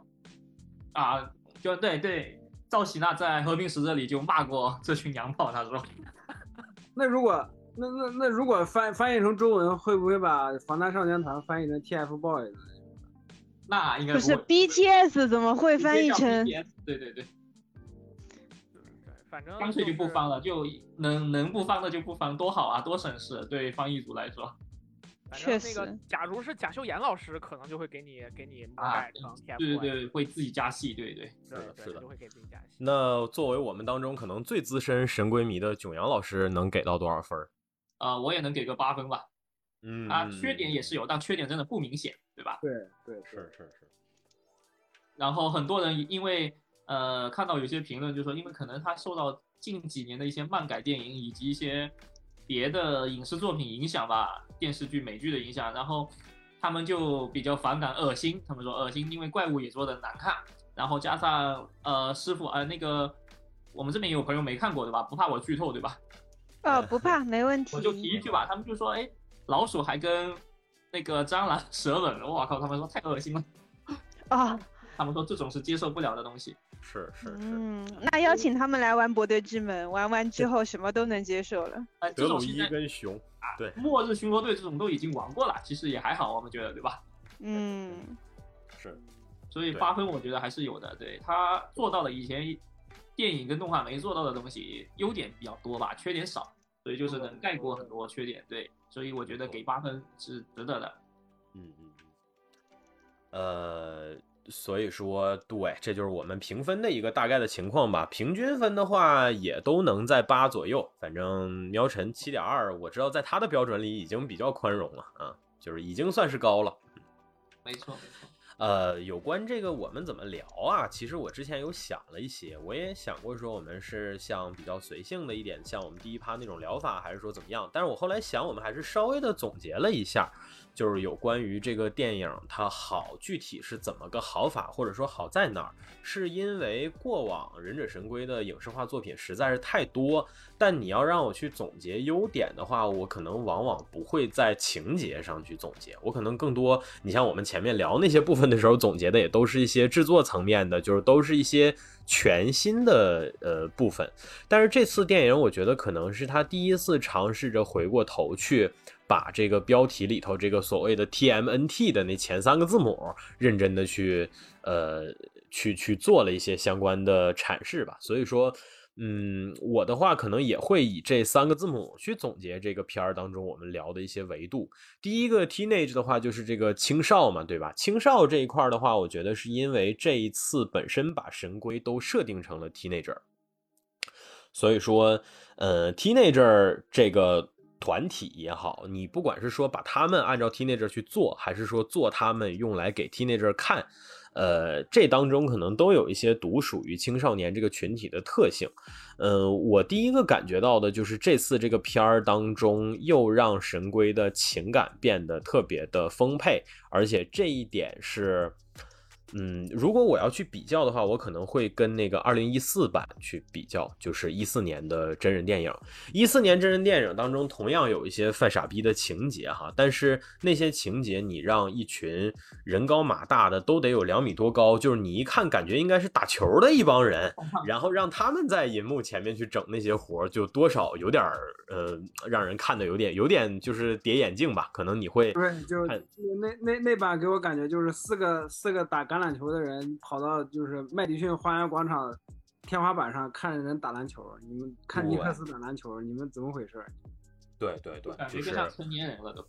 啊，就对对。赵喜娜在《和平使者》里就骂过这群娘炮，他说：“那如果那那那如果翻翻译成中文，会不会把防弹少年团翻译成 TFBOYS？那应该不是 BTS，怎么会翻译成？对对对，反正干脆就不翻了，就能能不翻的就不翻，多好啊，多省事，对翻译组来说。”确实，那个假如是贾秀妍老师，可能就会给你给你改成 TF，对对对，会自己加戏，对对，是的，是的，就会给自己加戏。那作为我们当中可能最资深神龟迷的囧阳老师，能给到多少分？啊，我也能给个八分吧。嗯，啊，缺点也是有，但缺点真的不明显，对吧？对对，是是是。然后很多人因为呃看到有些评论就说，因为可能他受到近几年的一些漫改电影以及一些。别的影视作品影响吧，电视剧、美剧的影响，然后他们就比较反感恶心，他们说恶心，因为怪物也做的难看，然后加上呃师傅呃那个我们这边也有朋友没看过对吧？不怕我剧透对吧？哦，不怕，没问题。我就提一句吧，他们就说哎，老鼠还跟那个蟑螂舌吻，我靠，他们说太恶心了。啊，他们说这种是接受不了的东西。是是是。嗯，那邀请他们来玩《博德之门》，玩完之后什么都能接受了。哎，德鲁伊跟熊啊，对，末日巡逻队这种都已经玩过了，其实也还好，我们觉得对吧？嗯，是。所以八分我觉得还是有的，对他做到了以前电影跟动画没做到的东西，优点比较多吧，缺点少，所以就是能盖过很多缺点，对，所以我觉得给八分是值得的。嗯嗯呃，所以说，对，这就是我们评分的一个大概的情况吧。平均分的话，也都能在八左右。反正喵晨七点二，我知道在他的标准里已经比较宽容了啊，就是已经算是高了。没错，没错。呃，有关这个我们怎么聊啊？其实我之前有想了一些，我也想过说我们是像比较随性的一点，像我们第一趴那种聊法，还是说怎么样？但是我后来想，我们还是稍微的总结了一下。就是有关于这个电影它好具体是怎么个好法，或者说好在哪儿？是因为过往《忍者神龟》的影视化作品实在是太多，但你要让我去总结优点的话，我可能往往不会在情节上去总结，我可能更多，你像我们前面聊那些部分的时候总结的也都是一些制作层面的，就是都是一些全新的呃部分。但是这次电影，我觉得可能是他第一次尝试着回过头去。把这个标题里头这个所谓的 TMNT 的那前三个字母，认真的去呃去去做了一些相关的阐释吧。所以说，嗯，我的话可能也会以这三个字母去总结这个片儿当中我们聊的一些维度。第一个 teenage 的话就是这个青少嘛，对吧？青少这一块的话，我觉得是因为这一次本身把神龟都设定成了 teenager，所以说，呃，teenager 这个。团体也好，你不管是说把他们按照 teenager 去做，还是说做他们用来给 teenager 看，呃，这当中可能都有一些独属于青少年这个群体的特性。嗯，我第一个感觉到的就是这次这个片儿当中又让神龟的情感变得特别的丰沛，而且这一点是。嗯，如果我要去比较的话，我可能会跟那个二零一四版去比较，就是一四年的真人电影。一四年真人电影当中同样有一些犯傻逼的情节哈，但是那些情节你让一群人高马大的都得有两米多高，就是你一看感觉应该是打球的一帮人，然后让他们在银幕前面去整那些活，就多少有点呃让人看的有点有点就是叠眼镜吧，可能你会对，就那那那版给我感觉就是四个四个打橄榄。篮球的人跑到就是麦迪逊花园广场天花板上看人打篮球，你们看尼克斯打篮球，你们怎么回事？对对对，就是像成年人了都。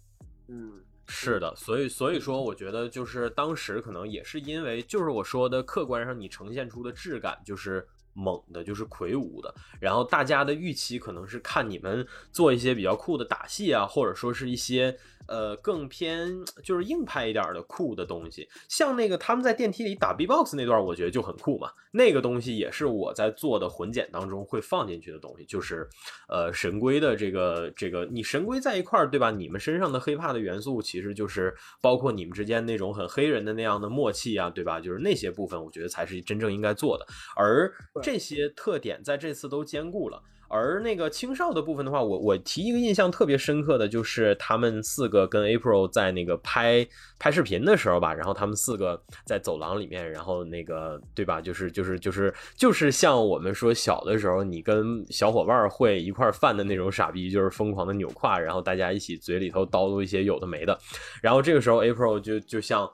嗯，是的，所以所以说，我觉得就是当时可能也是因为，就是我说的客观上你呈现出的质感就是猛的，就是魁梧的，然后大家的预期可能是看你们做一些比较酷的打戏啊，或者说是一些。呃，更偏就是硬派一点的酷的东西，像那个他们在电梯里打 B-box 那段，我觉得就很酷嘛。那个东西也是我在做的混剪当中会放进去的东西，就是呃神龟的这个这个，你神龟在一块儿，对吧？你们身上的黑怕的元素，其实就是包括你们之间那种很黑人的那样的默契啊，对吧？就是那些部分，我觉得才是真正应该做的，而这些特点在这次都兼顾了。而那个青少的部分的话，我我提一个印象特别深刻的就是他们四个跟 April 在那个拍拍视频的时候吧，然后他们四个在走廊里面，然后那个对吧，就是就是就是就是像我们说小的时候，你跟小伙伴会一块犯的那种傻逼，就是疯狂的扭胯，然后大家一起嘴里头叨叨一些有的没的，然后这个时候 April 就就像。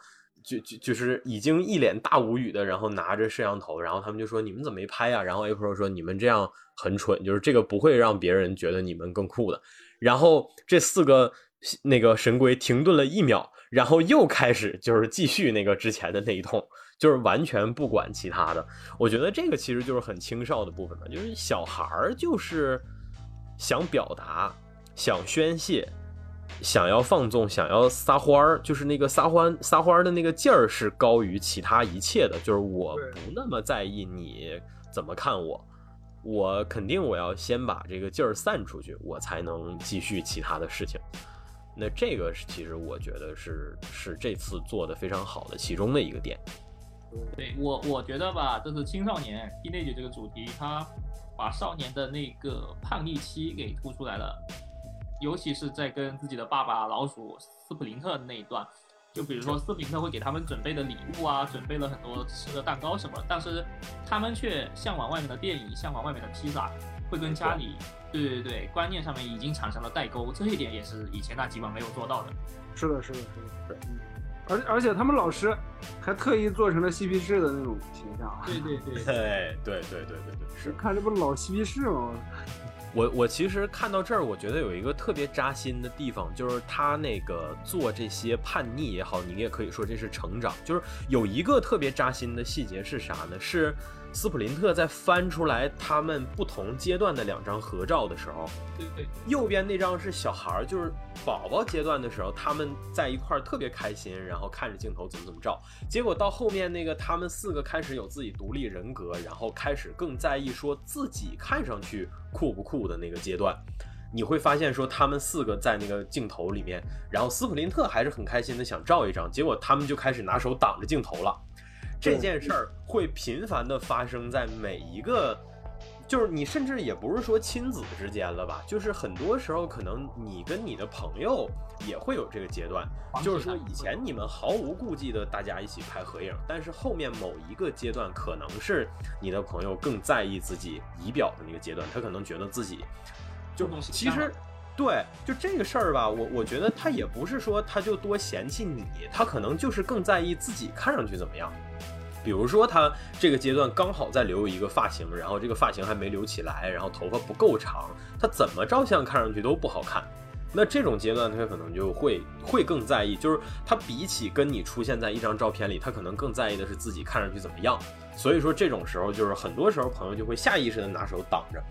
就就就是已经一脸大无语的，然后拿着摄像头，然后他们就说你们怎么没拍呀？然后 April 说你们这样很蠢，就是这个不会让别人觉得你们更酷的。然后这四个那个神龟停顿了一秒，然后又开始就是继续那个之前的那一通，就是完全不管其他的。我觉得这个其实就是很青少的部分嘛，就是小孩儿就是想表达，想宣泄。想要放纵，想要撒欢儿，就是那个撒欢撒欢儿的那个劲儿是高于其他一切的。就是我不那么在意你怎么看我，我肯定我要先把这个劲儿散出去，我才能继续其他的事情。那这个是其实我觉得是是这次做的非常好的其中的一个点。对我我觉得吧，这是青少年 teenage 这个主题，它把少年的那个叛逆期给突出来了，尤其是在跟自己的爸爸老鼠斯普林特那一段。就比如说，斯普林特会给他们准备的礼物啊，准备了很多吃的蛋糕什么，但是他们却向往外面的电影，向往外面的披萨，会跟家里，对对对，观念上面已经产生了代沟，这一点也是以前那几本没有做到的。是的，是的，是的，是。而而且他们老师还特意做成了嬉皮士的那种形象。对对对，对 对对对对对，是看这不老嬉皮士吗？我我其实看到这儿，我觉得有一个特别扎心的地方，就是他那个做这些叛逆也好，你也可以说这是成长。就是有一个特别扎心的细节是啥呢？是。斯普林特在翻出来他们不同阶段的两张合照的时候，对对，右边那张是小孩儿，就是宝宝阶段的时候，他们在一块儿特别开心，然后看着镜头怎么怎么照。结果到后面那个他们四个开始有自己独立人格，然后开始更在意说自己看上去酷不酷的那个阶段，你会发现说他们四个在那个镜头里面，然后斯普林特还是很开心的想照一张，结果他们就开始拿手挡着镜头了。这件事儿会频繁的发生在每一个，就是你甚至也不是说亲子之间了吧，就是很多时候可能你跟你的朋友也会有这个阶段，就是说以前你们毫无顾忌的大家一起拍合影，但是后面某一个阶段可能是你的朋友更在意自己仪表的那个阶段，他可能觉得自己就其实对就这个事儿吧，我我觉得他也不是说他就多嫌弃你，他可能就是更在意自己看上去怎么样。比如说，他这个阶段刚好在留一个发型，然后这个发型还没留起来，然后头发不够长，他怎么照相看上去都不好看。那这种阶段，他可能就会会更在意，就是他比起跟你出现在一张照片里，他可能更在意的是自己看上去怎么样。所以说，这种时候就是很多时候朋友就会下意识的拿手挡着，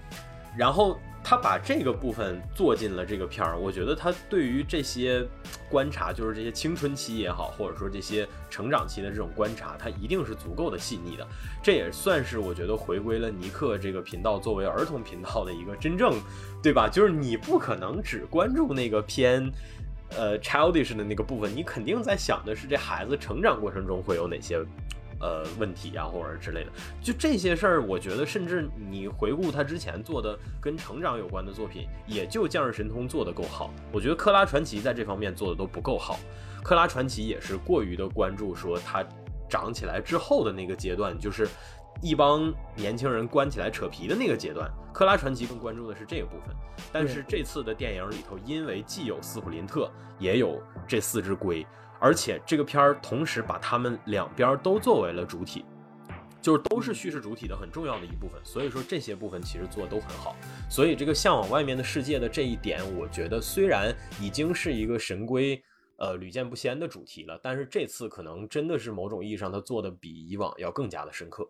然后。他把这个部分做进了这个片儿，我觉得他对于这些观察，就是这些青春期也好，或者说这些成长期的这种观察，它一定是足够的细腻的。这也算是我觉得回归了尼克这个频道作为儿童频道的一个真正，对吧？就是你不可能只关注那个偏，呃，childish 的那个部分，你肯定在想的是这孩子成长过程中会有哪些。呃，问题呀，或者之类的，就这些事儿，我觉得，甚至你回顾他之前做的跟成长有关的作品，也就《降世神通》做的够好。我觉得《克拉传奇》在这方面做的都不够好，《克拉传奇》也是过于的关注说他长起来之后的那个阶段，就是一帮年轻人关起来扯皮的那个阶段。《克拉传奇》更关注的是这个部分。但是这次的电影里头，因为既有斯普林特，也有这四只龟。而且这个片儿同时把他们两边都作为了主体，就是都是叙事主体的很重要的一部分。所以说这些部分其实做的都很好。所以这个向往外面的世界的这一点，我觉得虽然已经是一个神龟呃屡见不鲜的主题了，但是这次可能真的是某种意义上他做的比以往要更加的深刻。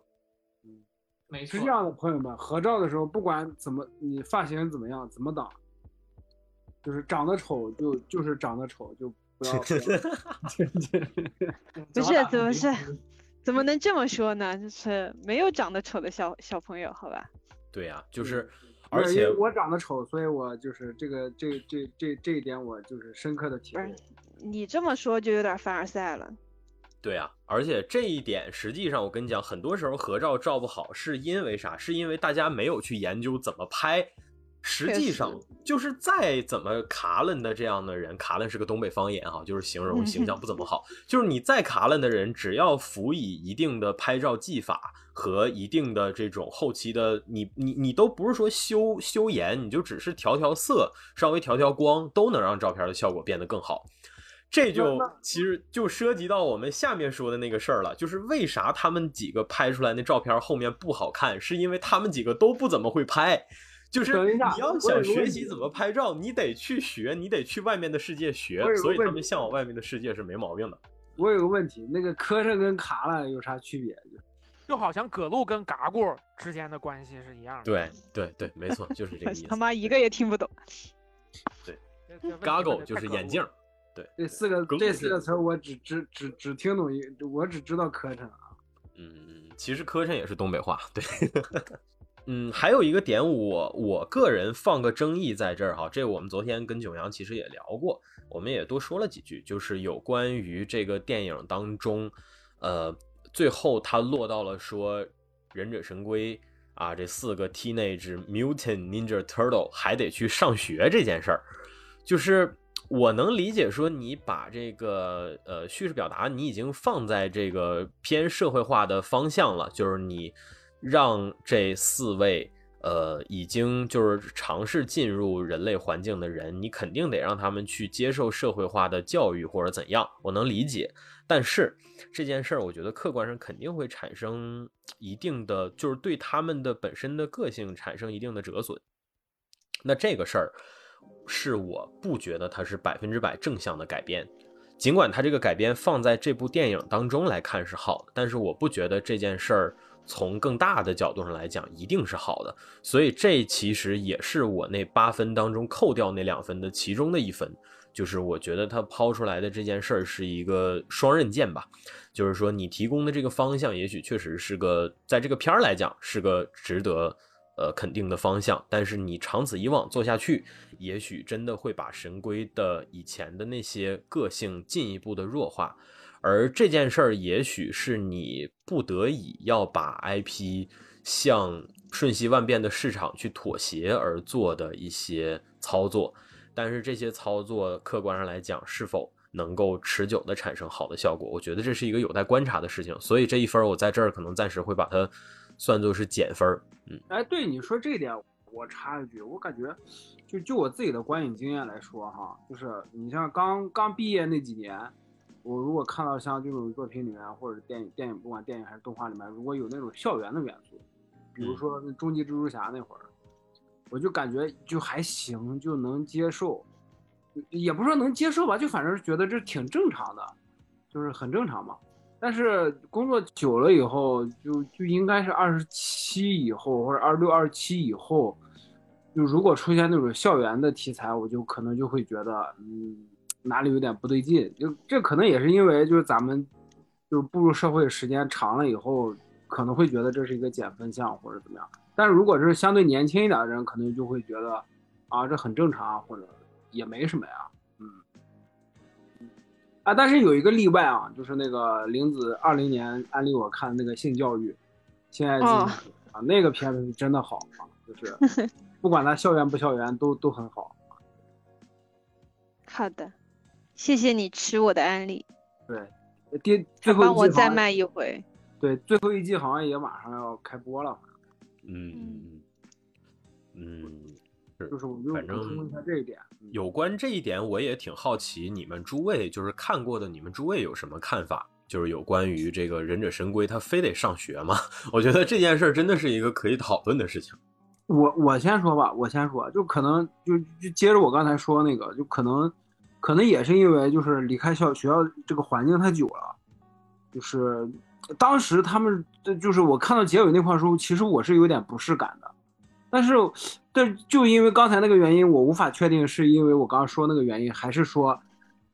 嗯，没错。是这样的，朋友们，合照的时候不管怎么你发型怎么样，怎么挡，就是长得丑就就是长得丑就。不是，怎么是？怎么能这么说呢？就是没有长得丑的小小朋友，好吧？对呀，就是，而且我长得丑，所以我就是这个这这这这一点，我就是深刻的体会。你这么说就有点凡尔赛了。对啊，而且这一点实际上，我跟你讲，很多时候合照照不好，是因为啥？是因为大家没有去研究怎么拍。实际上，就是再怎么卡伦的这样的人，卡伦是个东北方言哈，就是形容形象不怎么好。就是你再卡伦的人，只要辅以一定的拍照技法和一定的这种后期的，你你你都不是说修修颜，你就只是调调色，稍微调调光，都能让照片的效果变得更好。这就其实就涉及到我们下面说的那个事儿了，就是为啥他们几个拍出来那照片后面不好看，是因为他们几个都不怎么会拍。就是你要想学习怎么拍照，你得去学，你得去外面的世界学，所以他们向往外面的世界是没毛病的。我有个问题，那个磕碜跟卡了有啥区别？就好像葛路跟嘎咕之间的关系是一样的。对对对，没错，就是这个意思。他妈一个也听不懂。对，goggle 就是眼镜。对，这四个这四个词我只只只只听懂一，我只知道磕碜啊。嗯，其实磕碜也是东北话。对。嗯，还有一个点，我我个人放个争议在这儿哈，这我们昨天跟九阳其实也聊过，我们也多说了几句，就是有关于这个电影当中，呃，最后他落到了说忍者神龟啊这四个 teenage mutant ninja turtle 还得去上学这件事儿，就是我能理解说你把这个呃叙事表达你已经放在这个偏社会化的方向了，就是你。让这四位呃已经就是尝试进入人类环境的人，你肯定得让他们去接受社会化的教育或者怎样，我能理解。但是这件事儿，我觉得客观上肯定会产生一定的，就是对他们的本身的个性产生一定的折损。那这个事儿是我不觉得它是百分之百正向的改变，尽管它这个改编放在这部电影当中来看是好的，但是我不觉得这件事儿。从更大的角度上来讲，一定是好的，所以这其实也是我那八分当中扣掉那两分的其中的一分，就是我觉得他抛出来的这件事儿是一个双刃剑吧，就是说你提供的这个方向，也许确实是个在这个片儿来讲是个值得呃肯定的方向，但是你长此以往做下去，也许真的会把神龟的以前的那些个性进一步的弱化。而这件事儿，也许是你不得已要把 IP 向瞬息万变的市场去妥协而做的一些操作，但是这些操作客观上来讲，是否能够持久的产生好的效果，我觉得这是一个有待观察的事情。所以这一分我在这儿可能暂时会把它算作是减分。嗯，哎，对你说这一点，我插一句，我感觉就就我自己的观影经验来说，哈，就是你像刚刚毕业那几年。我如果看到像这种作品里面，或者电影、电影不管电影还是动画里面，如果有那种校园的元素，比如说那终极蜘蛛侠那会儿，我就感觉就还行，就能接受，也不说能接受吧，就反正是觉得这挺正常的，就是很正常嘛。但是工作久了以后，就就应该是二十七以后或者二十六、二十七以后，就如果出现那种校园的题材，我就可能就会觉得，嗯。哪里有点不对劲？就这可能也是因为就是咱们就是步入社会时间长了以后，可能会觉得这是一个减分项或者怎么样。但是如果是相对年轻一点的人，可能就会觉得啊这很正常啊或者也没什么呀。嗯，啊，但是有一个例外啊，就是那个玲子二零年安利我看那个性教育，性爱啊那个片子是真的好啊，就是 不管它校园不校园都都很好。好的。谢谢你吃我的安利，对，第最后帮我再卖一回。对，最后一季好像也马上要开播了。嗯嗯，就是我就反正说一下这一点。有关这一点，我也挺好奇，你们诸位就是看过的，你们诸位有什么看法？就是有关于这个忍者神龟，他非得上学吗？我觉得这件事真的是一个可以讨论的事情。我我先说吧，我先说，就可能就就接着我刚才说那个，就可能。可能也是因为就是离开校学校这个环境太久了，就是当时他们就是我看到结尾那块时候，其实我是有点不适感的，但是但就因为刚才那个原因，我无法确定是因为我刚刚说那个原因，还是说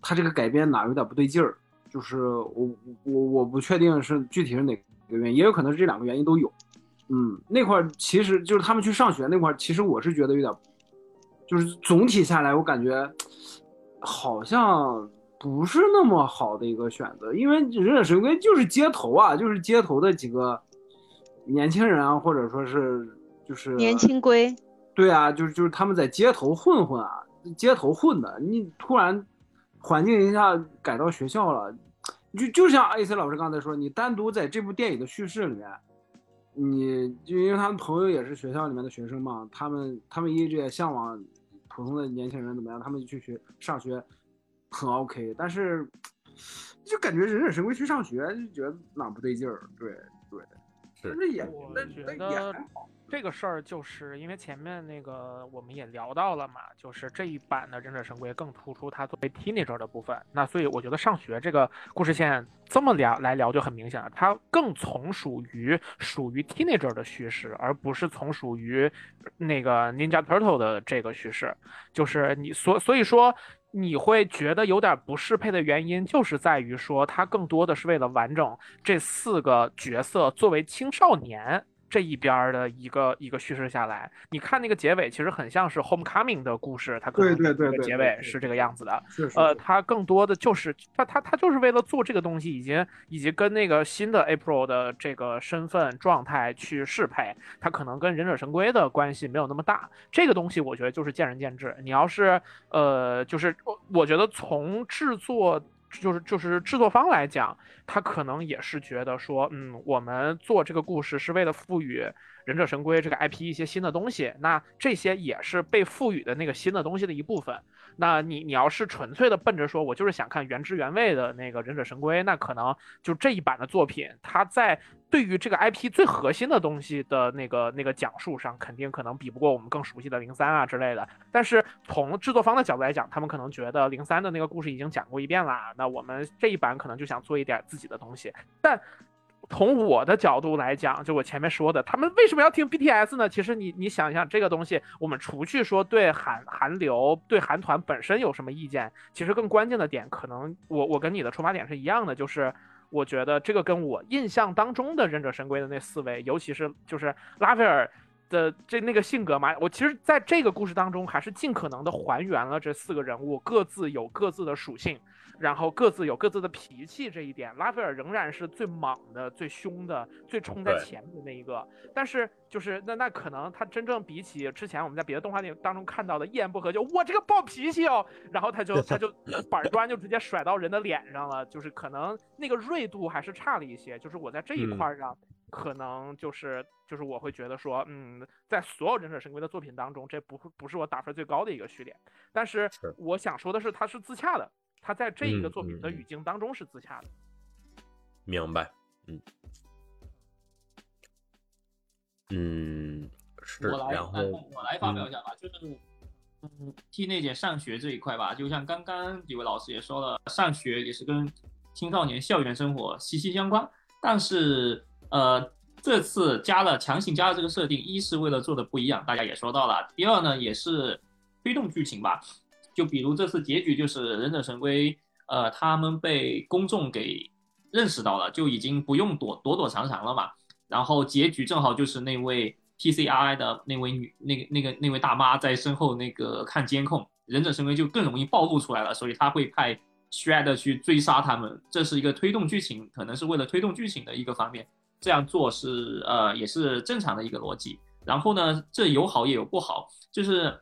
他这个改编哪有点不对劲儿，就是我我我不确定是具体是哪个原因，也有可能是这两个原因都有。嗯，那块其实就是他们去上学那块，其实我是觉得有点，就是总体下来我感觉。好像不是那么好的一个选择，因为忍者神龟就是街头啊，就是街头的几个年轻人啊，或者说是就是年轻龟，对啊，就是就是他们在街头混混啊，街头混的。你突然环境一下改到学校了，就就像 AC 老师刚才说，你单独在这部电影的叙事里面，你就因为他们朋友也是学校里面的学生嘛，他们他们一直也向往。普通的年轻人怎么样？他们去学上学很 OK，但是就感觉忍者神龟去上学就觉得哪不对劲儿。对对，是。但是也，但但也还好。这个事儿就是因为前面那个我们也聊到了嘛，就是这一版的忍者神龟更突出它作为 teenager 的部分，那所以我觉得上学这个故事线这么聊来聊就很明显了，它更从属于属于 teenager 的叙事，而不是从属于那个 Ninja Turtle 的这个叙事，就是你所所以说你会觉得有点不适配的原因，就是在于说它更多的是为了完整这四个角色作为青少年。这一边的一个一个叙事下来，你看那个结尾，其实很像是 Homecoming 的故事，它可能对对对结尾是这个样子的。是呃，它更多的就是它它它就是为了做这个东西，已经以及跟那个新的 April 的这个身份状态去适配，它可能跟忍者神龟的关系没有那么大。这个东西我觉得就是见仁见智。你要是呃，就是我我觉得从制作。就是就是制作方来讲，他可能也是觉得说，嗯，我们做这个故事是为了赋予《忍者神龟》这个 IP 一些新的东西，那这些也是被赋予的那个新的东西的一部分。那你你要是纯粹的奔着说，我就是想看原汁原味的那个忍者神龟，那可能就这一版的作品，它在对于这个 IP 最核心的东西的那个那个讲述上，肯定可能比不过我们更熟悉的零三啊之类的。但是从制作方的角度来讲，他们可能觉得零三的那个故事已经讲过一遍啦，那我们这一版可能就想做一点自己的东西，但。从我的角度来讲，就我前面说的，他们为什么要听 BTS 呢？其实你你想一想，这个东西，我们除去说对韩韩流、对韩团本身有什么意见，其实更关键的点，可能我我跟你的出发点是一样的，就是我觉得这个跟我印象当中的忍者神龟的那四位，尤其是就是拉斐尔的这那个性格嘛，我其实在这个故事当中，还是尽可能的还原了这四个人物各自有各自的属性。然后各自有各自的脾气，这一点，拉斐尔仍然是最莽的、最凶的、最冲在前面的那一个。但是就是那那可能他真正比起之前我们在别的动画电影当中看到的，一言不合就我这个暴脾气哦，然后他就 他就板砖就直接甩到人的脸上了，就是可能那个锐度还是差了一些。就是我在这一块上，可能就是就是我会觉得说，嗯，在所有忍者神龟的作品当中，这不不是我打分最高的一个序列。但是我想说的是，它是自洽的。他在这一个作品的语境当中是自洽的，明白，嗯，嗯，是。我来，然后我来发表一下吧，就是，嗯，替那姐上学这一块吧，就像刚刚几位老师也说了，上学也是跟青少年校园生活息息相关。但是，呃，这次加了强行加了这个设定，一是为了做的不一样，大家也说到了；第二呢，也是推动剧情吧。就比如这次结局就是忍者神龟，呃，他们被公众给认识到了，就已经不用躲躲躲藏藏了嘛。然后结局正好就是那位 T C R I 的那位女，那个那个那位大妈在身后那个看监控，忍者神龟就更容易暴露出来了，所以他会派 Shred 去追杀他们，这是一个推动剧情，可能是为了推动剧情的一个方面，这样做是呃也是正常的一个逻辑。然后呢，这有好也有不好，就是。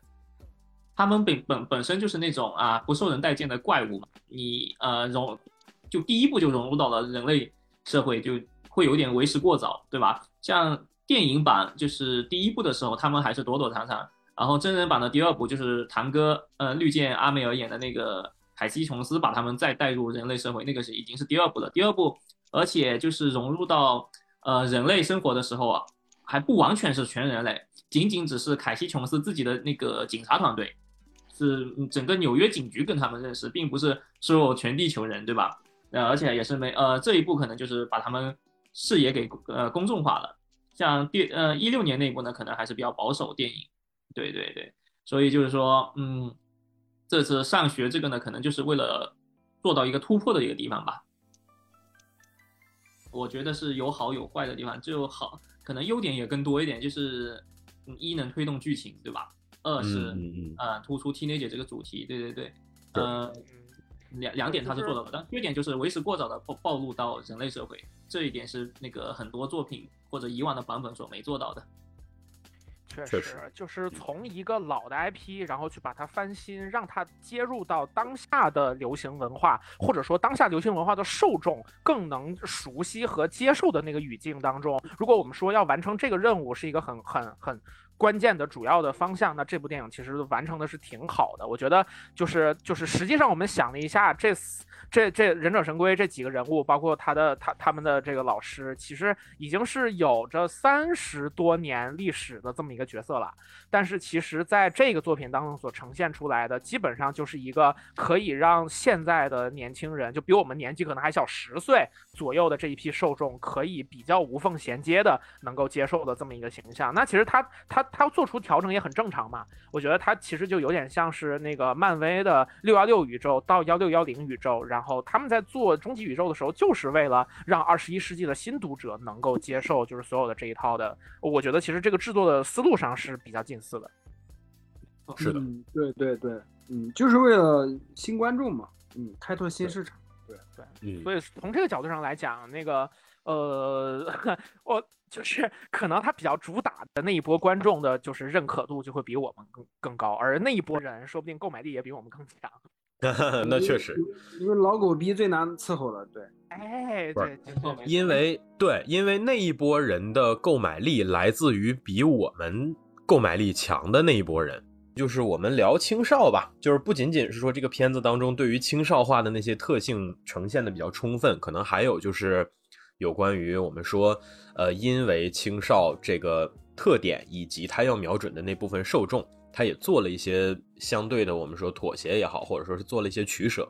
他们本本本身就是那种啊不受人待见的怪物嘛，你呃融就第一步就融入到了人类社会，就会有点为时过早，对吧？像电影版就是第一部的时候，他们还是躲躲藏藏，然后真人版的第二部就是堂哥呃绿箭阿梅尔演的那个凯西琼斯把他们再带入人类社会，那个是已经是第二部了。第二部而且就是融入到呃人类生活的时候啊，还不完全是全人类，仅仅只是凯西琼斯自己的那个警察团队。是整个纽约警局跟他们认识，并不是所有全地球人，对吧？呃，而且也是没呃这一步可能就是把他们视野给呃公众化了。像第呃一六年那部呢，可能还是比较保守电影。对对对，所以就是说，嗯，这次上学这个呢，可能就是为了做到一个突破的一个地方吧。我觉得是有好有坏的地方，就好可能优点也更多一点，就是一能推动剧情，对吧？二是嗯呃突出 T 内姐这个主题，对对对，呃两两点他是做到了，但缺点就是为时过早的暴暴露到人类社会，这一点是那个很多作品或者以往的版本所没做到的。确实，就是从一个老的 IP，然后去把它翻新，让它接入到当下的流行文化，或者说当下流行文化的受众更能熟悉和接受的那个语境当中。如果我们说要完成这个任务，是一个很很很。关键的主要的方向，那这部电影其实完成的是挺好的。我觉得就是就是，实际上我们想了一下，这这这忍者神龟这几个人物，包括他的他他们的这个老师，其实已经是有着三十多年历史的这么一个角色了。但是其实在这个作品当中所呈现出来的，基本上就是一个可以让现在的年轻人，就比我们年纪可能还小十岁左右的这一批受众，可以比较无缝衔接的能够接受的这么一个形象。那其实他他。他做出调整也很正常嘛。我觉得他其实就有点像是那个漫威的六幺六宇宙到幺六幺零宇宙，然后他们在做终极宇宙的时候，就是为了让二十一世纪的新读者能够接受，就是所有的这一套的。我觉得其实这个制作的思路上是比较近似的。是的，嗯，对对对，嗯，就是为了新观众嘛，嗯，开拓新市场。对对，嗯，所以从这个角度上来讲，那个呃，我就是可能他比较主打的那一波观众的，就是认可度就会比我们更更高，而那一波人说不定购买力也比我们更强。那确实，因为老狗逼最难伺候了，对。哎，对因为对，因为那一波人的购买力来自于比我们购买力强的那一波人。就是我们聊青少吧，就是不仅仅是说这个片子当中对于青少化的那些特性呈现的比较充分，可能还有就是有关于我们说，呃，因为青少这个特点以及他要瞄准的那部分受众，他也做了一些相对的我们说妥协也好，或者说是做了一些取舍。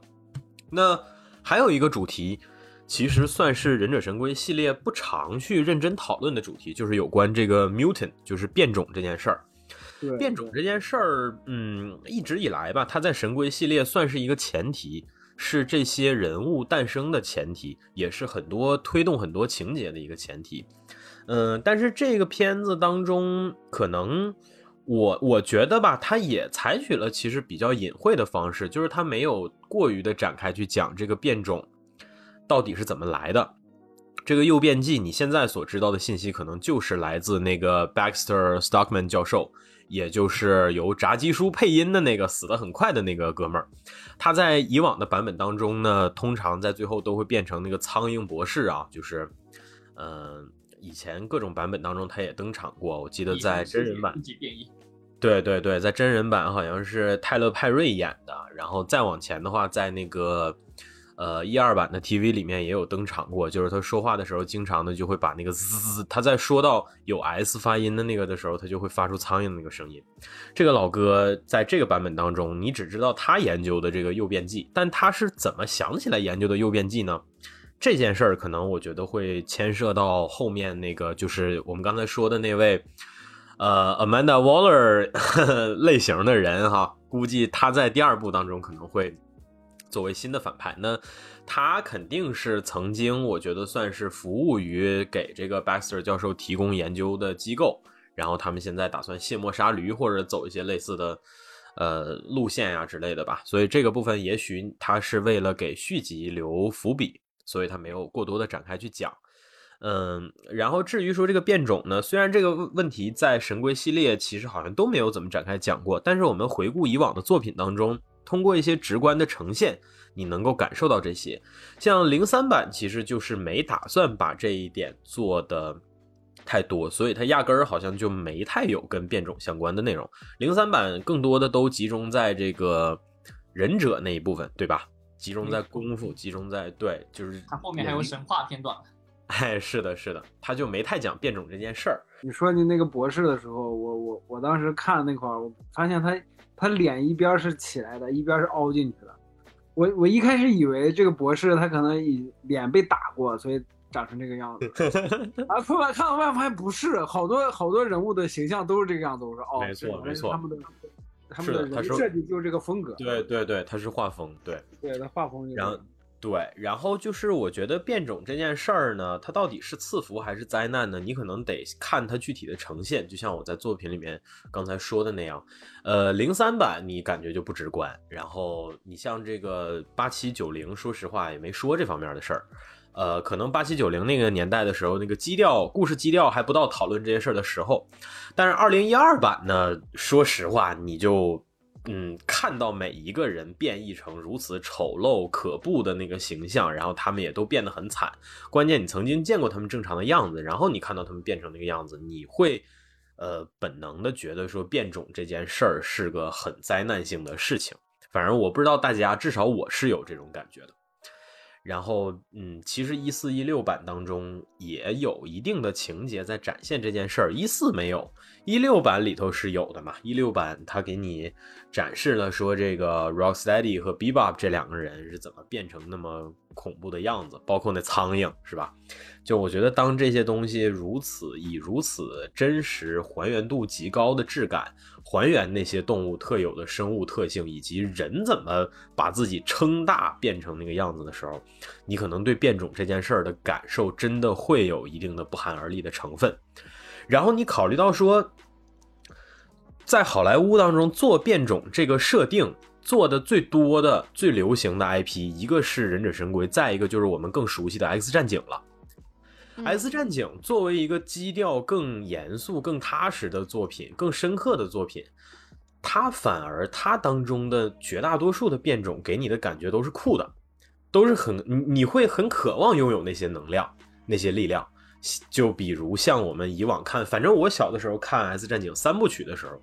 那还有一个主题，其实算是忍者神龟系列不常去认真讨论的主题，就是有关这个 mutant，就是变种这件事儿。变种这件事儿，嗯，一直以来吧，它在神龟系列算是一个前提，是这些人物诞生的前提，也是很多推动很多情节的一个前提。嗯，但是这个片子当中，可能我我觉得吧，它也采取了其实比较隐晦的方式，就是它没有过于的展开去讲这个变种到底是怎么来的。这个诱变剂，你现在所知道的信息，可能就是来自那个 Baxter Stockman 教授。也就是由炸鸡叔配音的那个死的很快的那个哥们儿，他在以往的版本当中呢，通常在最后都会变成那个苍蝇博士啊，就是，嗯，以前各种版本当中他也登场过，我记得在真人版，对对对，在真人版好像是泰勒派瑞演的，然后再往前的话，在那个。呃，一二版的 TV 里面也有登场过，就是他说话的时候，经常的就会把那个滋，他在说到有 S 发音的那个的时候，他就会发出苍蝇的那个声音。这个老哥在这个版本当中，你只知道他研究的这个诱变剂，但他是怎么想起来研究的诱变剂呢？这件事儿可能我觉得会牵涉到后面那个，就是我们刚才说的那位，呃，Amanda Waller 类型的人哈，估计他在第二部当中可能会。作为新的反派，那他肯定是曾经，我觉得算是服务于给这个 Baxter 教授提供研究的机构，然后他们现在打算卸磨杀驴，或者走一些类似的呃路线呀之类的吧。所以这个部分也许他是为了给续集留伏笔，所以他没有过多的展开去讲。嗯，然后至于说这个变种呢，虽然这个问题在神龟系列其实好像都没有怎么展开讲过，但是我们回顾以往的作品当中。通过一些直观的呈现，你能够感受到这些。像零三版其实就是没打算把这一点做的太多，所以它压根儿好像就没太有跟变种相关的内容。零三版更多的都集中在这个忍者那一部分，对吧？集中在功夫，集中在对，就是他后面还有神话片段。哎，是的，是的，他就没太讲变种这件事儿。你说你那个博士的时候，我我我当时看那块儿，我发现他。他脸一边是起来的，一边是凹进去的。我我一开始以为这个博士他可能以脸被打过，所以长成这个样子。啊，后来看到外发现不是，好多好多人物的形象都是这个样子。我说哦，没错没错，他们的他们的人设计就是这个风格。对对对，他是画风，对对，他画风。然后。对，然后就是我觉得变种这件事儿呢，它到底是赐福还是灾难呢？你可能得看它具体的呈现。就像我在作品里面刚才说的那样，呃，零三版你感觉就不直观，然后你像这个八七九零，说实话也没说这方面的事儿。呃，可能八七九零那个年代的时候，那个基调、故事基调还不到讨论这些事儿的时候。但是二零一二版呢，说实话你就。嗯，看到每一个人变异成如此丑陋可怖的那个形象，然后他们也都变得很惨。关键你曾经见过他们正常的样子，然后你看到他们变成那个样子，你会，呃，本能的觉得说变种这件事儿是个很灾难性的事情。反正我不知道大家，至少我是有这种感觉的。然后，嗯，其实一四一六版当中也有一定的情节在展现这件事儿，一四没有，一六版里头是有的嘛。一六版他给你展示了说这个 Rocksteady 和 Bebop 这两个人是怎么变成那么恐怖的样子，包括那苍蝇，是吧？就我觉得，当这些东西如此以如此真实、还原度极高的质感，还原那些动物特有的生物特性，以及人怎么把自己撑大变成那个样子的时候，你可能对变种这件事儿的感受真的会有一定的不寒而栗的成分。然后你考虑到说，在好莱坞当中做变种这个设定做的最多的、最流行的 IP，一个是忍者神龟，再一个就是我们更熟悉的 X 战警了。X 战警作为一个基调更严肃、更踏实的作品，更深刻的作品，它反而它当中的绝大多数的变种给你的感觉都是酷的，都是很你你会很渴望拥有那些能量、那些力量。就比如像我们以往看，反正我小的时候看 X 战警三部曲的时候，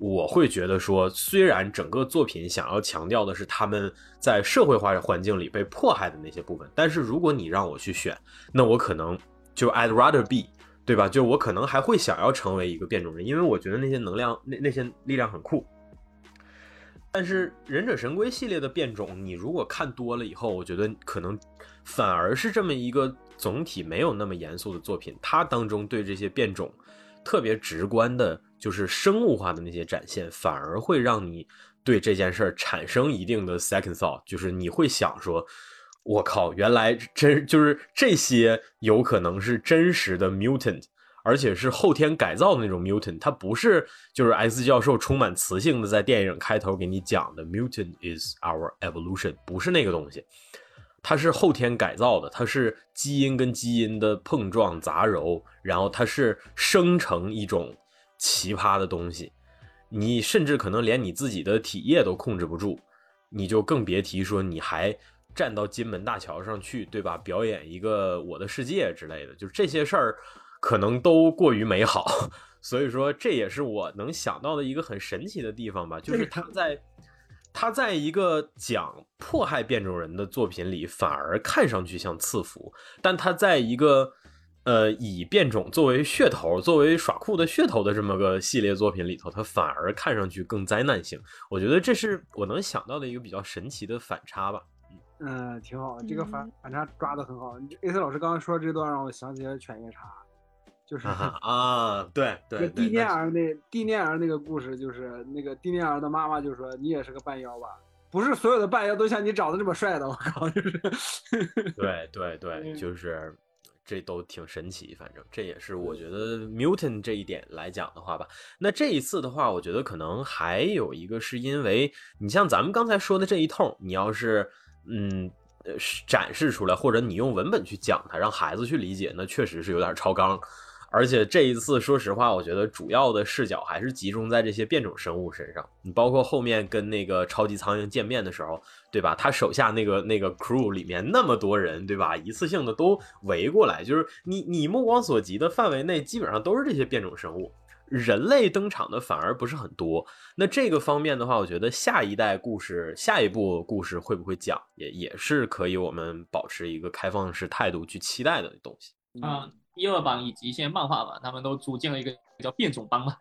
我会觉得说，虽然整个作品想要强调的是他们在社会化环境里被迫害的那些部分，但是如果你让我去选，那我可能。就 I'd rather be，对吧？就我可能还会想要成为一个变种人，因为我觉得那些能量、那那些力量很酷。但是忍者神龟系列的变种，你如果看多了以后，我觉得可能反而是这么一个总体没有那么严肃的作品。它当中对这些变种特别直观的，就是生物化的那些展现，反而会让你对这件事儿产生一定的 second thought，就是你会想说。我靠！原来真就是这些，有可能是真实的 mutant，而且是后天改造的那种 mutant。它不是就是 S 教授充满磁性的在电影开头给你讲的 mutant is our evolution，不是那个东西。它是后天改造的，它是基因跟基因的碰撞杂糅，然后它是生成一种奇葩的东西。你甚至可能连你自己的体液都控制不住，你就更别提说你还。站到金门大桥上去，对吧？表演一个《我的世界》之类的，就是这些事儿，可能都过于美好。所以说，这也是我能想到的一个很神奇的地方吧。就是他在他在一个讲迫害变种人的作品里，反而看上去像赐福；但他在一个呃以变种作为噱头、作为耍酷的噱头的这么个系列作品里头，他反而看上去更灾难性。我觉得这是我能想到的一个比较神奇的反差吧。嗯，挺好，这个反反差抓的很好。A C 老师刚刚说这段让我想起了犬夜叉，就是啊，对对，蒂涅尔那蒂涅尔那个故事，就是那个蒂涅尔的妈妈就说你也是个半妖吧？不是所有的半妖都像你长得这么帅的，我靠，就是。对对对，就是这都挺神奇，反正这也是我觉得 mutant 这一点来讲的话吧。那这一次的话，我觉得可能还有一个是因为你像咱们刚才说的这一通，你要是。嗯，呃，展示出来，或者你用文本去讲它，让孩子去理解，那确实是有点超纲。而且这一次，说实话，我觉得主要的视角还是集中在这些变种生物身上。你包括后面跟那个超级苍蝇见面的时候，对吧？他手下那个那个 crew 里面那么多人，对吧？一次性的都围过来，就是你你目光所及的范围内，基本上都是这些变种生物。人类登场的反而不是很多，那这个方面的话，我觉得下一代故事、下一部故事会不会讲，也也是可以我们保持一个开放式态度去期待的东西。啊，一二版以及一些漫画版，他们都组建了一个叫变种帮嘛。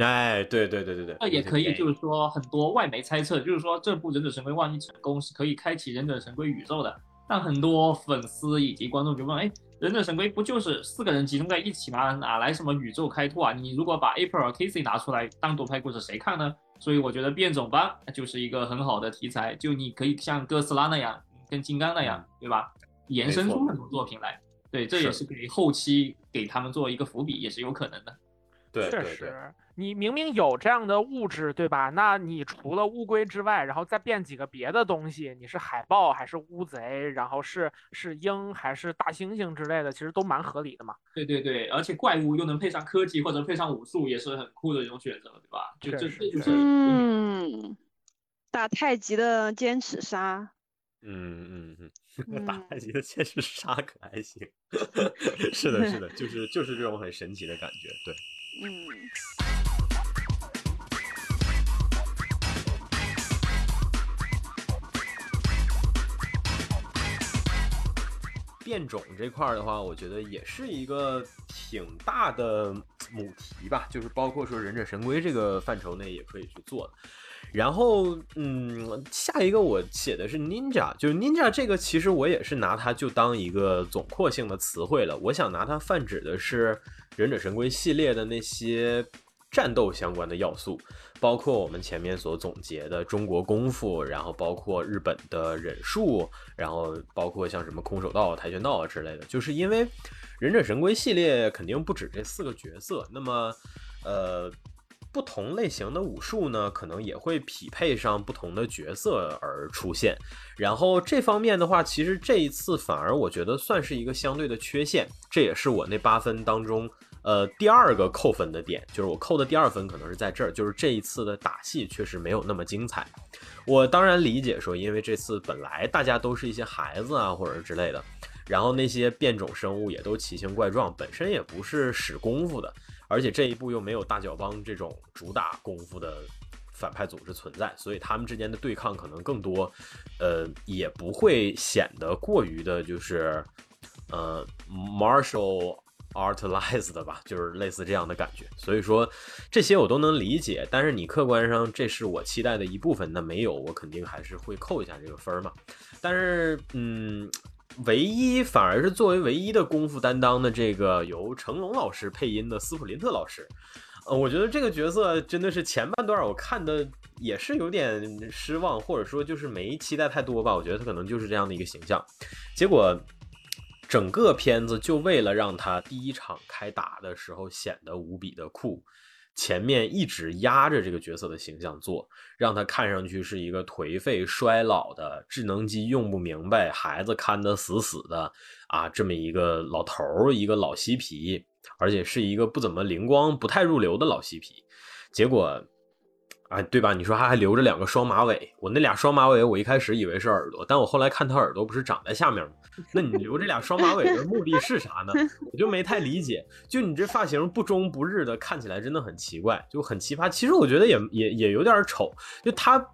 哎，对对对对对，那也可以，就是说很多外媒猜测，就是说这部忍者神龟万一成功，是可以开启忍者神龟宇宙的。但很多粉丝以及观众就问，哎。忍者神龟不就是四个人集中在一起吗？哪来什么宇宙开拓啊？你如果把 April 和 Casey 拿出来单独拍故事，谁看呢？所以我觉得变种帮就是一个很好的题材，就你可以像哥斯拉那样，跟金刚那样，对吧？延伸出很多作品来。对，这也是给后期给他们做一个伏笔，也是有可能的。对，确实。你明明有这样的物质，对吧？那你除了乌龟之外，然后再变几个别的东西，你是海豹还是乌贼，然后是是鹰还是大猩猩之类的，其实都蛮合理的嘛。对对对，而且怪物又能配上科技或者配上武术，也是很酷的一种选择，对吧？就这这就是嗯，打太极的尖齿鲨。嗯嗯嗯，打太极的尖齿鲨可还行。是的，是的，就 是就是这种很神奇的感觉，对。嗯。变种这块儿的话，我觉得也是一个挺大的母题吧，就是包括说忍者神龟这个范畴内也可以去做的。然后，嗯，下一个我写的是 ninja，就是 ninja 这个，其实我也是拿它就当一个总括性的词汇了。我想拿它泛指的是忍者神龟系列的那些战斗相关的要素，包括我们前面所总结的中国功夫，然后包括日本的忍术，然后包括像什么空手道、跆拳道啊之类的。就是因为忍者神龟系列肯定不止这四个角色，那么，呃。不同类型的武术呢，可能也会匹配上不同的角色而出现。然后这方面的话，其实这一次反而我觉得算是一个相对的缺陷。这也是我那八分当中，呃，第二个扣分的点，就是我扣的第二分可能是在这儿，就是这一次的打戏确实没有那么精彩。我当然理解说，因为这次本来大家都是一些孩子啊，或者之类的，然后那些变种生物也都奇形怪状，本身也不是使功夫的。而且这一步又没有大脚帮这种主打功夫的反派组织存在，所以他们之间的对抗可能更多，呃，也不会显得过于的，就是呃，martial artized 的吧，就是类似这样的感觉。所以说这些我都能理解，但是你客观上这是我期待的一部分，那没有我肯定还是会扣一下这个分儿嘛。但是嗯。唯一反而是作为唯一的功夫担当的这个由成龙老师配音的斯普林特老师，呃，我觉得这个角色真的是前半段我看的也是有点失望，或者说就是没期待太多吧。我觉得他可能就是这样的一个形象，结果整个片子就为了让他第一场开打的时候显得无比的酷。前面一直压着这个角色的形象做，让他看上去是一个颓废衰老的智能机用不明白，孩子看得死死的啊，这么一个老头儿，一个老嬉皮，而且是一个不怎么灵光、不太入流的老嬉皮。结果。啊，对吧？你说他还留着两个双马尾，我那俩双马尾，我一开始以为是耳朵，但我后来看他耳朵不是长在下面吗？那你留这俩双马尾的目的是啥呢？我就没太理解。就你这发型不中不日的，看起来真的很奇怪，就很奇葩。其实我觉得也也也有点丑。就他，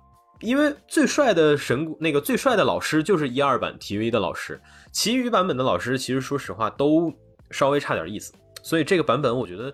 因为最帅的神那个最帅的老师就是一二版 TV 的老师，其余版本的老师其实说实话都稍微差点意思。所以这个版本我觉得。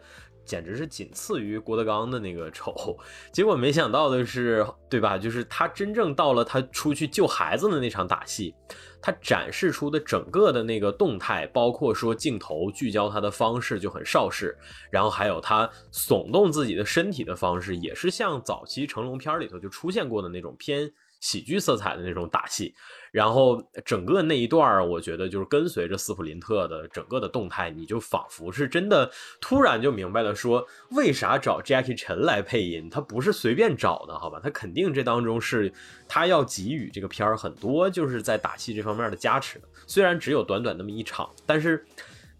简直是仅次于郭德纲的那个丑，结果没想到的是，对吧？就是他真正到了他出去救孩子的那场打戏，他展示出的整个的那个动态，包括说镜头聚焦他的方式就很邵氏，然后还有他耸动自己的身体的方式，也是像早期成龙片里头就出现过的那种偏喜剧色彩的那种打戏。然后整个那一段儿，我觉得就是跟随着斯普林特的整个的动态，你就仿佛是真的突然就明白了，说为啥找 Jackie 陈来配音，他不是随便找的，好吧？他肯定这当中是他要给予这个片儿很多就是在打戏这方面的加持。虽然只有短短那么一场，但是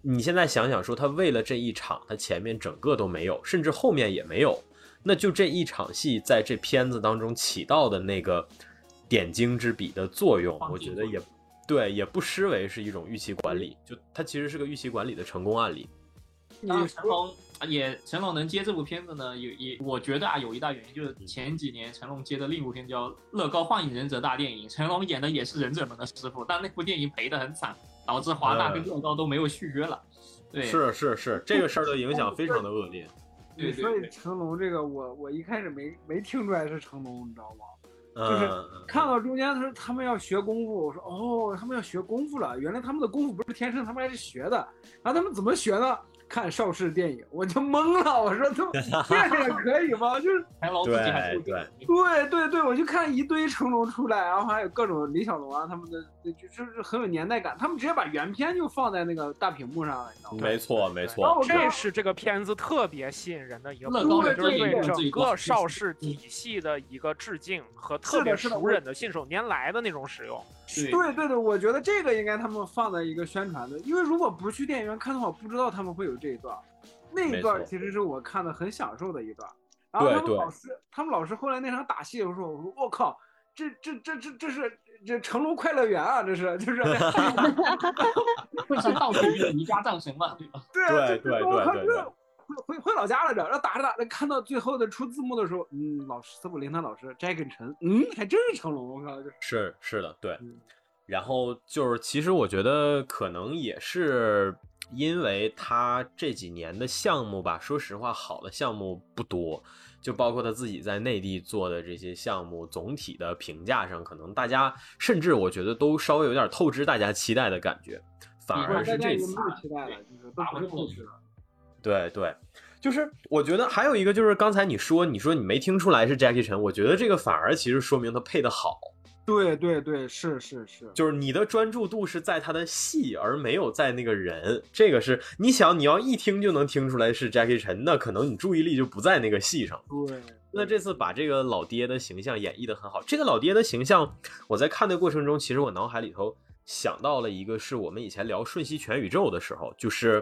你现在想想，说他为了这一场，他前面整个都没有，甚至后面也没有，那就这一场戏在这片子当中起到的那个。点睛之笔的作用，我觉得也对，也不失为是一种预期管理。就它其实是个预期管理的成功案例。那成龙也成龙能接这部片子呢，也也我觉得啊，有一大原因就是前几年成龙接的另一部片叫《乐高幻影忍者大电影》，成龙演的也是忍者们的师傅，但那部电影赔的很惨，导致华纳跟乐高都没有续约了。对，是是是，这个事儿的影响非常的恶劣。对，所以成龙这个，我我一开始没没听出来是成龙，你知道吗？就是看到中间，他说他们要学功夫，我说哦，他们要学功夫了。原来他们的功夫不是天生，他们还是学的。然后他们怎么学呢？看邵氏电影，我就懵了。我说都这样 也可以吗？就是成龙自己还对对对对，我就看一堆成龙出来，然后还有各种李小龙啊，他们的就是很有年代感。他们直接把原片就放在那个大屏幕上了，你知道吗？没错没错，这是这个片子特别吸引人的一个部分，就是对整个邵氏体系的一个致敬和特别熟人的信手拈来的那种使用。对对对，我觉得这个应该他们放在一个宣传的，因为如果不去电影院看的话，不知道他们会有这一段。那一段其实是我看的很享受的一段。然后他们老师，他们老师后来那场打戏的时候，我说我靠，这这这这这是这成龙快乐园啊，这是就是。会是道具的泥家战神嘛，对吧？对对对对对。回回老家来着，然后打着打着看到最后的出字幕的时候，嗯，老师斯普林特老师摘根陈，嗯，还真是成龙，我靠，是是的，对。然后就是，其实我觉得可能也是因为他这几年的项目吧，说实话，好的项目不多，就包括他自己在内地做的这些项目，总体的评价上，可能大家甚至我觉得都稍微有点透支大家期待的感觉，反而是这次期待了，就是都不是透支了。对对，就是我觉得还有一个就是刚才你说你说你没听出来是 Jackie Chan，，我觉得这个反而其实说明他配的好。对对对，是是是，就是你的专注度是在他的戏，而没有在那个人。这个是你想你要一听就能听出来是 Jackie Chan，，那可能你注意力就不在那个戏上。对，那这次把这个老爹的形象演绎的很好。这个老爹的形象，我在看的过程中，其实我脑海里头想到了一个，是我们以前聊《瞬息全宇宙》的时候，就是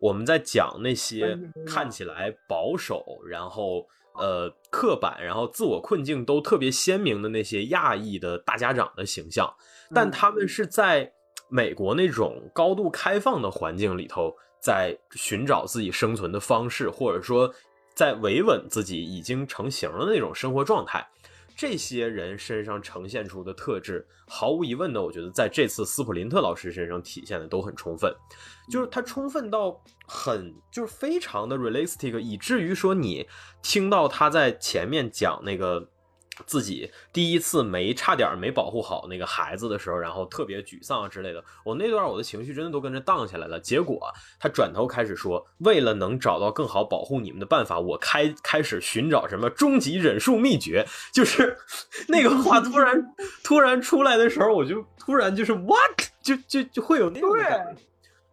我们在讲那些看起来保守，然后。呃，刻板，然后自我困境都特别鲜明的那些亚裔的大家长的形象，但他们是在美国那种高度开放的环境里头，在寻找自己生存的方式，或者说在维稳自己已经成型的那种生活状态。这些人身上呈现出的特质，毫无疑问的，我觉得在这次斯普林特老师身上体现的都很充分，就是他充分到很，就是非常的 realistic，以至于说你听到他在前面讲那个。自己第一次没差点没保护好那个孩子的时候，然后特别沮丧之类的。我那段我的情绪真的都跟着荡下来了。结果他转头开始说：“为了能找到更好保护你们的办法，我开开始寻找什么终极忍术秘诀。”就是 那个话突然突然出来的时候，我就突然就是 what 就就就会有那种感觉。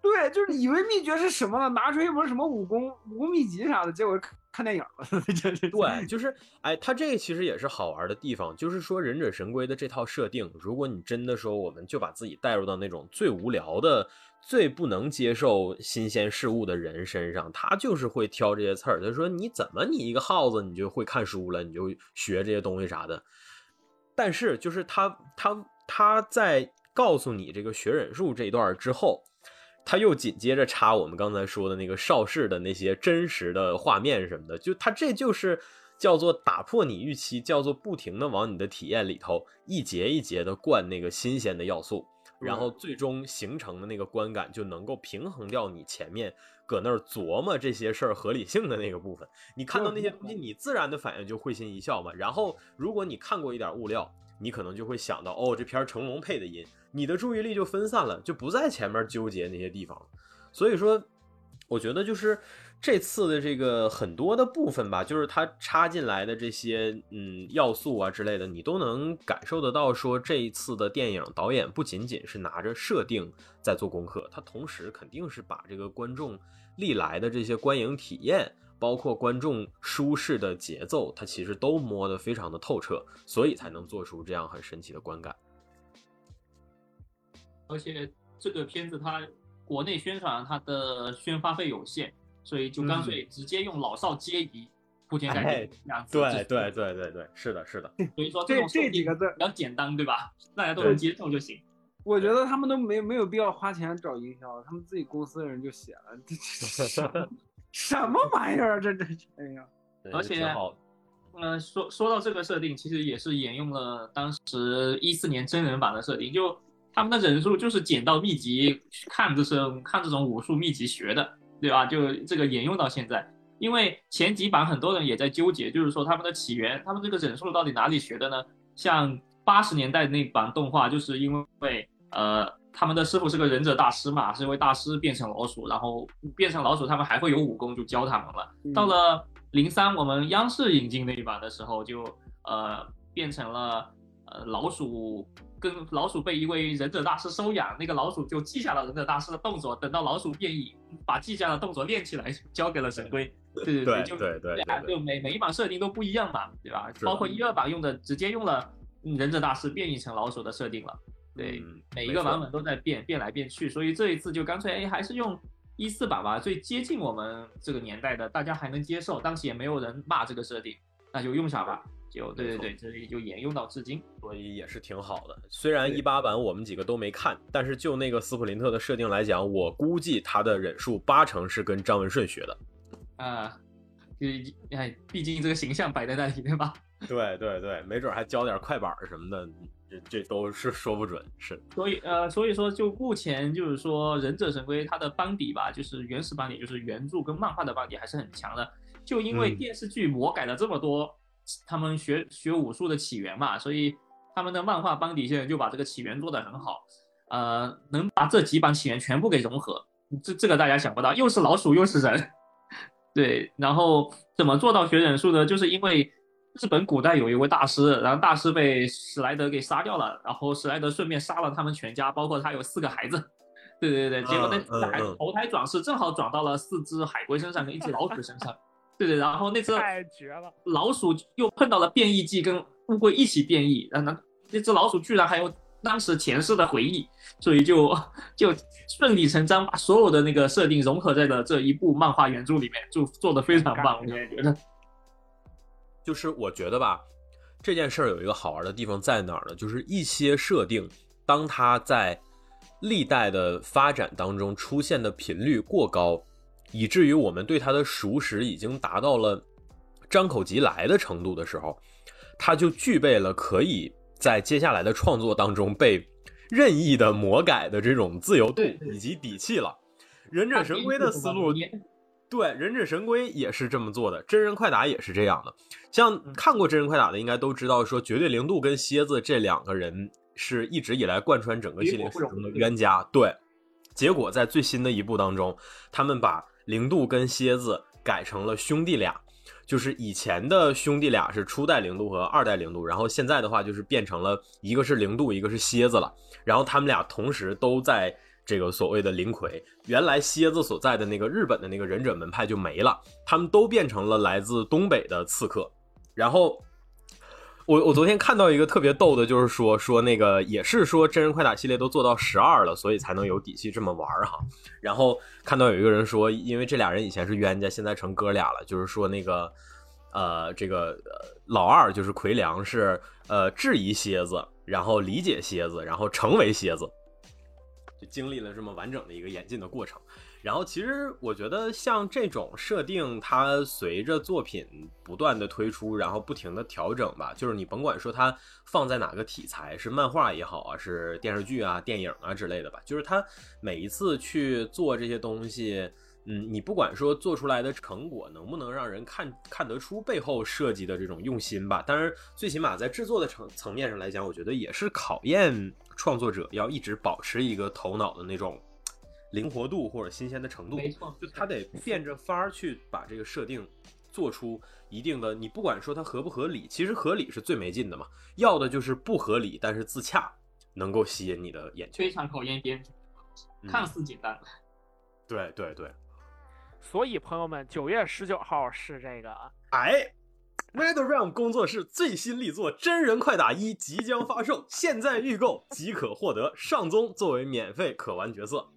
对，就是以为秘诀是什么呢？拿出一本什么武功武功秘籍啥的，结果。看电影了，对，就是哎，他这个其实也是好玩的地方，就是说忍者神龟的这套设定，如果你真的说，我们就把自己带入到那种最无聊的、最不能接受新鲜事物的人身上，他就是会挑这些刺儿。他说：“你怎么你一个耗子，你就会看书了，你就学这些东西啥的？”但是就是他他他在告诉你这个学忍术这一段之后。他又紧接着插我们刚才说的那个邵氏的那些真实的画面什么的，就他这就是叫做打破你预期，叫做不停的往你的体验里头一节一节的灌那个新鲜的要素，然后最终形成的那个观感就能够平衡掉你前面搁那儿琢磨这些事儿合理性的那个部分。你看到那些东西，你自然的反应就会心一笑嘛。然后如果你看过一点物料，你可能就会想到，哦，这片成龙配的音。你的注意力就分散了，就不在前面纠结那些地方。所以说，我觉得就是这次的这个很多的部分吧，就是它插进来的这些嗯要素啊之类的，你都能感受得到。说这一次的电影导演不仅仅是拿着设定在做功课，他同时肯定是把这个观众历来的这些观影体验，包括观众舒适的节奏，他其实都摸得非常的透彻，所以才能做出这样很神奇的观感。而且这个片子它国内宣传它的宣发费有限，所以就干脆直接用老少皆宜铺天盖地这样子。对对对对对，是的，是的。所以说这种这几个字比较简单，对吧？大家都能接受就行。我觉得他们都没没有必要花钱找营销，他们自己公司的人就写了。这 什么玩意儿？这这哎呀！而且，嗯，说说到这个设定，其实也是沿用了当时一四年真人版的设定，就。他们的忍术就是捡到秘籍，看这种看这种武术秘籍学的，对吧？就这个沿用到现在。因为前几版很多人也在纠结，就是说他们的起源，他们这个忍术到底哪里学的呢？像八十年代那版动画，就是因为呃他们的师傅是个忍者大师嘛，是因为大师变成老鼠，然后变成老鼠，他们还会有武功，就教他们了。到了零三，我们央视引进那一版的时候，就呃变成了呃老鼠。跟老鼠被一位忍者大师收养，那个老鼠就记下了忍者大师的动作，等到老鼠变异，把记下的动作练起来，交给了神龟。对对对，就对对，就每每一版设定都不一样嘛，对吧？包括一二版用的直接用了忍者大师变异成老鼠的设定了。对，每一个版本都在变，变来变去，所以这一次就干脆哎，还是用一四版吧，最接近我们这个年代的，大家还能接受，当时也没有人骂这个设定，那就用上吧。就对对对，这里就沿用到至今，所以也是挺好的。虽然一八版我们几个都没看，但是就那个斯普林特的设定来讲，我估计他的忍术八成是跟张文顺学的。啊，就哎，毕竟这个形象摆在那里，对吧？对对对，没准还教点快板什么的，这这都是说不准。是，所以呃，所以说就目前就是说，忍者神龟它的班底吧，就是原始班底，就是原著跟漫画的班底还是很强的。就因为电视剧魔改了这么多，他们学学武术的起源嘛，所以他们的漫画班底现在就把这个起源做得很好。呃，能把这几版起源全部给融合，这这个大家想不到，又是老鼠又是人。对，然后怎么做到学忍术的？就是因为。日本古代有一位大师，然后大师被史莱德给杀掉了，然后史莱德顺便杀了他们全家，包括他有四个孩子。对对对，结果那孩子投胎转世，正好转到了四只海龟身上跟一只老鼠身上。对对，然后那只太绝了，老鼠又碰到了变异剂，跟乌龟一起变异，然后那那只老鼠居然还有当时前世的回忆，所以就就顺理成章把所有的那个设定融合在了这一部漫画原著里面，就做的非常棒，我也觉得。就是我觉得吧，这件事儿有一个好玩的地方在哪儿呢？就是一些设定，当它在历代的发展当中出现的频率过高，以至于我们对它的熟识已经达到了张口即来的程度的时候，它就具备了可以在接下来的创作当中被任意的魔改的这种自由度以及底气了。忍者神龟的思路。对，忍者神龟也是这么做的，真人快打也是这样的。像看过真人快打的，应该都知道，说绝对零度跟蝎子这两个人是一直以来贯穿整个系列史中的冤家。对，结果在最新的一部当中，他们把零度跟蝎子改成了兄弟俩，就是以前的兄弟俩是初代零度和二代零度，然后现在的话就是变成了一个是零度，一个是蝎子了，然后他们俩同时都在。这个所谓的灵魁，原来蝎子所在的那个日本的那个忍者门派就没了，他们都变成了来自东北的刺客。然后，我我昨天看到一个特别逗的，就是说说那个也是说真人快打系列都做到十二了，所以才能有底气这么玩哈。然后看到有一个人说，因为这俩人以前是冤家，现在成哥俩了，就是说那个呃这个老二就是奎良是呃质疑蝎子，然后理解蝎子，然后成为蝎子。就经历了这么完整的一个演进的过程，然后其实我觉得像这种设定，它随着作品不断的推出，然后不停的调整吧，就是你甭管说它放在哪个题材，是漫画也好啊，是电视剧啊、电影啊之类的吧，就是它每一次去做这些东西。嗯，你不管说做出来的成果能不能让人看看得出背后设计的这种用心吧，当然最起码在制作的层层面上来讲，我觉得也是考验创作者要一直保持一个头脑的那种灵活度或者新鲜的程度。没错，就他得变着法儿去把这个设定做出一定的，你不管说它合不合理，其实合理是最没劲的嘛，要的就是不合理但是自洽，能够吸引你的眼球。非常考验编剧，看似简单。对对对。所以，朋友们，九月十九号是这个哎，Red Realm 工作室最新力作《真人快打一》即将发售，现在预购即可获得上宗作为免费可玩角色。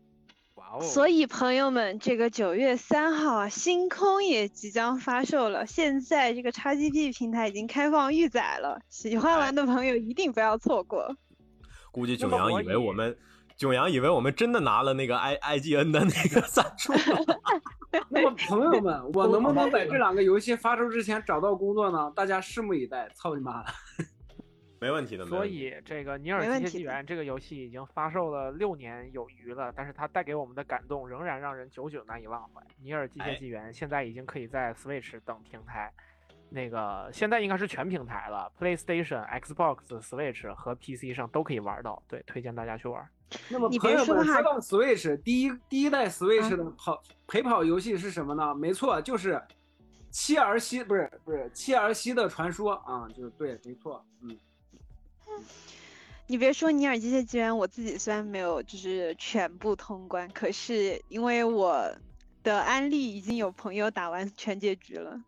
所以，朋友们，这个九月三号啊，星空也即将发售了。现在这个 XGP 平台已经开放预载了，喜欢玩的朋友一定不要错过。估计九阳以为我们。九阳以为我们真的拿了那个 I I G N 的那个赞助。那么朋友们，我能不能在这两个游戏发售之前找到工作呢？大家拭目以待。操你妈！没问题的。所以这个《尼尔：机械纪元》这个游戏已经发售了六年有余了，但是它带给我们的感动仍然让人久久难以忘怀。《尼尔：机械纪元》现在已经可以在 Switch 等平台。那个现在应该是全平台了，PlayStation、Xbox、Switch 和 PC 上都可以玩到。对，推荐大家去玩。那么朋友们说到 Switch，第一第一代 Switch 的跑陪跑游戏是什么呢？没错，就是切尔西，不是不是切尔西的传说啊，就是对，没错，嗯。你别说《尼尔：机械纪元》，我自己虽然没有就是全部通关，可是因为我的安利已经有朋友打完全结局了。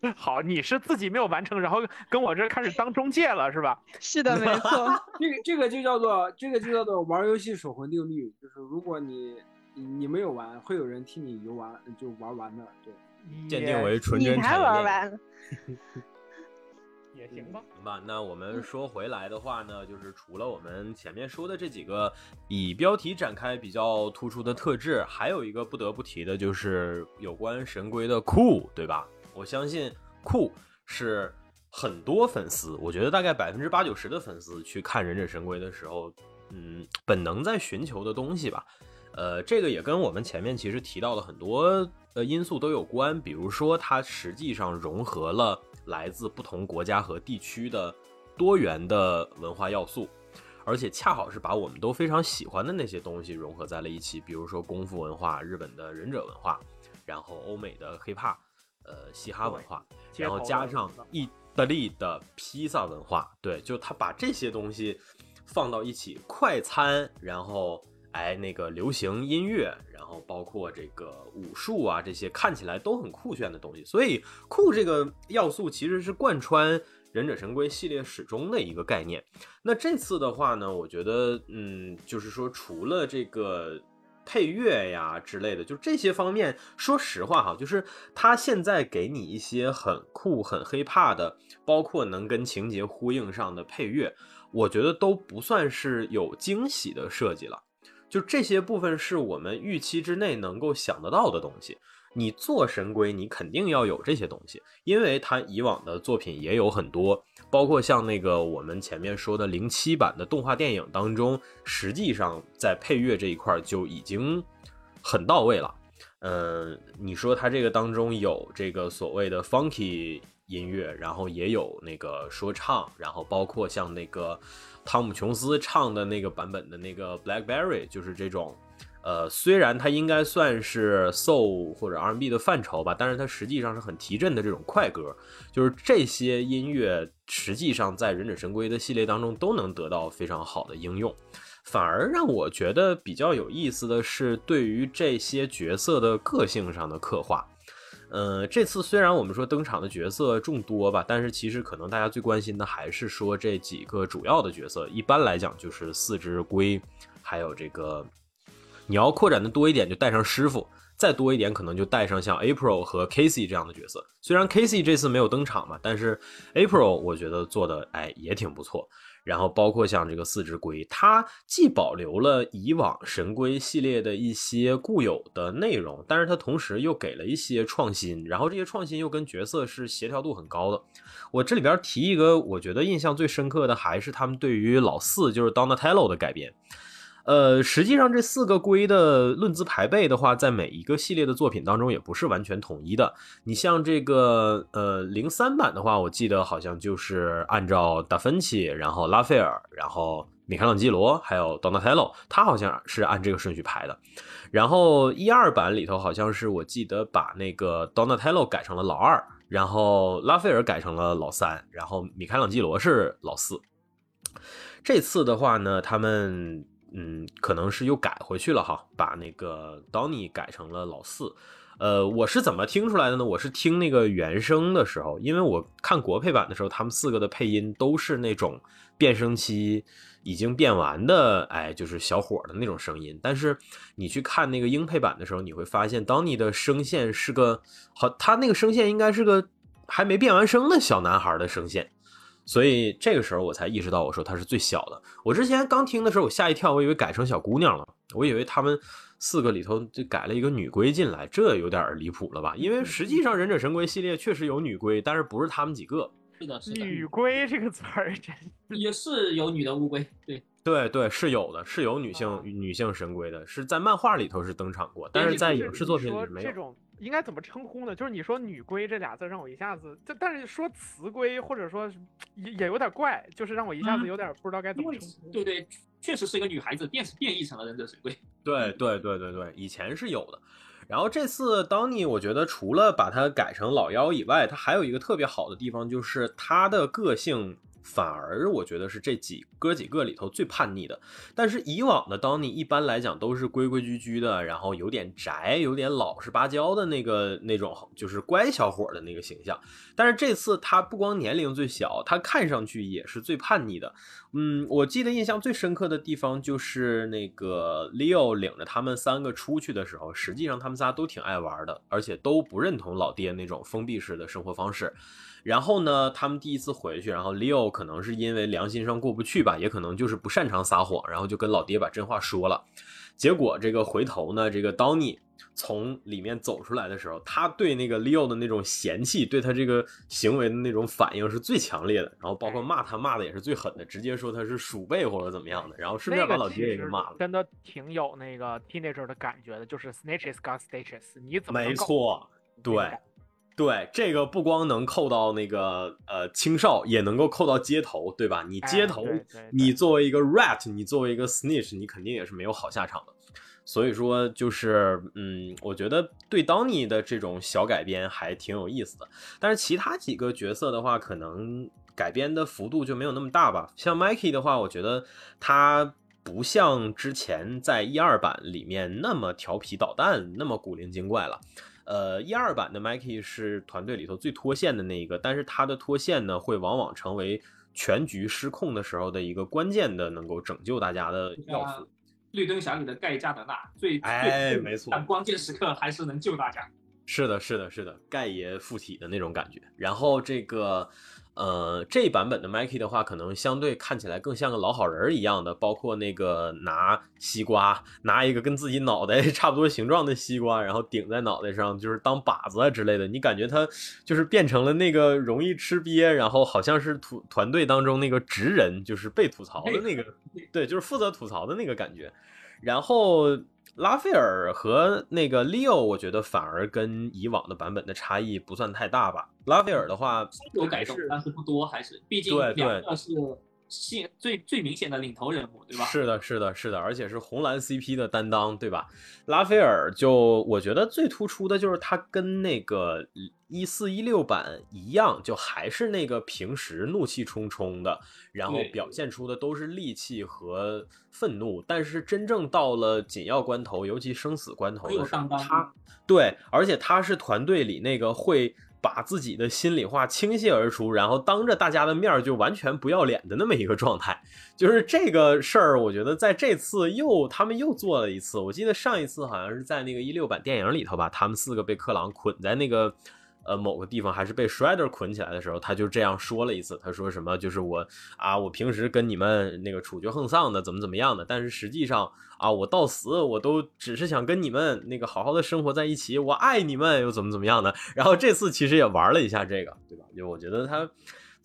好，你是自己没有完成，然后跟我这开始当中介了，是吧？是的，没错。这个这个就叫做这个就叫做玩游戏守魂定律，就是如果你你没有玩，会有人替你游玩就玩完的。对，鉴定为纯真产业。你还玩完？也行吧。行吧，那我们说回来的话呢，就是除了我们前面说的这几个以标题展开比较突出的特质，还有一个不得不提的就是有关神龟的酷，对吧？我相信酷是很多粉丝，我觉得大概百分之八九十的粉丝去看《忍者神龟》的时候，嗯，本能在寻求的东西吧。呃，这个也跟我们前面其实提到的很多呃因素都有关，比如说它实际上融合了来自不同国家和地区的多元的文化要素，而且恰好是把我们都非常喜欢的那些东西融合在了一起，比如说功夫文化、日本的忍者文化，然后欧美的 hiphop，呃，嘻哈文化，然后加上意大利的披萨文化，对，就他把这些东西放到一起，快餐，然后。哎，那个流行音乐，然后包括这个武术啊，这些看起来都很酷炫的东西，所以酷这个要素其实是贯穿《忍者神龟》系列始终的一个概念。那这次的话呢，我觉得，嗯，就是说除了这个配乐呀之类的，就这些方面，说实话哈，就是他现在给你一些很酷、很黑怕的，包括能跟情节呼应上的配乐，我觉得都不算是有惊喜的设计了。就这些部分是我们预期之内能够想得到的东西。你做神龟，你肯定要有这些东西，因为它以往的作品也有很多，包括像那个我们前面说的零七版的动画电影当中，实际上在配乐这一块就已经很到位了。嗯，你说它这个当中有这个所谓的 funky 音乐，然后也有那个说唱，然后包括像那个。汤姆·琼斯唱的那个版本的那个《Blackberry》，就是这种，呃，虽然它应该算是 Soul 或者 R&B 的范畴吧，但是它实际上是很提振的这种快歌。就是这些音乐，实际上在《忍者神龟》的系列当中都能得到非常好的应用。反而让我觉得比较有意思的是，对于这些角色的个性上的刻画。呃，这次虽然我们说登场的角色众多吧，但是其实可能大家最关心的还是说这几个主要的角色。一般来讲就是四只龟，还有这个你要扩展的多一点，就带上师傅；再多一点，可能就带上像 April 和 Casey 这样的角色。虽然 Casey 这次没有登场嘛，但是 April 我觉得做的哎也挺不错。然后包括像这个四只龟，它既保留了以往神龟系列的一些固有的内容，但是它同时又给了一些创新，然后这些创新又跟角色是协调度很高的。我这里边提一个，我觉得印象最深刻的还是他们对于老四就是 Donatello 的改编。呃，实际上这四个龟的论资排辈的话，在每一个系列的作品当中也不是完全统一的。你像这个呃零三版的话，我记得好像就是按照达芬奇，然后拉斐尔，然后米开朗基罗，还有 Donatello，他好像是按这个顺序排的。然后一二版里头好像是我记得把那个 Donatello 改成了老二，然后拉斐尔改成了老三，然后米开朗基罗是老四。这次的话呢，他们。嗯，可能是又改回去了哈，把那个 Donny 改成了老四。呃，我是怎么听出来的呢？我是听那个原声的时候，因为我看国配版的时候，他们四个的配音都是那种变声期已经变完的，哎，就是小伙的那种声音。但是你去看那个英配版的时候，你会发现 Donny 的声线是个好，他那个声线应该是个还没变完声的小男孩的声线。所以这个时候我才意识到，我说她是最小的。我之前刚听的时候，我吓一跳，我以为改成小姑娘了，我以为他们四个里头就改了一个女龟进来，这有点离谱了吧？因为实际上忍者神龟系列确实有女龟，但是不是他们几个。是的，是的。女龟这个词儿真也是有女的乌龟，对对对，是有的，是有女性女性神龟的，是在漫画里头是登场过，但是在影视作品里没有。应该怎么称呼呢？就是你说“女龟”这俩字，让我一下子就，但是说“雌龟”或者说也也有点怪，就是让我一下子有点不知道该怎么称呼。对对，确实是一个女孩子变变异成了忍者神龟。对对对对对，以前是有的。然后这次当你我觉得除了把它改成老妖以外，它还有一个特别好的地方，就是它的个性。反而我觉得是这几哥几个里头最叛逆的，但是以往的当你一般来讲都是规规矩矩的，然后有点宅，有点老实巴交的那个那种，就是乖小伙的那个形象。但是这次他不光年龄最小，他看上去也是最叛逆的。嗯，我记得印象最深刻的地方就是那个 Leo 领着他们三个出去的时候，实际上他们仨都挺爱玩的，而且都不认同老爹那种封闭式的生活方式。然后呢，他们第一次回去，然后 Leo 可能是因为良心上过不去吧，也可能就是不擅长撒谎，然后就跟老爹把真话说了。结果这个回头呢，这个 Donny 从里面走出来的时候，他对那个 Leo 的那种嫌弃，对他这个行为的那种反应是最强烈的，然后包括骂他骂的也是最狠的，直接说他是鼠辈或者怎么样的，然后顺便把老爹也给骂了。真的挺有那个 teenager 的感觉的，就是 snitches got stitches，你怎么没错，对。对，这个不光能扣到那个呃青少，也能够扣到街头，对吧？你街头，你作为一个 rat，你作为一个 snitch，你肯定也是没有好下场的。所以说，就是嗯，我觉得对 Donny 的这种小改编还挺有意思的。但是其他几个角色的话，可能改编的幅度就没有那么大吧。像 Mikey 的话，我觉得他不像之前在一二版里面那么调皮捣蛋，那么古灵精怪了。呃，一二版的 Mikey 是团队里头最脱线的那一个，但是他的脱线呢，会往往成为全局失控的时候的一个关键的能够拯救大家的要素。绿灯侠里的盖加德纳最哎，没错，但关键时刻还是能救大家。是的，是的，是的，盖爷附体的那种感觉。然后这个。呃，这版本的 Mikey 的话，可能相对看起来更像个老好人一样的，包括那个拿西瓜，拿一个跟自己脑袋 差不多形状的西瓜，然后顶在脑袋上，就是当靶子啊之类的。你感觉他就是变成了那个容易吃瘪，然后好像是吐团队当中那个直人，就是被吐槽的那个，对，就是负责吐槽的那个感觉。然后。拉斐尔和那个 Leo，我觉得反而跟以往的版本的差异不算太大吧。拉斐尔的话有改动，但是不多，还是毕竟两个是现最最明显的领头人物，对吧？是的，是的，是的，而且是红蓝 CP 的担当，对吧？拉斐尔就我觉得最突出的就是他跟那个。一四一六版一样，就还是那个平时怒气冲冲的，然后表现出的都是戾气和愤怒。但是真正到了紧要关头，尤其生死关头的时候，他对，而且他是团队里那个会把自己的心里话倾泻而出，然后当着大家的面就完全不要脸的那么一个状态。就是这个事儿，我觉得在这次又他们又做了一次。我记得上一次好像是在那个一六版电影里头吧，他们四个被克朗捆在那个。呃，某个地方还是被 Shredder 捆起来的时候，他就这样说了一次。他说什么？就是我啊，我平时跟你们那个处决横丧的，怎么怎么样的，但是实际上啊，我到死我都只是想跟你们那个好好的生活在一起，我爱你们又怎么怎么样的。然后这次其实也玩了一下这个，对吧？就我觉得他。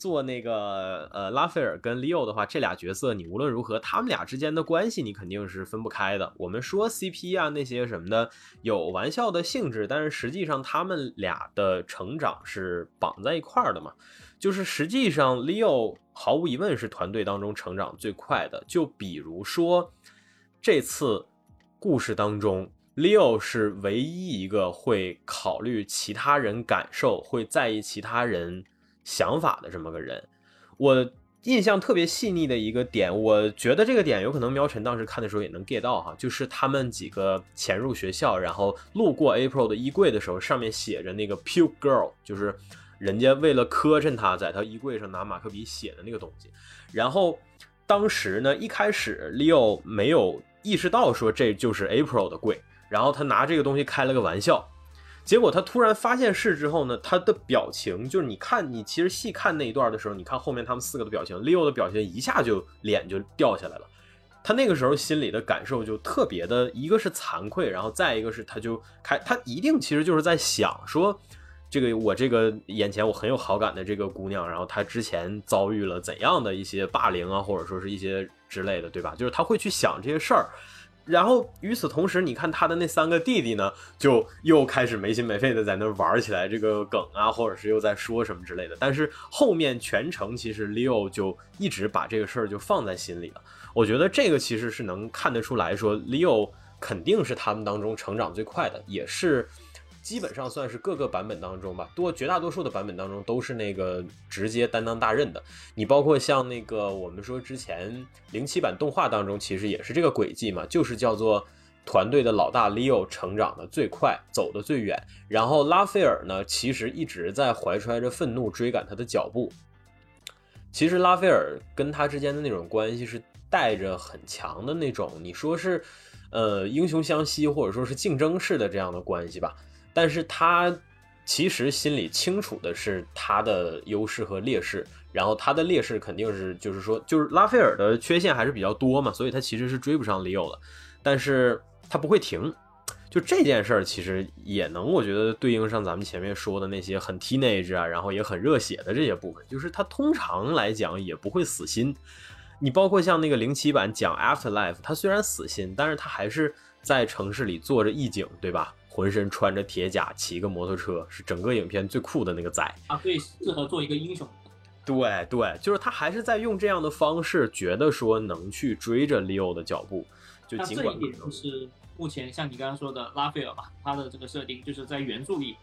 做那个呃拉斐尔跟 Leo 的话，这俩角色你无论如何，他们俩之间的关系你肯定是分不开的。我们说 CP 啊那些什么的有玩笑的性质，但是实际上他们俩的成长是绑在一块儿的嘛。就是实际上 Leo 毫无疑问是团队当中成长最快的。就比如说这次故事当中，Leo 是唯一一个会考虑其他人感受，会在意其他人。想法的这么个人，我印象特别细腻的一个点，我觉得这个点有可能苗晨当时看的时候也能 get 到哈，就是他们几个潜入学校，然后路过 April 的衣柜的时候，上面写着那个 Puke Girl，就是人家为了磕碜他，在他衣柜上拿马克笔写的那个东西。然后当时呢，一开始 Leo 没有意识到说这就是 April 的柜，然后他拿这个东西开了个玩笑。结果他突然发现事之后呢，他的表情就是你看，你其实细看那一段的时候，你看后面他们四个的表情，Leo 的表情一下就脸就掉下来了。他那个时候心里的感受就特别的，一个是惭愧，然后再一个是他就开，他一定其实就是在想说，这个我这个眼前我很有好感的这个姑娘，然后她之前遭遇了怎样的一些霸凌啊，或者说是一些之类的，对吧？就是他会去想这些事儿。然后与此同时，你看他的那三个弟弟呢，就又开始没心没肺的在那玩起来这个梗啊，或者是又在说什么之类的。但是后面全程其实 Leo 就一直把这个事儿就放在心里了。我觉得这个其实是能看得出来说，Leo 肯定是他们当中成长最快的，也是。基本上算是各个版本当中吧，多绝大多数的版本当中都是那个直接担当大任的。你包括像那个我们说之前零七版动画当中，其实也是这个轨迹嘛，就是叫做团队的老大 Leo 成长的最快，走的最远。然后拉斐尔呢，其实一直在怀揣着愤怒追赶他的脚步。其实拉斐尔跟他之间的那种关系是带着很强的那种，你说是呃英雄相惜，或者说是竞争式的这样的关系吧。但是他其实心里清楚的是他的优势和劣势，然后他的劣势肯定是就是说，就是拉斐尔的缺陷还是比较多嘛，所以他其实是追不上里奥的。但是他不会停。就这件事儿，其实也能我觉得对应上咱们前面说的那些很 teenage 啊，然后也很热血的这些部分，就是他通常来讲也不会死心。你包括像那个零七版讲 Afterlife，他虽然死心，但是他还是在城市里做着义警，对吧？浑身穿着铁甲，骑个摩托车，是整个影片最酷的那个仔啊，最适合做一个英雄。对对，就是他还是在用这样的方式，觉得说能去追着 Leo 的脚步，就尽管就是。目前像你刚刚说的拉斐尔吧，他的这个设定就是在原著里，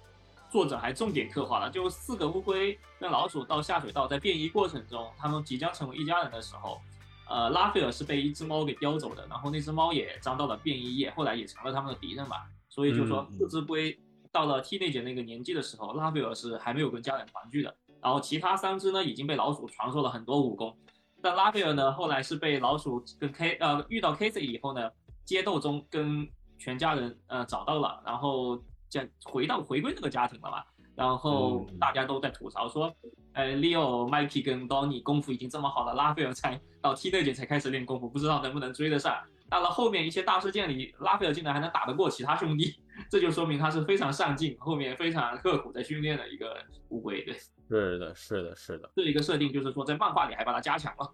作者还重点刻画了，就四个乌龟跟老鼠到下水道，在变异过程中，他们即将成为一家人的时候，呃，拉斐尔是被一只猫给叼走的，然后那只猫也沾到了变异液，后来也成了他们的敌人吧。所以就说四只龟到了 T 内姐那个年纪的时候，拉斐尔是还没有跟家人团聚的，然后其他三只呢已经被老鼠传授了很多武功，但拉斐尔呢后来是被老鼠跟 K 呃遇到 Casey 以后呢。街斗中跟全家人呃找到了，然后将回到回归这个家庭了嘛，然后大家都在吐槽说，呃，Leo、Mikey 跟 Donny 功夫已经这么好了，拉斐尔才到 T 队姐才开始练功夫，不知道能不能追得上。到了后面一些大事件里，拉斐尔竟然还能打得过其他兄弟，这就说明他是非常上进，后面非常刻苦在训练的一个乌龟。对，是的，是的，是的。这一个设定就是说在漫画里还把它加强了。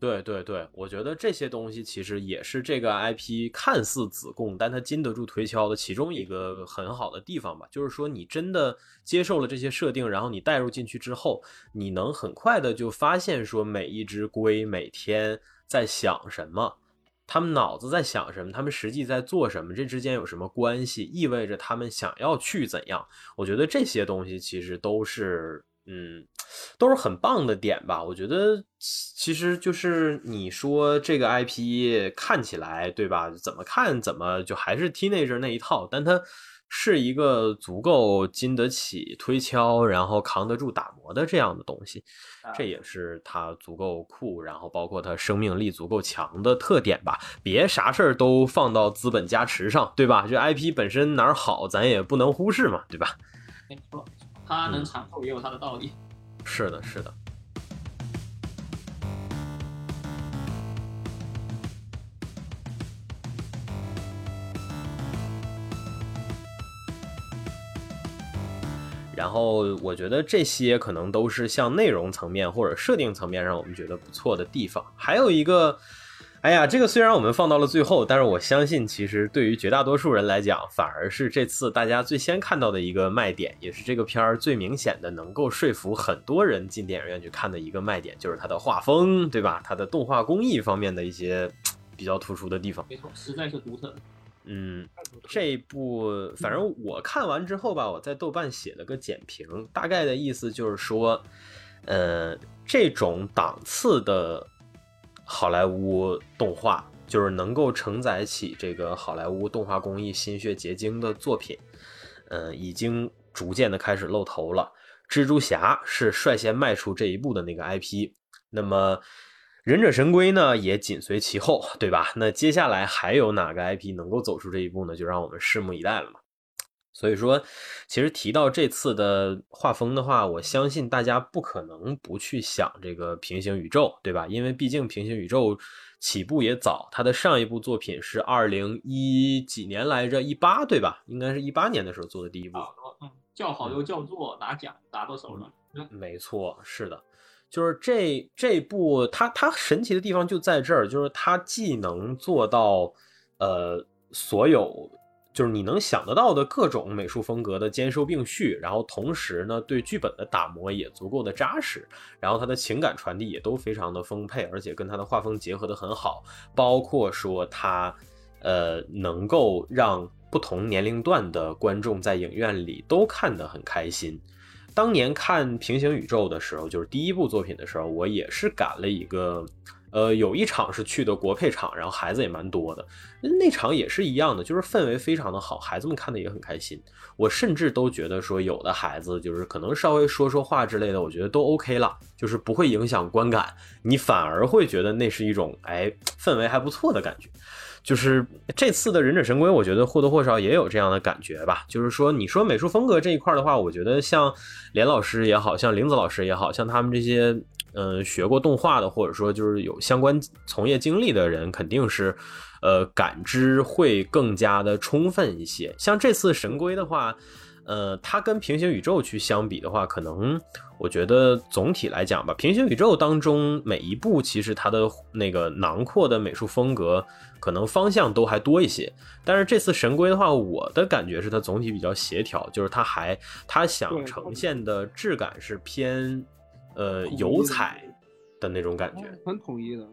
对对对，我觉得这些东西其实也是这个 IP 看似子贡，但它经得住推敲的其中一个很好的地方吧。就是说，你真的接受了这些设定，然后你带入进去之后，你能很快的就发现说每一只龟每天在想什么，他们脑子在想什么，他们实际在做什么，这之间有什么关系，意味着他们想要去怎样。我觉得这些东西其实都是。嗯，都是很棒的点吧？我觉得其实就是你说这个 IP 看起来对吧？怎么看怎么就还是 teenager 那一套，但它是一个足够经得起推敲，然后扛得住打磨的这样的东西，这也是它足够酷，然后包括它生命力足够强的特点吧？别啥事儿都放到资本加持上，对吧？这 IP 本身哪儿好，咱也不能忽视嘛，对吧？没错。它能长寿也有它的道理。是的，是的。然后我觉得这些可能都是像内容层面或者设定层面上我们觉得不错的地方。还有一个。哎呀，这个虽然我们放到了最后，但是我相信，其实对于绝大多数人来讲，反而是这次大家最先看到的一个卖点，也是这个片儿最明显的能够说服很多人进电影院去看的一个卖点，就是它的画风，对吧？它的动画工艺方面的一些比较突出的地方。没错，实在是独特。嗯，这部反正我看完之后吧，我在豆瓣写了个简评，大概的意思就是说，呃，这种档次的。好莱坞动画就是能够承载起这个好莱坞动画工艺心血结晶的作品，嗯，已经逐渐的开始露头了。蜘蛛侠是率先迈出这一步的那个 IP，那么忍者神龟呢也紧随其后，对吧？那接下来还有哪个 IP 能够走出这一步呢？就让我们拭目以待了嘛。所以说，其实提到这次的画风的话，我相信大家不可能不去想这个平行宇宙，对吧？因为毕竟平行宇宙起步也早，它的上一部作品是二零一几年来着，一八对吧？应该是一八年的时候做的第一部。嗯，叫好又叫座，拿奖拿到手了。没错，是的，就是这这部它它神奇的地方就在这儿，就是它既能做到呃所有。就是你能想得到的各种美术风格的兼收并蓄，然后同时呢，对剧本的打磨也足够的扎实，然后它的情感传递也都非常的丰沛，而且跟它的画风结合的很好，包括说它，呃，能够让不同年龄段的观众在影院里都看得很开心。当年看平行宇宙的时候，就是第一部作品的时候，我也是赶了一个。呃，有一场是去的国配场，然后孩子也蛮多的，那场也是一样的，就是氛围非常的好，孩子们看的也很开心。我甚至都觉得说，有的孩子就是可能稍微说说话之类的，我觉得都 OK 了，就是不会影响观感，你反而会觉得那是一种哎氛围还不错的感觉。就是这次的忍者神龟，我觉得或多或少也有这样的感觉吧。就是说，你说美术风格这一块的话，我觉得像连老师也好像林子老师也好像他们这些。嗯学过动画的，或者说就是有相关从业经历的人，肯定是呃感知会更加的充分一些。像这次神龟的话。呃，它跟平行宇宙去相比的话，可能我觉得总体来讲吧，平行宇宙当中每一部其实它的那个囊括的美术风格可能方向都还多一些。但是这次神龟的话，我的感觉是它总体比较协调，就是它还它想呈现的质感是偏呃油彩的那种感觉，很统一的。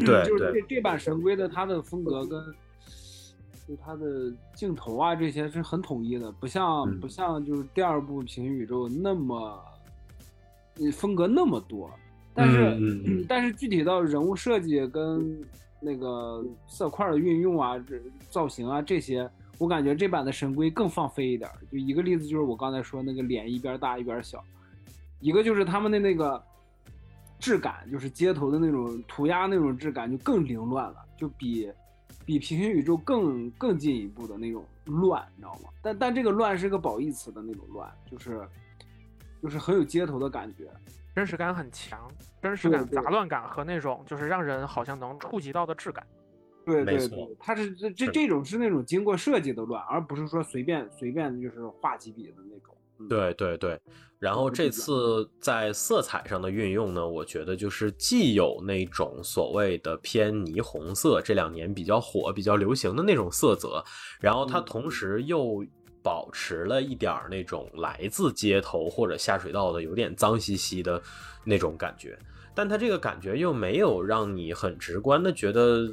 对，就是这这版神龟的它的风格跟。就它的镜头啊，这些是很统一的，不像不像就是第二部平行宇宙那么，风格那么多。但是但是具体到人物设计跟那个色块的运用啊，这造型啊这些，我感觉这版的神龟更放飞一点。就一个例子就是我刚才说那个脸一边大一边小，一个就是他们的那个质感，就是街头的那种涂鸦那种质感就更凌乱了，就比。比平行宇宙更更进一步的那种乱，你知道吗？但但这个乱是个褒义词的那种乱，就是就是很有街头的感觉，真实感很强，真实感、杂乱感和那种就是让人好像能触及到的质感。对对对，它是这这这种是那种经过设计的乱，而不是说随便随便就是画几笔的那种。对对对，然后这次在色彩上的运用呢，我觉得就是既有那种所谓的偏霓虹色，这两年比较火、比较流行的那种色泽，然后它同时又保持了一点那种来自街头或者下水道的有点脏兮兮的那种感觉，但它这个感觉又没有让你很直观的觉得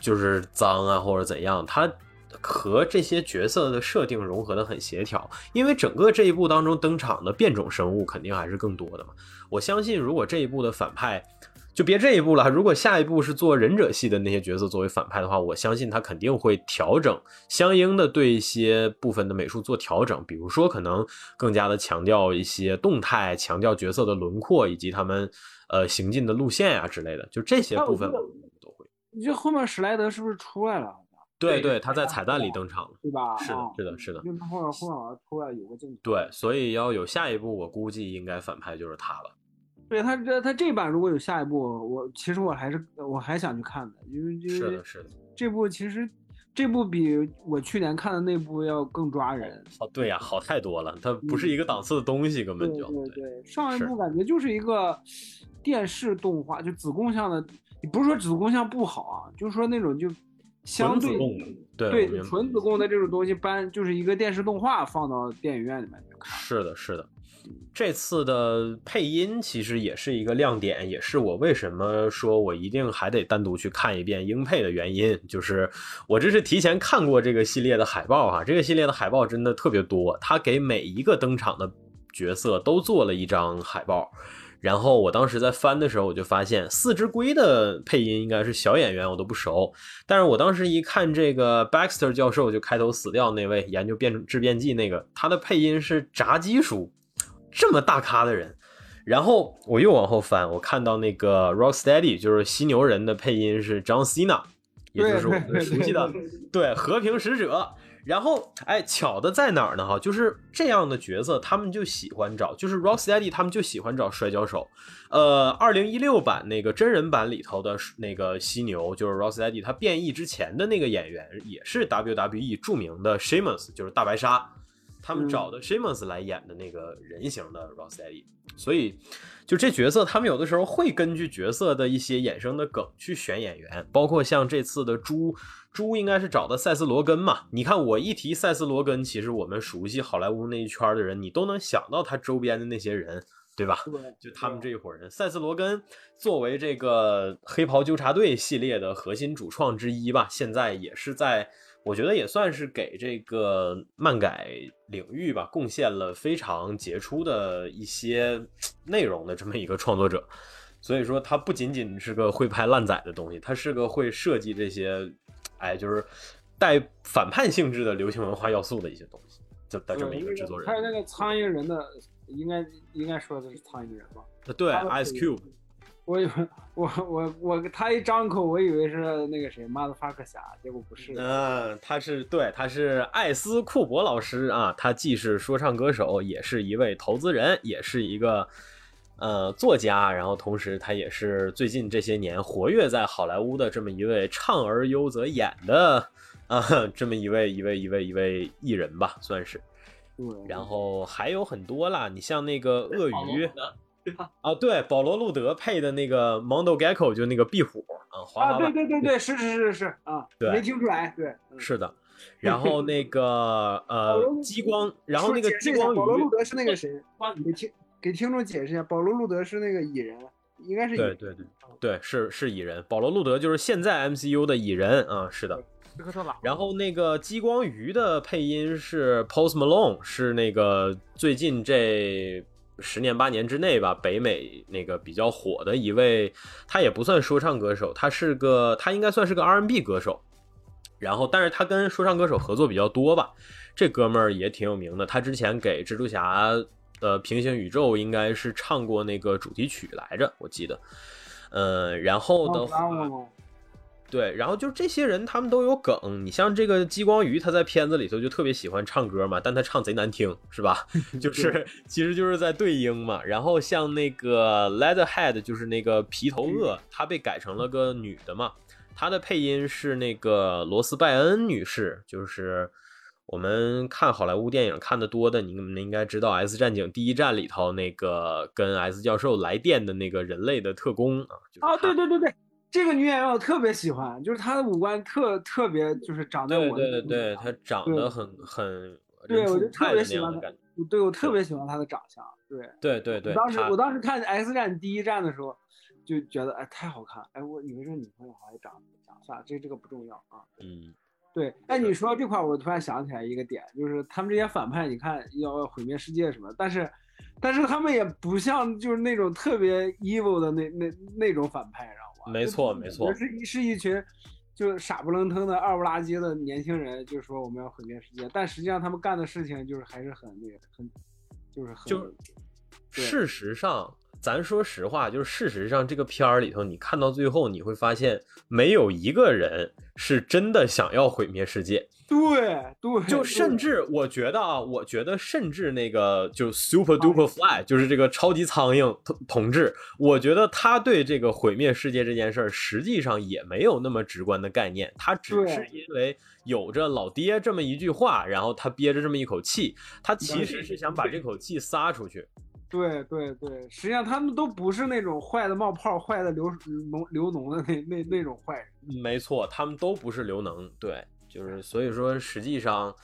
就是脏啊或者怎样，它。和这些角色的设定融合的很协调，因为整个这一部当中登场的变种生物肯定还是更多的嘛。我相信，如果这一部的反派就别这一步了，如果下一步是做忍者系的那些角色作为反派的话，我相信他肯定会调整相应的对一些部分的美术做调整，比如说可能更加的强调一些动态，强调角色的轮廓以及他们呃行进的路线呀之类的，就这些部分都会。你这后面史莱德是不是出来了？对对，他在彩蛋里登场了，对吧？是的，是的，是的。因为他后面后面好像出来有个镜头。对，所以要有下一步，我估计应该反派就是他了。对他这他这版如果有下一部，我其实我还是我还想去看的，因为因为是的，是的。这部其实这部比我去年看的那部要更抓人。哦，对呀，好太多了，它不是一个档次的东西，根本就。对对，上一部感觉就是一个电视动画，就子宫像的，你不是说子宫像不好啊，就是说那种就。相对对纯子宫的这种东西搬就是一个电视动画放到电影院里面去看。是的，是的。这次的配音其实也是一个亮点，也是我为什么说我一定还得单独去看一遍英配的原因。就是我这是提前看过这个系列的海报哈，这个系列的海报真的特别多，他给每一个登场的角色都做了一张海报。然后我当时在翻的时候，我就发现四只龟的配音应该是小演员，我都不熟。但是我当时一看这个 Baxter 教授，就开头死掉那位研究变质变剂那个，他的配音是炸鸡叔，这么大咖的人。然后我又往后翻，我看到那个 Rocksteady 就是犀牛人的配音是 John Cena，也就是我们熟悉的对和平使者。然后，哎，巧的在哪儿呢？哈，就是这样的角色，他们就喜欢找，就是 Rocksteady，他们就喜欢找摔跤手。呃，二零一六版那个真人版里头的那个犀牛，就是 Rocksteady，他变异之前的那个演员，也是 WWE 著名的 Sheamus，就是大白鲨。他们找的 Sheamus 来演的那个人形的 Rocksteady，所以就这角色，他们有的时候会根据角色的一些衍生的梗去选演员，包括像这次的猪猪，应该是找的塞斯罗根嘛。你看我一提塞斯罗根，其实我们熟悉好莱坞那一圈的人，你都能想到他周边的那些人，对吧？就他们这一伙人。塞斯罗根作为这个黑袍纠察队系列的核心主创之一吧，现在也是在。我觉得也算是给这个漫改领域吧贡献了非常杰出的一些内容的这么一个创作者，所以说他不仅仅是个会拍烂仔的东西，他是个会设计这些，哎，就是带反叛性质的流行文化要素的一些东西，就的这么一个制作人。还有那个苍蝇人的，应该应该说的是苍蝇人吧？对，Ice Cube。我以为我我我他一张口，我以为是那个谁，马德法克侠，结果不是。嗯，他是对，他是艾斯库伯老师啊，他既是说唱歌手，也是一位投资人，也是一个呃作家，然后同时他也是最近这些年活跃在好莱坞的这么一位唱而优则演的啊，这么一位一位一位一位艺人吧，算是。对，然后还有很多啦，你像那个鳄鱼？啊，对，保罗路德配的那个 Mondo Gecko 就那个壁虎啊，滑啊，滑板，对对对对，是是是是啊，对没听出来，对，嗯是的。然后那个呃激光，然后那个激光鱼，保罗路德是那个谁？关给听给听众解释一下，保罗路德是那个蚁人，应该是蚁人对对对对，是是蚁人，保罗路德就是现在 MCU 的蚁人啊，是的。然后那个激光鱼的配音是 Post Malone，是那个最近这十年八年之内吧，北美那个比较火的一位，他也不算说唱歌手，他是个他应该算是个 R&B 歌手。然后，但是他跟说唱歌手合作比较多吧，这哥们儿也挺有名的。他之前给蜘蛛侠的平行宇宙应该是唱过那个主题曲来着，我记得。嗯，然后的话，对，然后就是这些人，他们都有梗。你像这个激光鱼，他在片子里头就特别喜欢唱歌嘛，但他唱贼难听，是吧？就是 其实就是在对应嘛。然后像那个 Leatherhead，就是那个皮头鳄，他被改成了个女的嘛，他的配音是那个罗斯拜恩女士，就是我们看好莱坞电影看的多的，你们应该知道《S 战警：第一战》里头那个跟 S 教授来电的那个人类的特工啊，就是啊，对对对对，这个女演员我特别喜欢，就是她的五官特特别，就是长在对我的对对，她长得很很对我就特别喜欢她对我特别喜欢她的长相，对。对对对，当时我当时看《X 战》第一站的时候，就觉得哎太好看，哎我以为这女朋友还长长算了，这这个不重要啊。嗯对，哎你说到这块，我突然想起来一个点，就是他们这些反派，你看要毁灭世界什么，但是但是他们也不像就是那种特别 evil 的那那那种反派，知没错就没错是一是一群。就傻不愣登的二不拉几的年轻人，就说我们要毁灭世界，但实际上他们干的事情就是还是很那个很，就是很就事实上，咱说实话，就是事实上这个片儿里头，你看到最后，你会发现没有一个人是真的想要毁灭世界。对对，就甚至我觉得啊，我觉得甚至那个就 Super Duper Fly，就是这个超级苍蝇同同志，我觉得他对这个毁灭世界这件事儿，实际上也没有那么直观的概念，他只是因为有着老爹这么一句话，然后他憋着这么一口气，他其实是想把这口气撒出去。对对对，实际上他们都不是那种坏的冒泡、坏的流脓流脓的那那那种坏人。没错，他们都不是刘能，对，就是所以说，实际上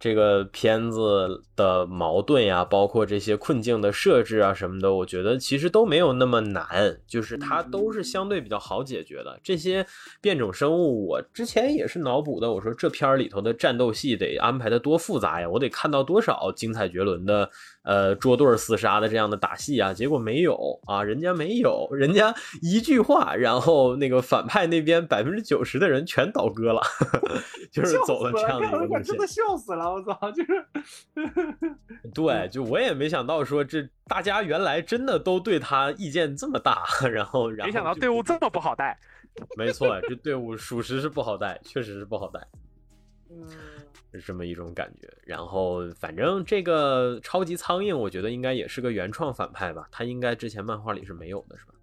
这个片子的矛盾呀，包括这些困境的设置啊什么的，我觉得其实都没有那么难，就是它都是相对比较好解决的。这些变种生物，我之前也是脑补的，我说这片儿里头的战斗戏得安排的多复杂呀，我得看到多少精彩绝伦的呃捉对儿厮杀的这样的打戏啊，结果没有啊，人家没有，人家一句话，然后那个反派那边百分之九十的人全倒戈了，就是走了这样的一个路线真。的笑死了，我操！就是，对，就我也没想到说这大家原来真的都对他意见这么大，然后然后没想到队伍这么不好带。没错，这队伍属实是不好带，确实是不好带，嗯，是这么一种感觉。然后反正这个超级苍蝇，我觉得应该也是个原创反派吧，他应该之前漫画里是没有的，是吧？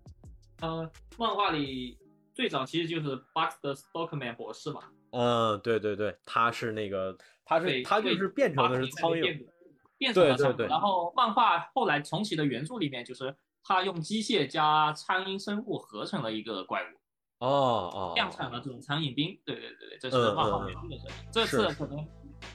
呃，漫画里最早其实就是 Box 的 Stockman 博士嘛，嗯，对对对，他是那个，他是对他就是变成的是苍蝇，变变成了苍蝇。对对对然后漫画后来重启的原著里面，就是他用机械加苍蝇生物合成了一个怪物，哦哦，量产了这种苍蝇兵。对对对对，这是嗯漫画嗯原著的设定。这次可能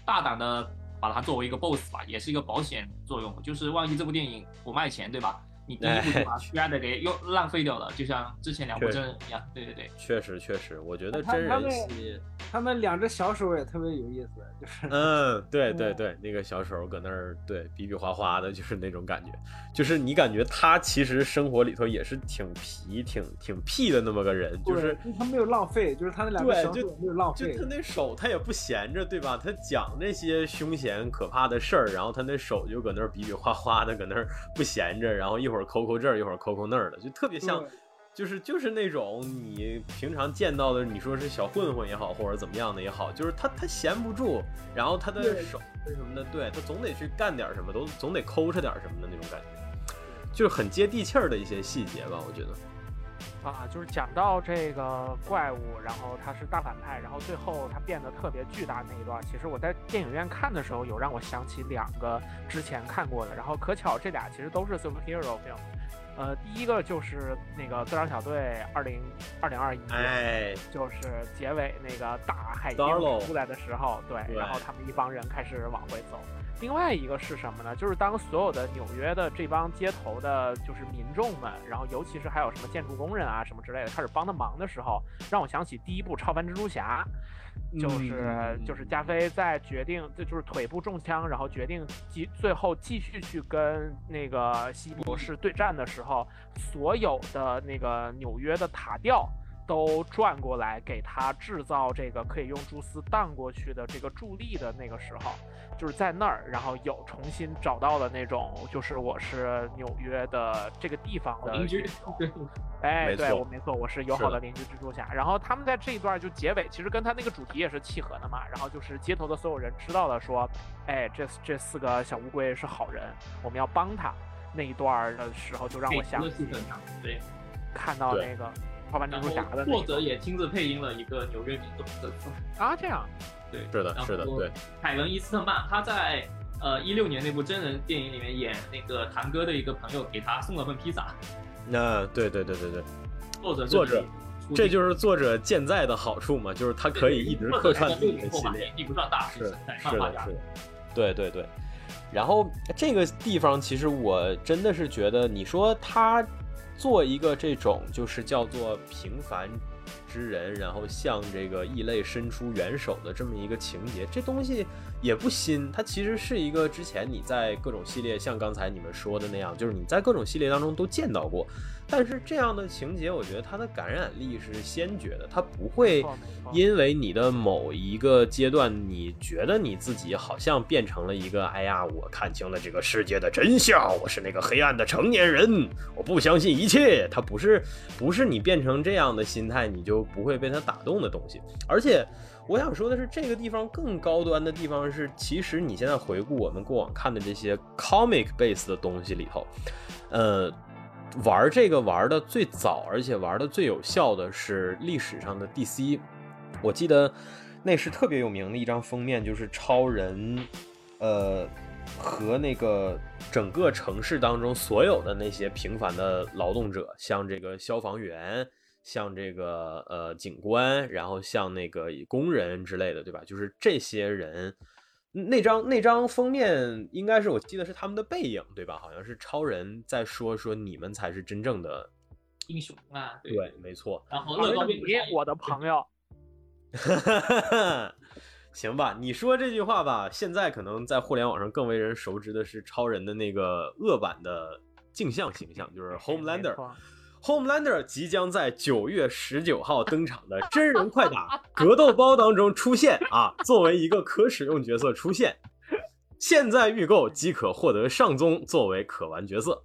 大胆的把它作为一个 BOSS 吧，也是一个保险作用，就是万一这部电影不卖钱，对吧？你第一步就把的给又浪费掉了，就像之前两部对真人一样。对对对。确实确实，我觉得真人他他们戏。他们两只小手也特别有意思，就是，嗯，对对嗯对，那个小手搁那儿，对比比划划的，就是那种感觉，就是你感觉他其实生活里头也是挺皮、挺挺屁的那么个人，就是他没有浪费，就是他那两个小手没有浪费就他，那手他也不闲着，对吧？他讲那些凶险可怕的事儿，然后他那手就搁那儿比比划划的，搁那儿不闲着，然后一会儿抠抠这儿，一会儿抠抠那儿的，就特别像就是就是那种你平常见到的，你说是小混混也好，或者怎么样的也好，就是他他闲不住，然后他的对手什么的，对他总得去干点什么，都总得抠着点什么的那种感觉，就是很接地气儿的一些细节吧，我觉得。啊，就是讲到这个怪物，然后他是大反派，然后最后他变得特别巨大那一段，其实我在电影院看的时候，有让我想起两个之前看过的，然后可巧这俩其实都是 superhero film。呃，第一个就是那个自杀小队二零二零二一，哎，就是结尾那个大海鹰出来的时候，对，然后他们一帮人开始往回走。另外一个是什么呢？就是当所有的纽约的这帮街头的，就是民众们，然后尤其是还有什么建筑工人啊什么之类的，开始帮他忙的时候，让我想起第一部超凡蜘蛛侠，就是就是加菲在决定，这就是腿部中枪，然后决定继最后继续去跟那个西博士对战的时候，所有的那个纽约的塔吊。都转过来给他制造这个可以用蛛丝荡过去的这个助力的那个时候，就是在那儿，然后有重新找到了那种，就是我是纽约的这个地方的邻居，哎，对我没错，我是友好的邻居蜘蛛侠。然后他们在这一段就结尾，其实跟他那个主题也是契合的嘛。然后就是街头的所有人知道了，说，哎，这这四个小乌龟是好人，我们要帮他。那一段的时候就让我想起，对，看到那个。超凡蜘蛛侠的作者也亲自配音了一个纽约民众的啊，这样，对，是的，是的，对。凯文伊斯特曼他在呃一六年那部真人电影里面演那个堂哥的一个朋友，给他送了份披萨。那对对对对对，作者作者，这就是作者健在的好处嘛，就是他可以一直客串自己的系列，并不算大是是的，是的，对对对。然后这个地方其实我真的是觉得，你说他。做一个这种就是叫做平凡之人，然后向这个异类伸出援手的这么一个情节，这东西也不新，它其实是一个之前你在各种系列，像刚才你们说的那样，就是你在各种系列当中都见到过。但是这样的情节，我觉得它的感染力是先觉的，它不会因为你的某一个阶段，你觉得你自己好像变成了一个，哎呀，我看清了这个世界的真相，我是那个黑暗的成年人，我不相信一切。它不是，不是你变成这样的心态，你就不会被它打动的东西。而且我想说的是，这个地方更高端的地方是，其实你现在回顾我们过往看的这些 comic base 的东西里头，呃。玩这个玩的最早，而且玩的最有效的是历史上的 DC。我记得那是特别有名的一张封面，就是超人，呃，和那个整个城市当中所有的那些平凡的劳动者，像这个消防员，像这个呃警官，然后像那个工人之类的，对吧？就是这些人。那张那张封面应该是我记得是他们的背影，对吧？好像是超人在说说你们才是真正的英雄啊！对，没错。然后乐高你我的朋友，行吧？你说这句话吧，现在可能在互联网上更为人熟知的是超人的那个恶版的镜像形象，就是 Homelander。Homelander 即将在九月十九号登场的真人快打格斗包当中出现啊，作为一个可使用角色出现。现在预购即可获得上宗作为可玩角色。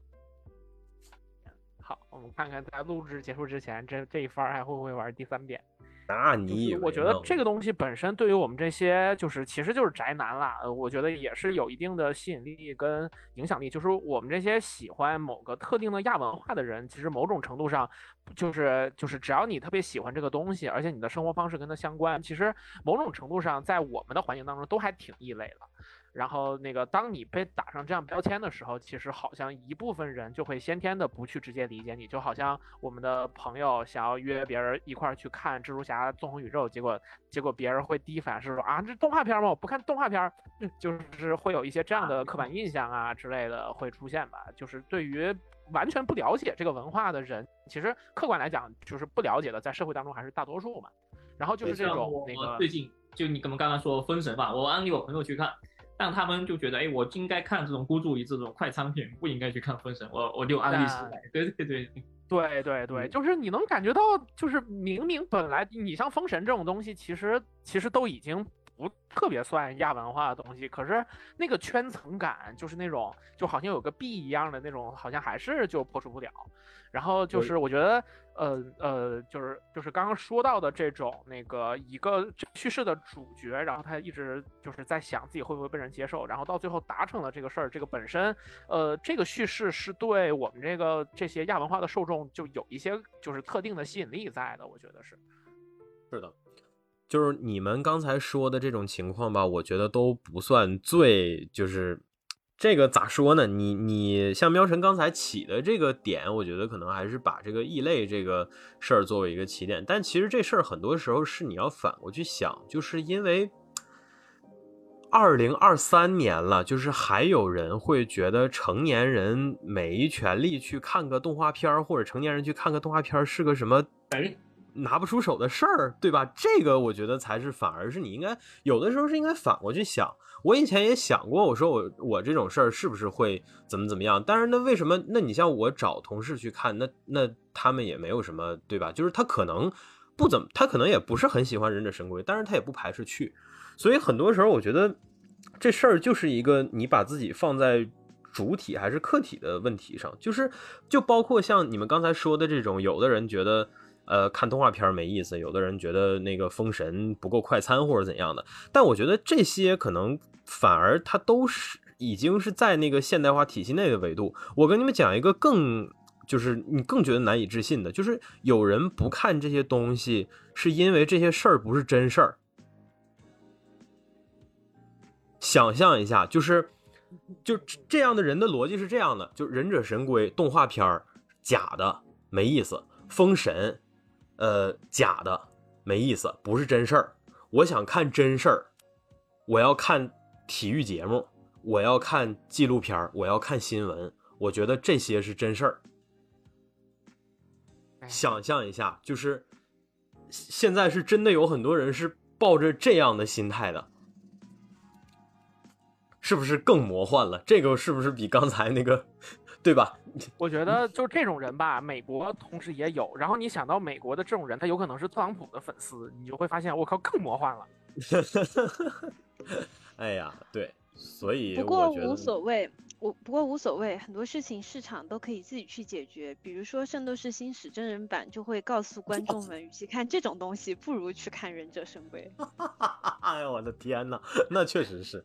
好，我们看看在录制结束之前，这这一番还会不会玩第三遍？那你我觉得这个东西本身对于我们这些就是其实就是宅男啦，呃，我觉得也是有一定的吸引力跟影响力。就是我们这些喜欢某个特定的亚文化的人，其实某种程度上，就是就是只要你特别喜欢这个东西，而且你的生活方式跟它相关，其实某种程度上在我们的环境当中都还挺异类的。然后那个，当你被打上这样标签的时候，其实好像一部分人就会先天的不去直接理解你，就好像我们的朋友想要约别人一块儿去看蜘蛛侠纵横宇宙，结果结果别人会第一反应是说啊，这动画片吗？我不看动画片，就是会有一些这样的刻板印象啊之类的会出现吧。就是对于完全不了解这个文化的人，其实客观来讲，就是不了解的，在社会当中还是大多数嘛。然后就是这种那个最近就你们刚刚说封神吧，我安利我朋友去看。但他们就觉得，哎，我应该看这种孤注一掷这种快餐片，不应该去看《封神》。我我就安利起来。对对对对对对，就是你能感觉到，就是明明本来你像《封神》这种东西，其实其实都已经不特别算亚文化的东西，可是那个圈层感就是那种就好像有个壁一样的那种，好像还是就破除不了。然后就是我觉得，呃呃，就是就是刚刚说到的这种那个一个叙事的主角，然后他一直就是在想自己会不会被人接受，然后到最后达成了这个事儿，这个本身，呃，这个叙事是对我们这个这些亚文化的受众就有一些就是特定的吸引力在的，我觉得是。是的，就是你们刚才说的这种情况吧，我觉得都不算最就是。这个咋说呢？你你像喵晨刚才起的这个点，我觉得可能还是把这个异类这个事儿作为一个起点。但其实这事儿很多时候是你要反过去想，就是因为二零二三年了，就是还有人会觉得成年人没权利去看个动画片儿或者成年人去看个动画片儿是个什么拿不出手的事儿，对吧？这个我觉得才是反而是你应该有的时候是应该反过去想。我以前也想过，我说我我这种事儿是不是会怎么怎么样？但是那为什么？那你像我找同事去看，那那他们也没有什么，对吧？就是他可能不怎么，他可能也不是很喜欢忍者神龟，但是他也不排斥去。所以很多时候，我觉得这事儿就是一个你把自己放在主体还是客体的问题上，就是就包括像你们刚才说的这种，有的人觉得。呃，看动画片没意思，有的人觉得那个封神不够快餐或者怎样的，但我觉得这些可能反而它都是已经是在那个现代化体系内的维度。我跟你们讲一个更就是你更觉得难以置信的，就是有人不看这些东西，是因为这些事儿不是真事儿。想象一下，就是就这样的人的逻辑是这样的：就忍者神龟动画片假的没意思，封神。呃，假的没意思，不是真事儿。我想看真事儿，我要看体育节目，我要看纪录片我要看新闻。我觉得这些是真事儿。想象一下，就是现在是真的有很多人是抱着这样的心态的，是不是更魔幻了？这个是不是比刚才那个？对吧？我觉得就这种人吧，美国同时也有。然后你想到美国的这种人，他有可能是特朗普的粉丝，你就会发现，我靠，更魔幻了。哎呀，对，所以不过无所谓，我不过无所谓，很多事情市场都可以自己去解决。比如说《圣斗士星矢》真人版就会告诉观众们，与其看这种东西，不如去看《忍者神龟》。哎呀，我的天呐，那确实是。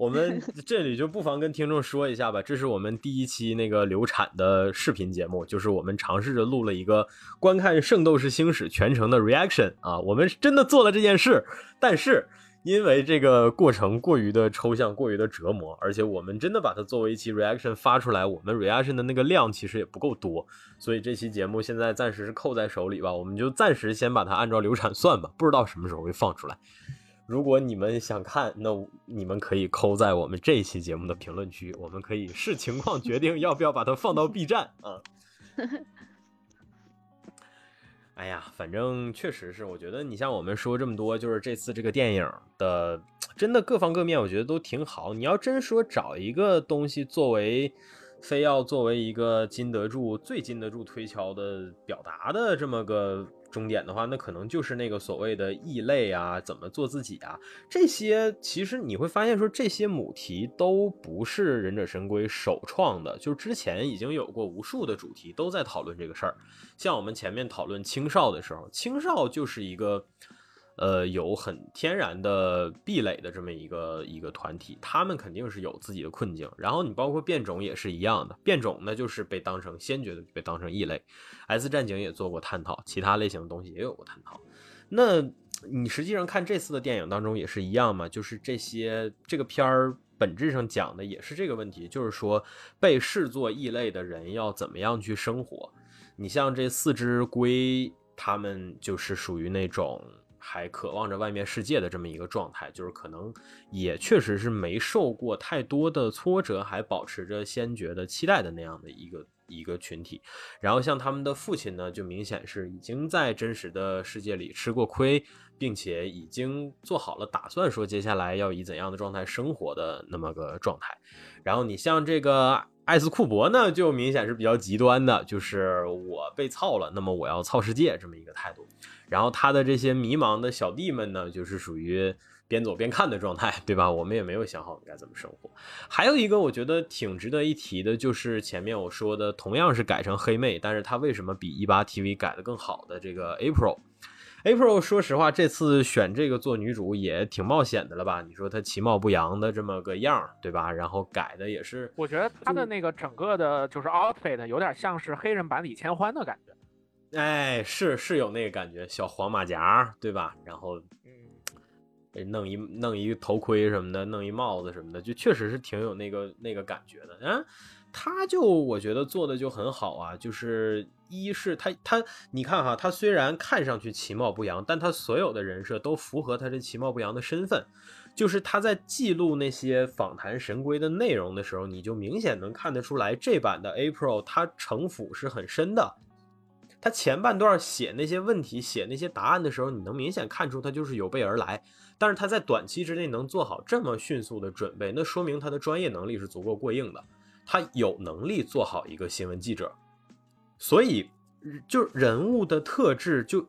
我们 这里就不妨跟听众说一下吧，这是我们第一期那个流产的视频节目，就是我们尝试着录了一个观看《圣斗士星矢》全程的 reaction 啊，我们真的做了这件事，但是因为这个过程过于的抽象，过于的折磨，而且我们真的把它作为一期 reaction 发出来，我们 reaction 的那个量其实也不够多，所以这期节目现在暂时是扣在手里吧，我们就暂时先把它按照流产算吧，不知道什么时候会放出来。如果你们想看，那你们可以扣在我们这一期节目的评论区，我们可以视情况决定要不要把它放到 B 站啊。哎呀，反正确实是，我觉得你像我们说这么多，就是这次这个电影的真的各方各面，我觉得都挺好。你要真说找一个东西作为，非要作为一个经得住最经得住推敲的表达的这么个。终点的话，那可能就是那个所谓的异类啊，怎么做自己啊？这些其实你会发现，说这些母题都不是忍者神龟首创的，就之前已经有过无数的主题都在讨论这个事儿。像我们前面讨论青少的时候，青少就是一个。呃，有很天然的壁垒的这么一个一个团体，他们肯定是有自己的困境。然后你包括变种也是一样的，变种呢就是被当成先觉的被当成异类。S 战警也做过探讨，其他类型的东西也有过探讨。那你实际上看这次的电影当中也是一样嘛，就是这些这个片儿本质上讲的也是这个问题，就是说被视作异类的人要怎么样去生活。你像这四只龟，他们就是属于那种。还渴望着外面世界的这么一个状态，就是可能也确实是没受过太多的挫折，还保持着先觉的期待的那样的一个一个群体。然后像他们的父亲呢，就明显是已经在真实的世界里吃过亏，并且已经做好了打算，说接下来要以怎样的状态生活的那么个状态。然后你像这个艾斯库伯呢，就明显是比较极端的，就是我被操了，那么我要操世界这么一个态度。然后他的这些迷茫的小弟们呢，就是属于边走边看的状态，对吧？我们也没有想好该怎么生活。还有一个我觉得挺值得一提的，就是前面我说的，同样是改成黑妹，但是她为什么比一八 TV 改的更好的这个 April。April，说实话，这次选这个做女主也挺冒险的了吧？你说她其貌不扬的这么个样儿，对吧？然后改的也是，我觉得她的那个整个的就是 outfit 有点像是黑人版李千欢的感觉。哎，是是有那个感觉，小黄马甲，对吧？然后，嗯，弄一弄一头盔什么的，弄一帽子什么的，就确实是挺有那个那个感觉的。嗯，他就我觉得做的就很好啊，就是。一是他他，你看哈，他虽然看上去其貌不扬，但他所有的人设都符合他这其貌不扬的身份。就是他在记录那些访谈神龟的内容的时候，你就明显能看得出来，这版的 April 他城府是很深的。他前半段写那些问题、写那些答案的时候，你能明显看出他就是有备而来。但是他在短期之内能做好这么迅速的准备，那说明他的专业能力是足够过硬的。他有能力做好一个新闻记者。所以，就人物的特质，就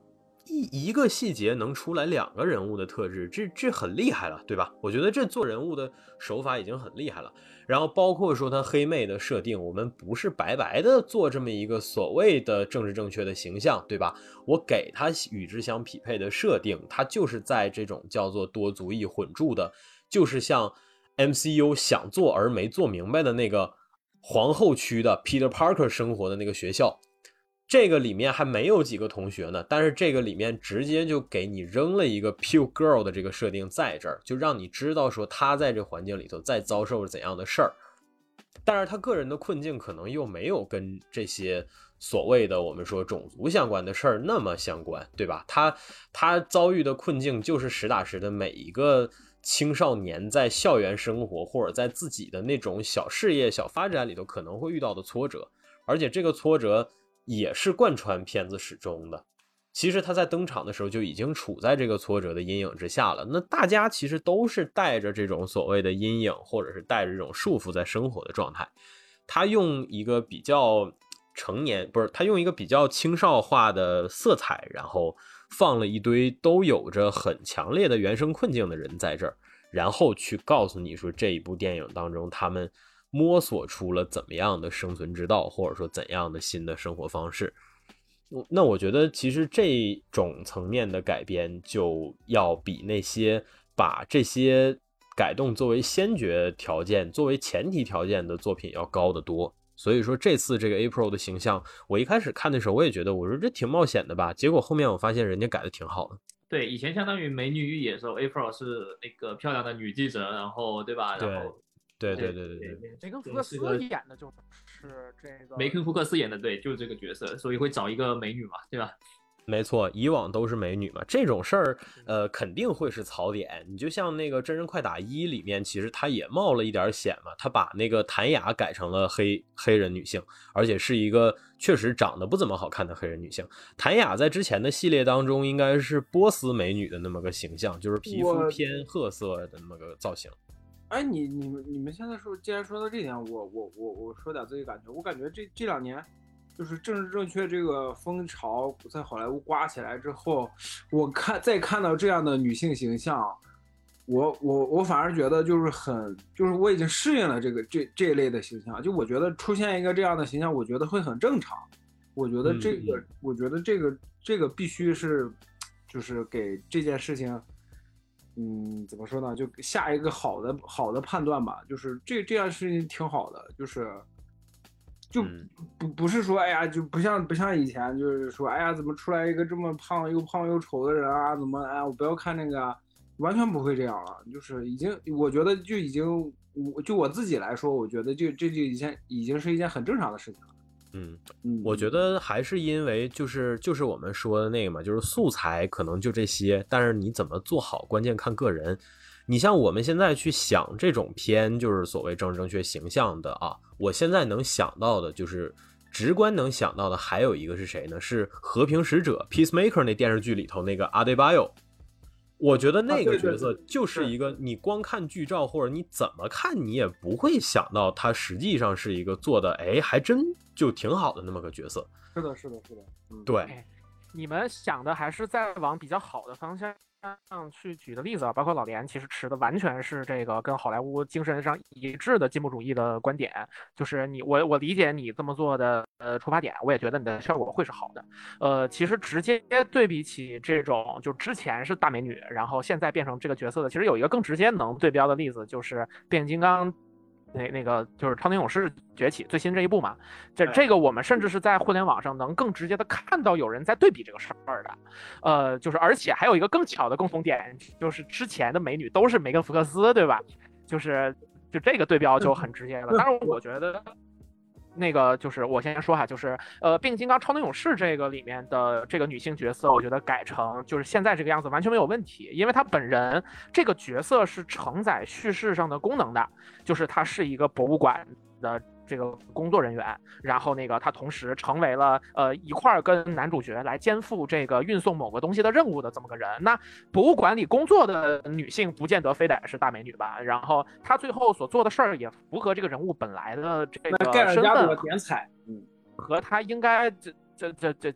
一一个细节能出来两个人物的特质，这这很厉害了，对吧？我觉得这做人物的手法已经很厉害了。然后包括说他黑妹的设定，我们不是白白的做这么一个所谓的政治正确的形象，对吧？我给他与之相匹配的设定，他就是在这种叫做多族裔混住的，就是像 MCU 想做而没做明白的那个。皇后区的 Peter Parker 生活的那个学校，这个里面还没有几个同学呢，但是这个里面直接就给你扔了一个 Pure Girl 的这个设定在这儿，就让你知道说他在这环境里头在遭受着怎样的事儿。但是他个人的困境可能又没有跟这些所谓的我们说种族相关的事儿那么相关，对吧？他他遭遇的困境就是实打实的每一个。青少年在校园生活或者在自己的那种小事业、小发展里头可能会遇到的挫折，而且这个挫折也是贯穿片子始终的。其实他在登场的时候就已经处在这个挫折的阴影之下了。那大家其实都是带着这种所谓的阴影，或者是带着这种束缚在生活的状态。他用一个比较成年，不是他用一个比较青少化的色彩，然后。放了一堆都有着很强烈的原生困境的人在这儿，然后去告诉你说这一部电影当中他们摸索出了怎么样的生存之道，或者说怎样的新的生活方式。那我觉得其实这种层面的改编就要比那些把这些改动作为先决条件、作为前提条件的作品要高得多。所以说这次这个 April 的形象，我一开始看的时候，我也觉得我说这挺冒险的吧。结果后面我发现人家改的挺好的。对，以前相当于美女与野兽，April 是那个漂亮的女记者，然后对吧？然后对对对对对对。梅根福克斯演的就是这个。梅根福克斯演的对，就是这个角色，所以会找一个美女嘛，对吧？没错，以往都是美女嘛，这种事儿，呃，肯定会是槽点。你就像那个《真人快打一》里面，其实他也冒了一点险嘛，他把那个谭雅改成了黑黑人女性，而且是一个确实长得不怎么好看的黑人女性。谭雅在之前的系列当中，应该是波斯美女的那么个形象，就是皮肤偏褐色的那么个造型。哎，你你们你们现在说，既然说到这点，我我我我说点自己感觉，我感觉这这两年。就是政治正确这个风潮在好莱坞刮起来之后，我看再看到这样的女性形象，我我我反而觉得就是很就是我已经适应了这个这这一类的形象，就我觉得出现一个这样的形象，我觉得会很正常。我觉得这个，我觉得这个这个必须是，就是给这件事情，嗯，怎么说呢？就下一个好的好的判断吧。就是这这件事情挺好的，就是。就不不是说，哎呀，就不像不像以前，就是说，哎呀，怎么出来一个这么胖又胖又丑的人啊？怎么，哎，我不要看那个，完全不会这样了。就是已经，我觉得就已经，我就我自己来说，我觉得就这就已经已经是一件很正常的事情了。嗯嗯，我觉得还是因为就是就是我们说的那个嘛，就是素材可能就这些，但是你怎么做好，关键看个人。你像我们现在去想这种片，就是所谓政治正确形象的啊，我现在能想到的就是直观能想到的，还有一个是谁呢？是和平使者 Peacemaker 那电视剧里头那个阿德巴约。我觉得那个角色就是一个你光看剧照或者你怎么看你也不会想到他实际上是一个做的哎还真就挺好的那么个角色。是的，是的，是的，对。你们想的还是在往比较好的方向去举的例子啊，包括老连，其实持的完全是这个跟好莱坞精神上一致的进步主义的观点。就是你我我理解你这么做的呃出发点，我也觉得你的效果会是好的。呃，其实直接对比起这种就之前是大美女，然后现在变成这个角色的，其实有一个更直接能对标的例子，就是变形金刚。那那个就是超能勇士崛起最新这一部嘛，这这个我们甚至是在互联网上能更直接的看到有人在对比这个事儿的，呃，就是而且还有一个更巧的共同点，就是之前的美女都是梅根福克斯，对吧？就是就这个对标就很直接了。但是我觉得。那个就是我先说哈，就是呃，变形金刚超能勇士这个里面的这个女性角色，我觉得改成就是现在这个样子完全没有问题，因为她本人这个角色是承载叙事上的功能的，就是她是一个博物馆的。这个工作人员，然后那个他同时成为了呃一块儿跟男主角来肩负这个运送某个东西的任务的这么个人。那博物馆里工作的女性不见得非得是大美女吧？然后他最后所做的事儿也符合这个人物本来的这个身份。点彩，嗯，和他应该这这这这，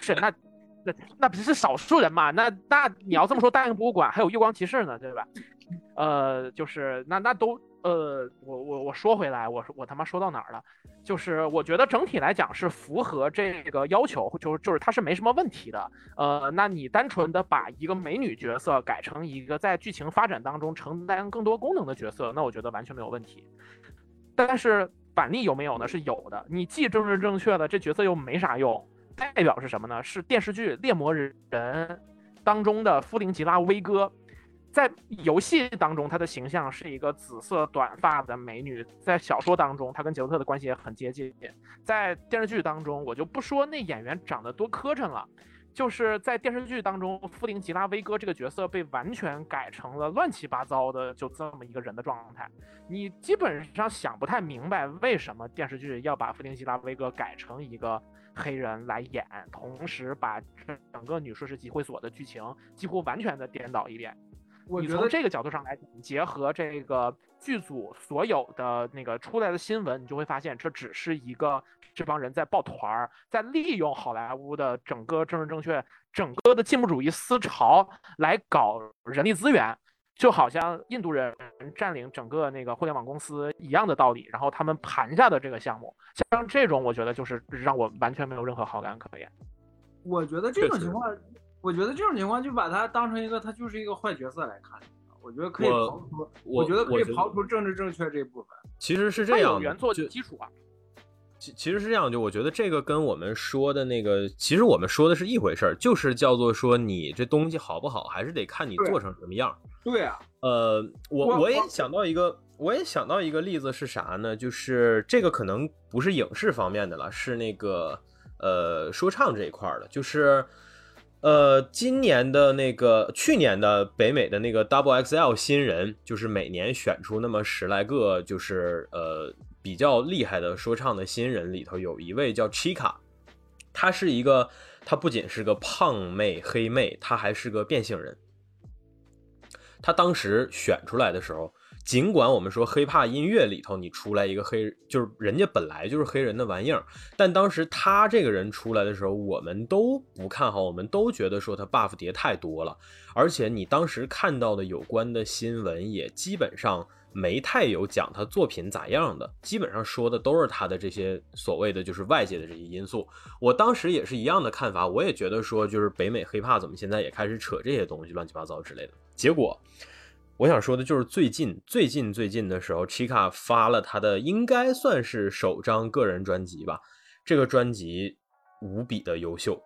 是那那那不是少数人嘛？那那你要这么说，大英博物馆还有月光骑士呢，对吧？呃，就是那那都。呃，我我我说回来，我说我他妈说到哪儿了？就是我觉得整体来讲是符合这个要求，就是就是它是没什么问题的。呃，那你单纯的把一个美女角色改成一个在剧情发展当中承担更多功能的角色，那我觉得完全没有问题。但是板栗有没有呢？是有的。你既政治正确的这角色又没啥用，代表是什么呢？是电视剧《猎魔人》当中的夫林吉拉威哥。在游戏当中，她的形象是一个紫色短发的美女。在小说当中，她跟杰洛特的关系也很接近。在电视剧当中，我就不说那演员长得多磕碜了，就是在电视剧当中，弗林吉拉威哥这个角色被完全改成了乱七八糟的就这么一个人的状态。你基本上想不太明白为什么电视剧要把弗林吉拉威哥改成一个黑人来演，同时把整个女术士集会所的剧情几乎完全的颠倒一遍。你从这个角度上来讲，结合这个剧组所有的那个出来的新闻，你就会发现，这只是一个这帮人在抱团儿，在利用好莱坞的整个政治正确、整个的进步主义思潮来搞人力资源，就好像印度人占领整个那个互联网公司一样的道理。然后他们盘下的这个项目，像这种，我觉得就是让我完全没有任何好感可言。我觉得这种情况。我觉得这种情况就把它当成一个，他就是一个坏角色来看。我觉得可以刨除，我觉得可以刨出政治正确这部分。其实是这样，原作就基础啊。其其实是这样，就我觉得这个跟我们说的那个，其实我们说的是一回事儿，就是叫做说你这东西好不好，还是得看你做成什么样。对啊。呃，我我也想到一个，我也想到一个例子是啥呢？就是这个可能不是影视方面的了，是那个呃说唱这一块的，就是。呃，今年的那个，去年的北美的那个 Double XL 新人，就是每年选出那么十来个，就是呃比较厉害的说唱的新人里头，有一位叫 Chica，她是一个，她不仅是个胖妹黑妹，她还是个变性人。她当时选出来的时候。尽管我们说黑怕音乐里头你出来一个黑，就是人家本来就是黑人的玩意儿，但当时他这个人出来的时候，我们都不看好，我们都觉得说他 buff 叠太多了，而且你当时看到的有关的新闻也基本上没太有讲他作品咋样的，基本上说的都是他的这些所谓的就是外界的这些因素。我当时也是一样的看法，我也觉得说就是北美黑怕怎么现在也开始扯这些东西乱七八糟之类的，结果。我想说的就是最近最近最近的时候，Chica 发了他的应该算是首张个人专辑吧。这个专辑无比的优秀，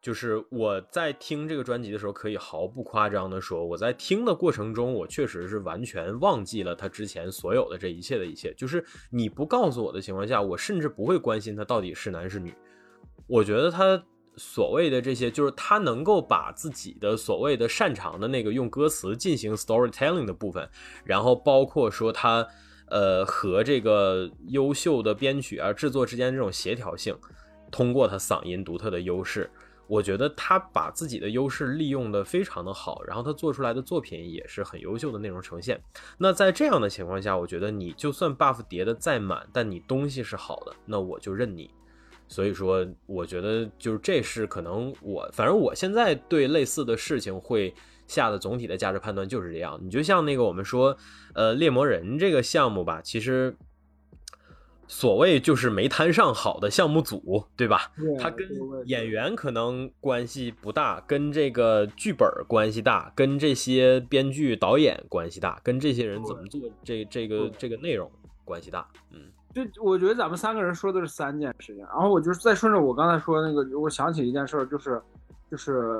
就是我在听这个专辑的时候，可以毫不夸张的说，我在听的过程中，我确实是完全忘记了他之前所有的这一切的一切。就是你不告诉我的情况下，我甚至不会关心他到底是男是女。我觉得他。所谓的这些，就是他能够把自己的所谓的擅长的那个用歌词进行 storytelling 的部分，然后包括说他，呃，和这个优秀的编曲啊制作之间这种协调性，通过他嗓音独特的优势，我觉得他把自己的优势利用的非常的好，然后他做出来的作品也是很优秀的内容呈现。那在这样的情况下，我觉得你就算 buff 叠的再满，但你东西是好的，那我就认你。所以说，我觉得就是这是可能我，反正我现在对类似的事情会下的总体的价值判断就是这样。你就像那个我们说，呃，猎魔人这个项目吧，其实所谓就是没摊上好的项目组，对吧？他跟演员可能关系不大，跟这个剧本关系大，跟这些编剧导演关系大，跟这些人怎么做这这个这个内容关系大，嗯。就我觉得咱们三个人说的是三件事情，然后我就是再顺着我刚才说那个，我想起一件事儿，就是，就是，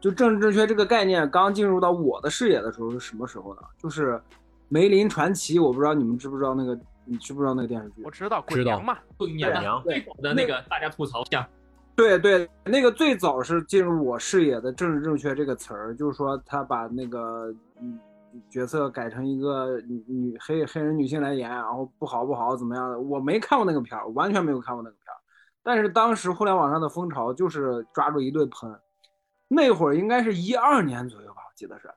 就政治正确这个概念刚进入到我的视野的时候是什么时候呢？就是《梅林传奇》，我不知道你们知不知道那个，你知不知道那个电视剧？我知道，鬼娘嘛，鬼娘，最早的那个大家吐槽下。对对，那个最早是进入我视野的政治正确这个词儿，就是说他把那个嗯。角色改成一个女女黑黑人女性来演，然后不好不好怎么样的？我没看过那个片儿，完全没有看过那个片儿。但是当时互联网上的风潮就是抓住一顿喷，那会儿应该是一二年左右吧，我记得是。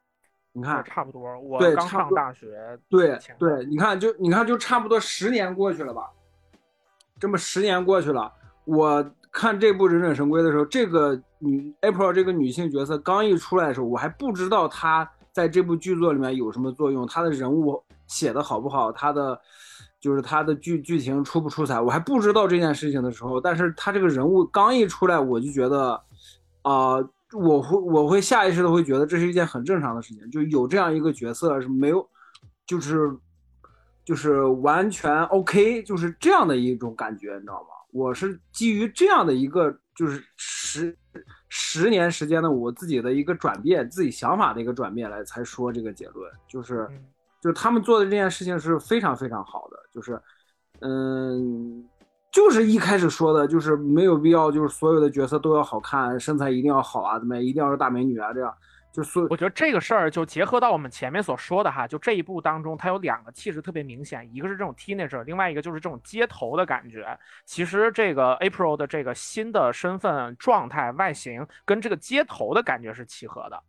你看，差不多。我对刚上大学。对对，你看就你看就差不多十年过去了吧？这么十年过去了，我看这部《忍者神龟》的时候，这个女 April 这个女性角色刚一出来的时候，我还不知道她。在这部剧作里面有什么作用？他的人物写的好不好？他的就是他的剧剧情出不出彩？我还不知道这件事情的时候，但是他这个人物刚一出来，我就觉得，啊，我会我会下意识的会觉得这是一件很正常的事情，就有这样一个角色是没有，就是就是完全 OK，就是这样的一种感觉，你知道吗？我是基于这样的一个就是实。十年时间的我自己的一个转变，自己想法的一个转变来才说这个结论，就是，就是他们做的这件事情是非常非常好的，就是，嗯，就是一开始说的，就是没有必要，就是所有的角色都要好看，身材一定要好啊，怎么样，一定要是大美女啊，这样。就是我觉得这个事儿就结合到我们前面所说的哈，就这一部当中，它有两个气质特别明显，一个是这种 teenager，另外一个就是这种街头的感觉。其实这个 April 的这个新的身份状态、外形跟这个街头的感觉是契合的。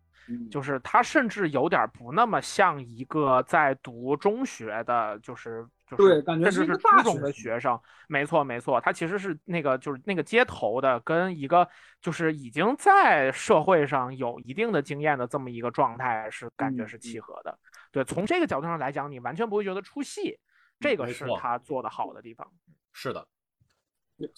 就是他甚至有点不那么像一个在读中学的，就是就是甚至是初中的学生。没错没错，他其实是那个就是那个街头的，跟一个就是已经在社会上有一定的经验的这么一个状态是感觉是契合的。对，从这个角度上来讲，你完全不会觉得出戏，这个是他做的好的地方。是的。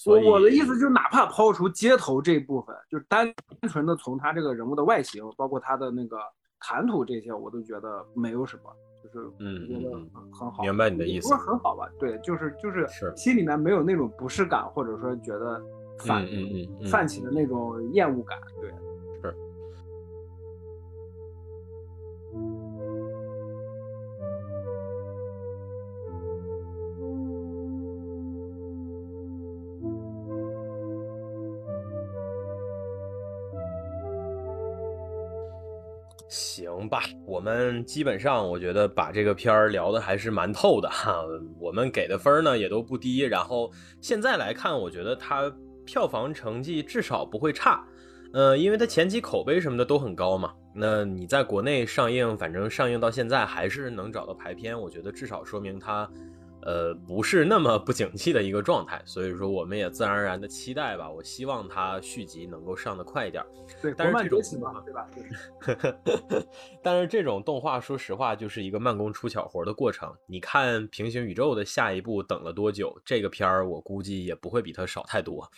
我我的意思就是，哪怕抛除街头这一部分，就单纯的从他这个人物的外形，包括他的那个谈吐这些，我都觉得没有什么，就是嗯觉得很好。明白你的意思，不是很好吧？对，就是就是心里面没有那种不适感，或者说觉得泛泛起的那种厌恶感，对。行吧，我们基本上我觉得把这个片儿聊的还是蛮透的哈。我们给的分儿呢也都不低，然后现在来看，我觉得它票房成绩至少不会差。呃，因为它前期口碑什么的都很高嘛。那你在国内上映，反正上映到现在还是能找到排片，我觉得至少说明它。呃，不是那么不景气的一个状态，所以说我们也自然而然的期待吧。我希望它续集能够上的快一点。对，但是这种对吧？但是这种动画，说实话，就是一个慢工出巧活的过程。你看平行宇宙的下一步等了多久？这个片儿我估计也不会比它少太多。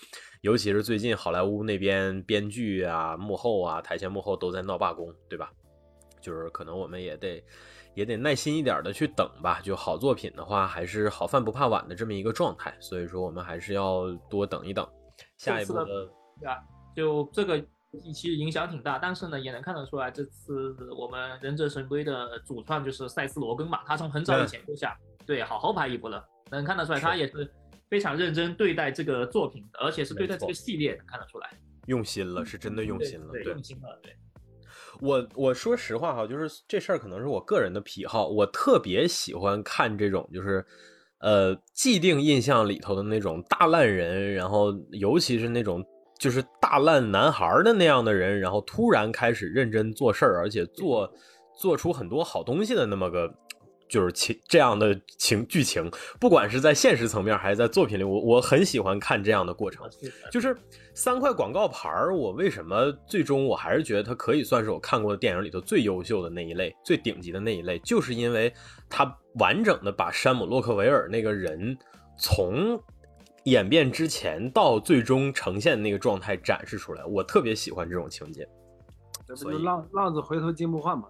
尤其是最近好莱坞那边编剧啊、幕后啊、台前幕后都在闹罢工，对吧？就是可能我们也得。也得耐心一点的去等吧，就好作品的话，还是好饭不怕晚的这么一个状态，所以说我们还是要多等一等。下一步的，对啊，就这个其实影响挺大，但是呢，也能看得出来，这次我们忍者神龟的主创就是塞斯罗根嘛，他从很早以前就想对好好拍一部了，能看得出来他也是非常认真对待这个作品，而且是对待这个系列，能看得出来用心了，是真的用心了，对，用心了，对。我我说实话哈，就是这事儿可能是我个人的癖好，我特别喜欢看这种就是，呃，既定印象里头的那种大烂人，然后尤其是那种就是大烂男孩的那样的人，然后突然开始认真做事儿，而且做做出很多好东西的那么个。就是情这样的情剧情，不管是在现实层面还是在作品里，我我很喜欢看这样的过程。就是三块广告牌儿，我为什么最终我还是觉得它可以算是我看过的电影里头最优秀的那一类、最顶级的那一类，就是因为它完整的把山姆洛克维尔那个人从演变之前到最终呈现那个状态展示出来，我特别喜欢这种情节。这不就浪浪子回头金不换吗？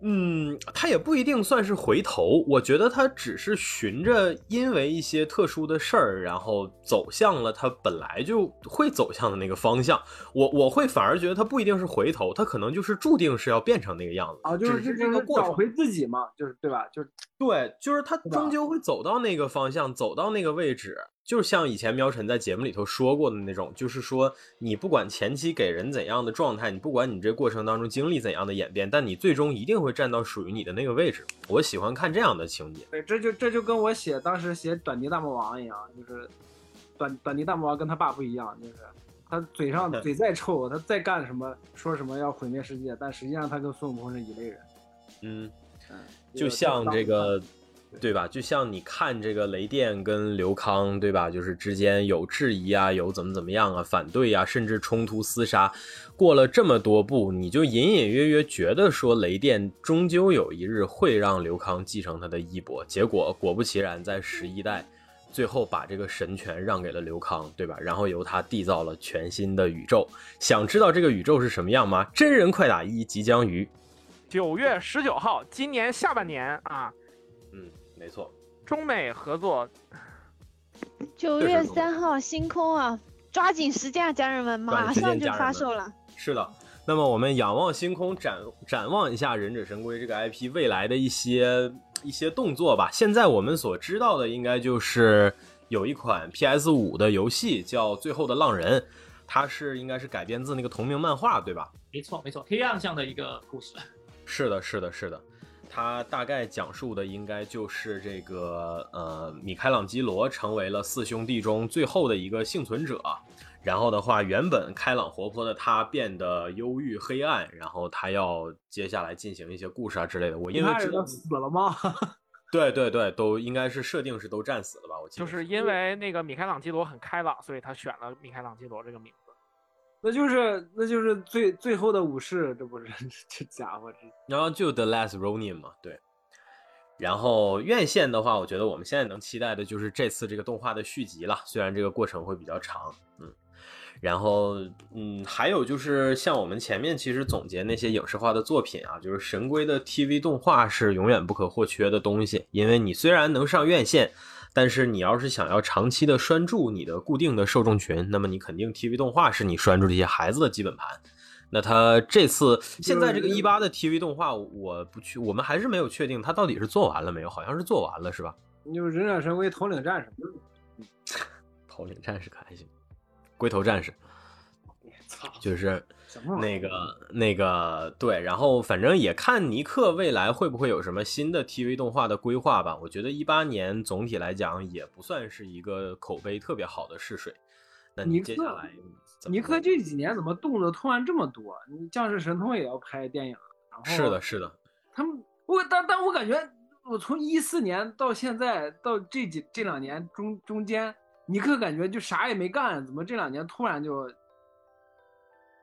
嗯，他也不一定算是回头，我觉得他只是循着因为一些特殊的事儿，然后走向了他本来就会走向的那个方向。我我会反而觉得他不一定是回头，他可能就是注定是要变成那个样子啊，就是这个过找回自己嘛，就是对吧？就是对，就是他终究会走到那个方向，走到那个位置。就像以前喵晨在节目里头说过的那种，就是说你不管前期给人怎样的状态，你不管你这过程当中经历怎样的演变，但你最终一定会站到属于你的那个位置。我喜欢看这样的情节。对，这就这就跟我写当时写短笛大魔王一样，就是短短笛大魔王跟他爸不一样，就是他嘴上 嘴再臭，他再干什么说什么要毁灭世界，但实际上他跟孙悟空是一类人。嗯嗯，就像这个。对吧？就像你看这个雷电跟刘康，对吧？就是之间有质疑啊，有怎么怎么样啊，反对啊，甚至冲突厮杀。过了这么多部，你就隐隐约约觉得说雷电终究有一日会让刘康继承他的衣钵。结果果不其然，在十一代最后把这个神权让给了刘康，对吧？然后由他缔造了全新的宇宙。想知道这个宇宙是什么样吗？真人快打一即将于九月十九号，今年下半年啊。没错，中美合作。九月三号，星空啊，抓紧时间啊，家人们，马上就发售了。是的，那么我们仰望星空，展展望一下《忍者神龟》这个 IP 未来的一些一些动作吧。现在我们所知道的，应该就是有一款 PS 五的游戏叫《最后的浪人》，它是应该是改编自那个同名漫画，对吧？没错，没错，黑暗向的一个故事。是的，是的，是的。它大概讲述的应该就是这个呃，米开朗基罗成为了四兄弟中最后的一个幸存者，然后的话，原本开朗活泼的他变得忧郁黑暗，然后他要接下来进行一些故事啊之类的。我因为知道死了吗？对对对，都应该是设定是都战死了吧？我记得就是因为那个米开朗基罗很开朗，所以他选了米开朗基罗这个名字。那就是那就是最最后的武士，这不是 这家伙这。然后就 The Last Ronin 嘛，对。然后院线的话，我觉得我们现在能期待的就是这次这个动画的续集了，虽然这个过程会比较长，嗯。然后嗯，还有就是像我们前面其实总结那些影视化的作品啊，就是神龟的 TV 动画是永远不可或缺的东西，因为你虽然能上院线。但是你要是想要长期的拴住你的固定的受众群，那么你肯定 TV 动画是你拴住这些孩子的基本盘。那他这次现在这个一八的 TV 动画，我不去，我们还是没有确定他到底是做完了没有，好像是做完了，是吧？就忍者神龟头领战士，头领战士可还行，龟头战士，操，就是。那个那个对，然后反正也看尼克未来会不会有什么新的 TV 动画的规划吧。我觉得一八年总体来讲也不算是一个口碑特别好的试水。那你接下来，尼克这几年怎么动作突然这么多？你降世神通也要拍电影，然后是的，是的。他们我但但我感觉我从一四年到现在到这几这两年中中间，尼克感觉就啥也没干，怎么这两年突然就？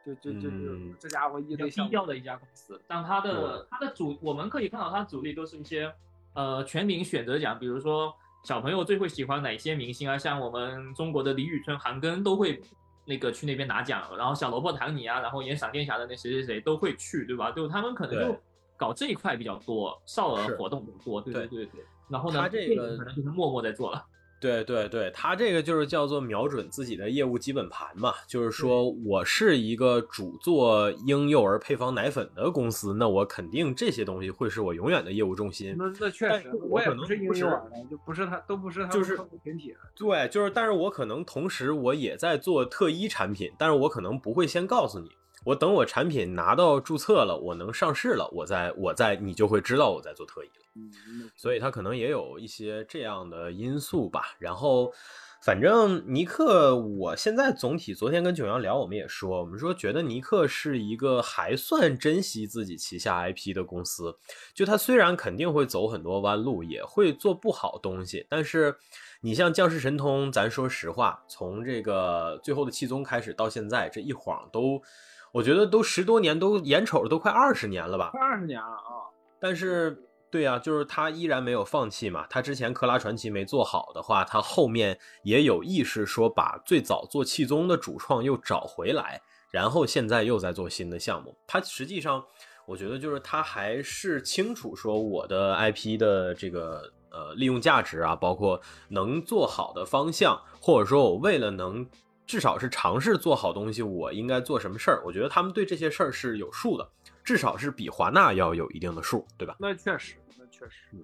就就就就这家伙一堆低调的一家公司，但它的它的主我们可以看到，他主力都是一些呃全民选择奖，比如说小朋友最会喜欢哪些明星啊，像我们中国的李宇春、韩庚都会那个去那边拿奖，然后小萝卜唐尼啊，然后演闪电侠的那谁谁谁都会去，对吧？就他们可能就搞这一块比较多，少儿活动比较多，对对对对。然后呢，他这个可能就是默默在做了。对对对，他这个就是叫做瞄准自己的业务基本盘嘛，就是说我是一个主做婴幼儿配方奶粉的公司，那我肯定这些东西会是我永远的业务重心。那那确实，我也不是婴幼儿的，就不是他，都不是他就是客户群体。对，就是，但是我可能同时我也在做特一产品，但是我可能不会先告诉你，我等我产品拿到注册了，我能上市了，我再我再你就会知道我在做特一了。嗯，所以他可能也有一些这样的因素吧。然后，反正尼克，我现在总体昨天跟九阳聊，我们也说，我们说觉得尼克是一个还算珍惜自己旗下 IP 的公司。就他虽然肯定会走很多弯路，也会做不好东西，但是你像降世神通，咱说实话，从这个最后的七宗开始到现在，这一晃都，我觉得都十多年，都眼瞅着都快二十年了吧？快二十年了啊！但是。对呀，就是他依然没有放弃嘛。他之前克拉传奇没做好的话，他后面也有意识说把最早做气宗的主创又找回来，然后现在又在做新的项目。他实际上，我觉得就是他还是清楚说我的 IP 的这个呃利用价值啊，包括能做好的方向，或者说我为了能至少是尝试做好东西，我应该做什么事儿。我觉得他们对这些事儿是有数的，至少是比华纳要有一定的数，对吧？那确实。确实，嗯，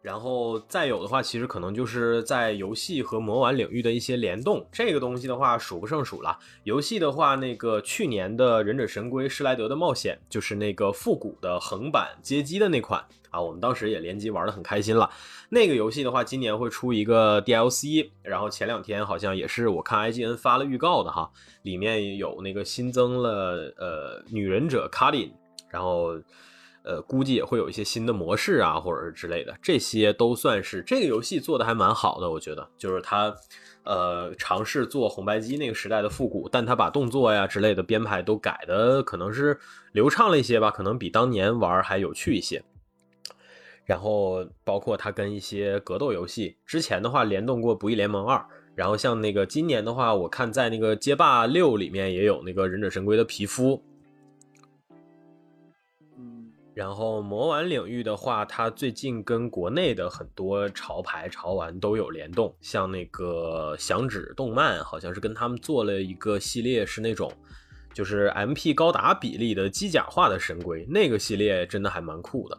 然后再有的话，其实可能就是在游戏和魔玩领域的一些联动，这个东西的话数不胜数了。游戏的话，那个去年的《忍者神龟：施莱德的冒险》，就是那个复古的横版街机的那款啊，我们当时也联机玩的很开心了。那个游戏的话，今年会出一个 DLC，然后前两天好像也是我看 IGN 发了。预告的哈，里面有那个新增了。呃女忍者卡琳，然后。呃，估计也会有一些新的模式啊，或者是之类的，这些都算是这个游戏做的还蛮好的，我觉得，就是它，呃，尝试做红白机那个时代的复古，但它把动作呀之类的编排都改的可能是流畅了一些吧，可能比当年玩还有趣一些。然后包括它跟一些格斗游戏之前的话联动过《不义联盟二》，然后像那个今年的话，我看在那个《街霸六》里面也有那个忍者神龟的皮肤。然后魔玩领域的话，它最近跟国内的很多潮牌潮玩都有联动，像那个响指动漫，好像是跟他们做了一个系列，是那种就是 MP 高达比例的机甲化的神龟，那个系列真的还蛮酷的。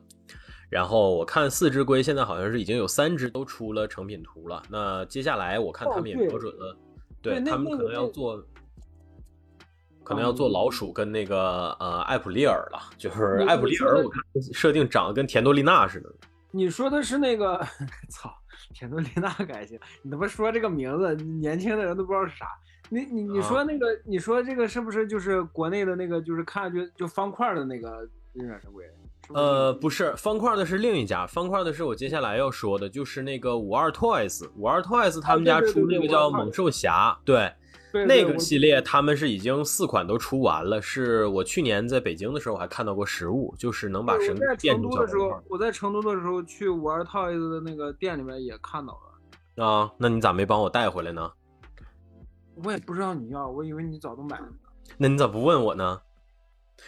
然后我看四只龟现在好像是已经有三只都出了成品图了，那接下来我看他们也瞄准了，对他们可能要做。可能要做老鼠跟那个呃艾普利尔了，就是艾普利尔，我看设定长得跟田多丽娜似的。你说的是那个？操，田多丽娜改型？你他妈说这个名字，年轻的人都不知道是啥。你你你说那个？你说这个是不是就是国内的那个？就是看上去就方块的那个忍者神龟？呃，不是，方块的是另一家，方块的是我接下来要说的，就是那个五二 Toys，五二 Toys 他们家出那个叫猛兽侠，对。那个系列他们是已经四款都出完了，是我去年在北京的时候还看到过实物，就是能把神变成的时候，我在成都的时候去玩 Toys 的那个店里面也看到了。啊，那你咋没帮我带回来呢？我也不知道你要，我以为你早都买了。那你咋不问我呢？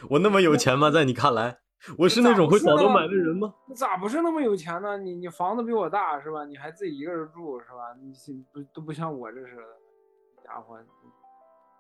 我那么有钱吗？在你看来，我是那种会早都买的人吗？你咋不是那么有钱呢？你你房子比我大是吧？你还自己一个人住是吧？你不都不像我这似的。家伙，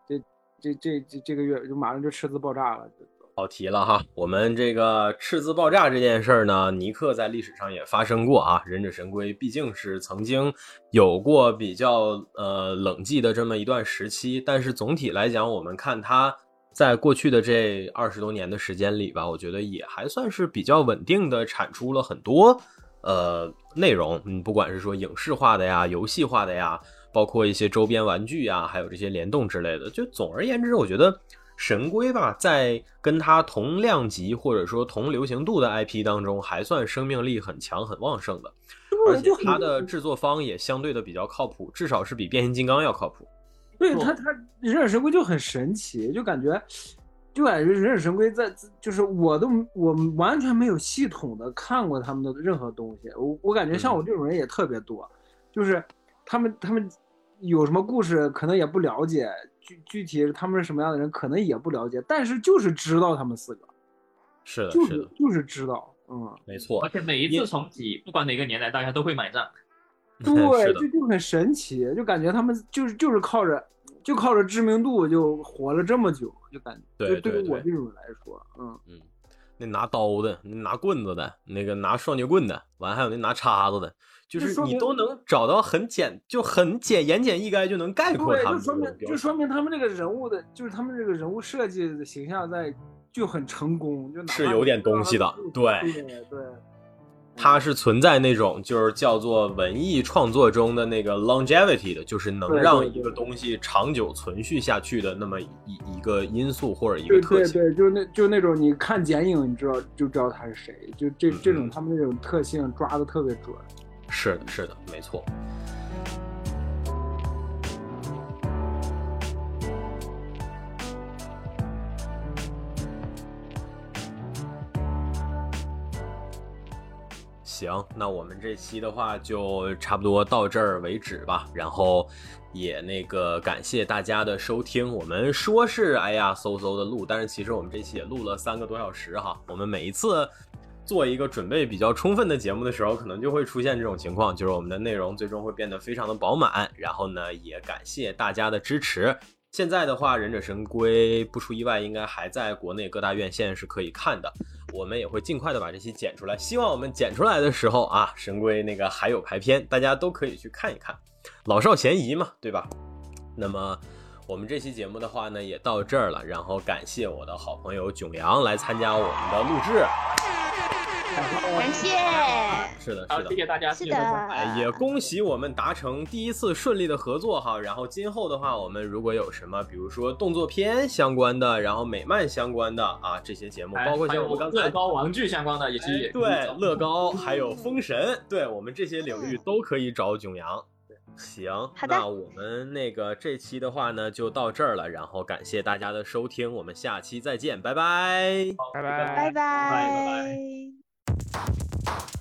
这这这这这个月就马上就赤字爆炸了，跑题了哈。我们这个赤字爆炸这件事呢，尼克在历史上也发生过啊。忍者神龟毕竟是曾经有过比较呃冷寂的这么一段时期，但是总体来讲，我们看它在过去的这二十多年的时间里吧，我觉得也还算是比较稳定的产出了很多呃内容，嗯，不管是说影视化的呀，游戏化的呀。包括一些周边玩具啊，还有这些联动之类的。就总而言之，我觉得神龟吧，在跟它同量级或者说同流行度的 IP 当中，还算生命力很强、很旺盛的。而且它的制作方也相对的比较靠谱，至少是比变形金刚要靠谱。对它，它忍者神龟就很神奇，就感觉，就感觉忍者神龟在，就是我都我完全没有系统的看过他们的任何东西。我我感觉像我这种人也特别多，就是他们他们。有什么故事可能也不了解，具具体他们是什么样的人可能也不了解，但是就是知道他们四个，是的，就是就是知道，嗯，没错。而且每一次重启，不管哪个年代，大家都会买账。对，就就很神奇，就感觉他们就是就是靠着就靠着知名度就活了这么久，就感觉对对于我这种人来说，嗯嗯，那拿刀的，那拿棍子的，那个拿双截棍的，完还有那拿叉子的。就是你都能找到很简就很简言简意赅就能概括他们，就说明就说明他们这个人物的，就是他们这个人物设计的形象在就很成功，就是有点东西的，对对对。它是存在那种就是叫做文艺创作中的那个 longevity 的，就是能让一个东西长久存续下去的那么一一个因素或者一个特性。对对，就那就那种你看剪影，你知道就知道他是谁，就这这种他们那种特性抓的特别准。是的，是的，没错。行，那我们这期的话就差不多到这儿为止吧。然后也那个感谢大家的收听。我们说是哎呀嗖嗖的录，但是其实我们这期也录了三个多小时哈。我们每一次做一个准备比较充分的节目的时候，可能就会出现这种情况，就是我们的内容最终会变得非常的饱满。然后呢，也感谢大家的支持。现在的话，《忍者神龟》不出意外，应该还在国内各大院线是可以看的。我们也会尽快的把这期剪出来。希望我们剪出来的时候啊，神龟那个还有排片，大家都可以去看一看。老少咸宜嘛，对吧？那么我们这期节目的话呢，也到这儿了。然后感谢我的好朋友囧阳来参加我们的录制。感谢，是的，是的，谢谢大家，是的，哎，也恭喜我们达成第一次顺利的合作哈。然后今后的话，我们如果有什么，比如说动作片相关的，然后美漫相关的啊，这些节目，包括像我们刚才乐高玩具相关的，以及对乐高，还有封神，对我们这些领域都可以找囧阳。行，那我们那个这期的话呢，就到这儿了。然后感谢大家的收听，我们下期再见，拜拜，拜拜，拜拜，拜拜。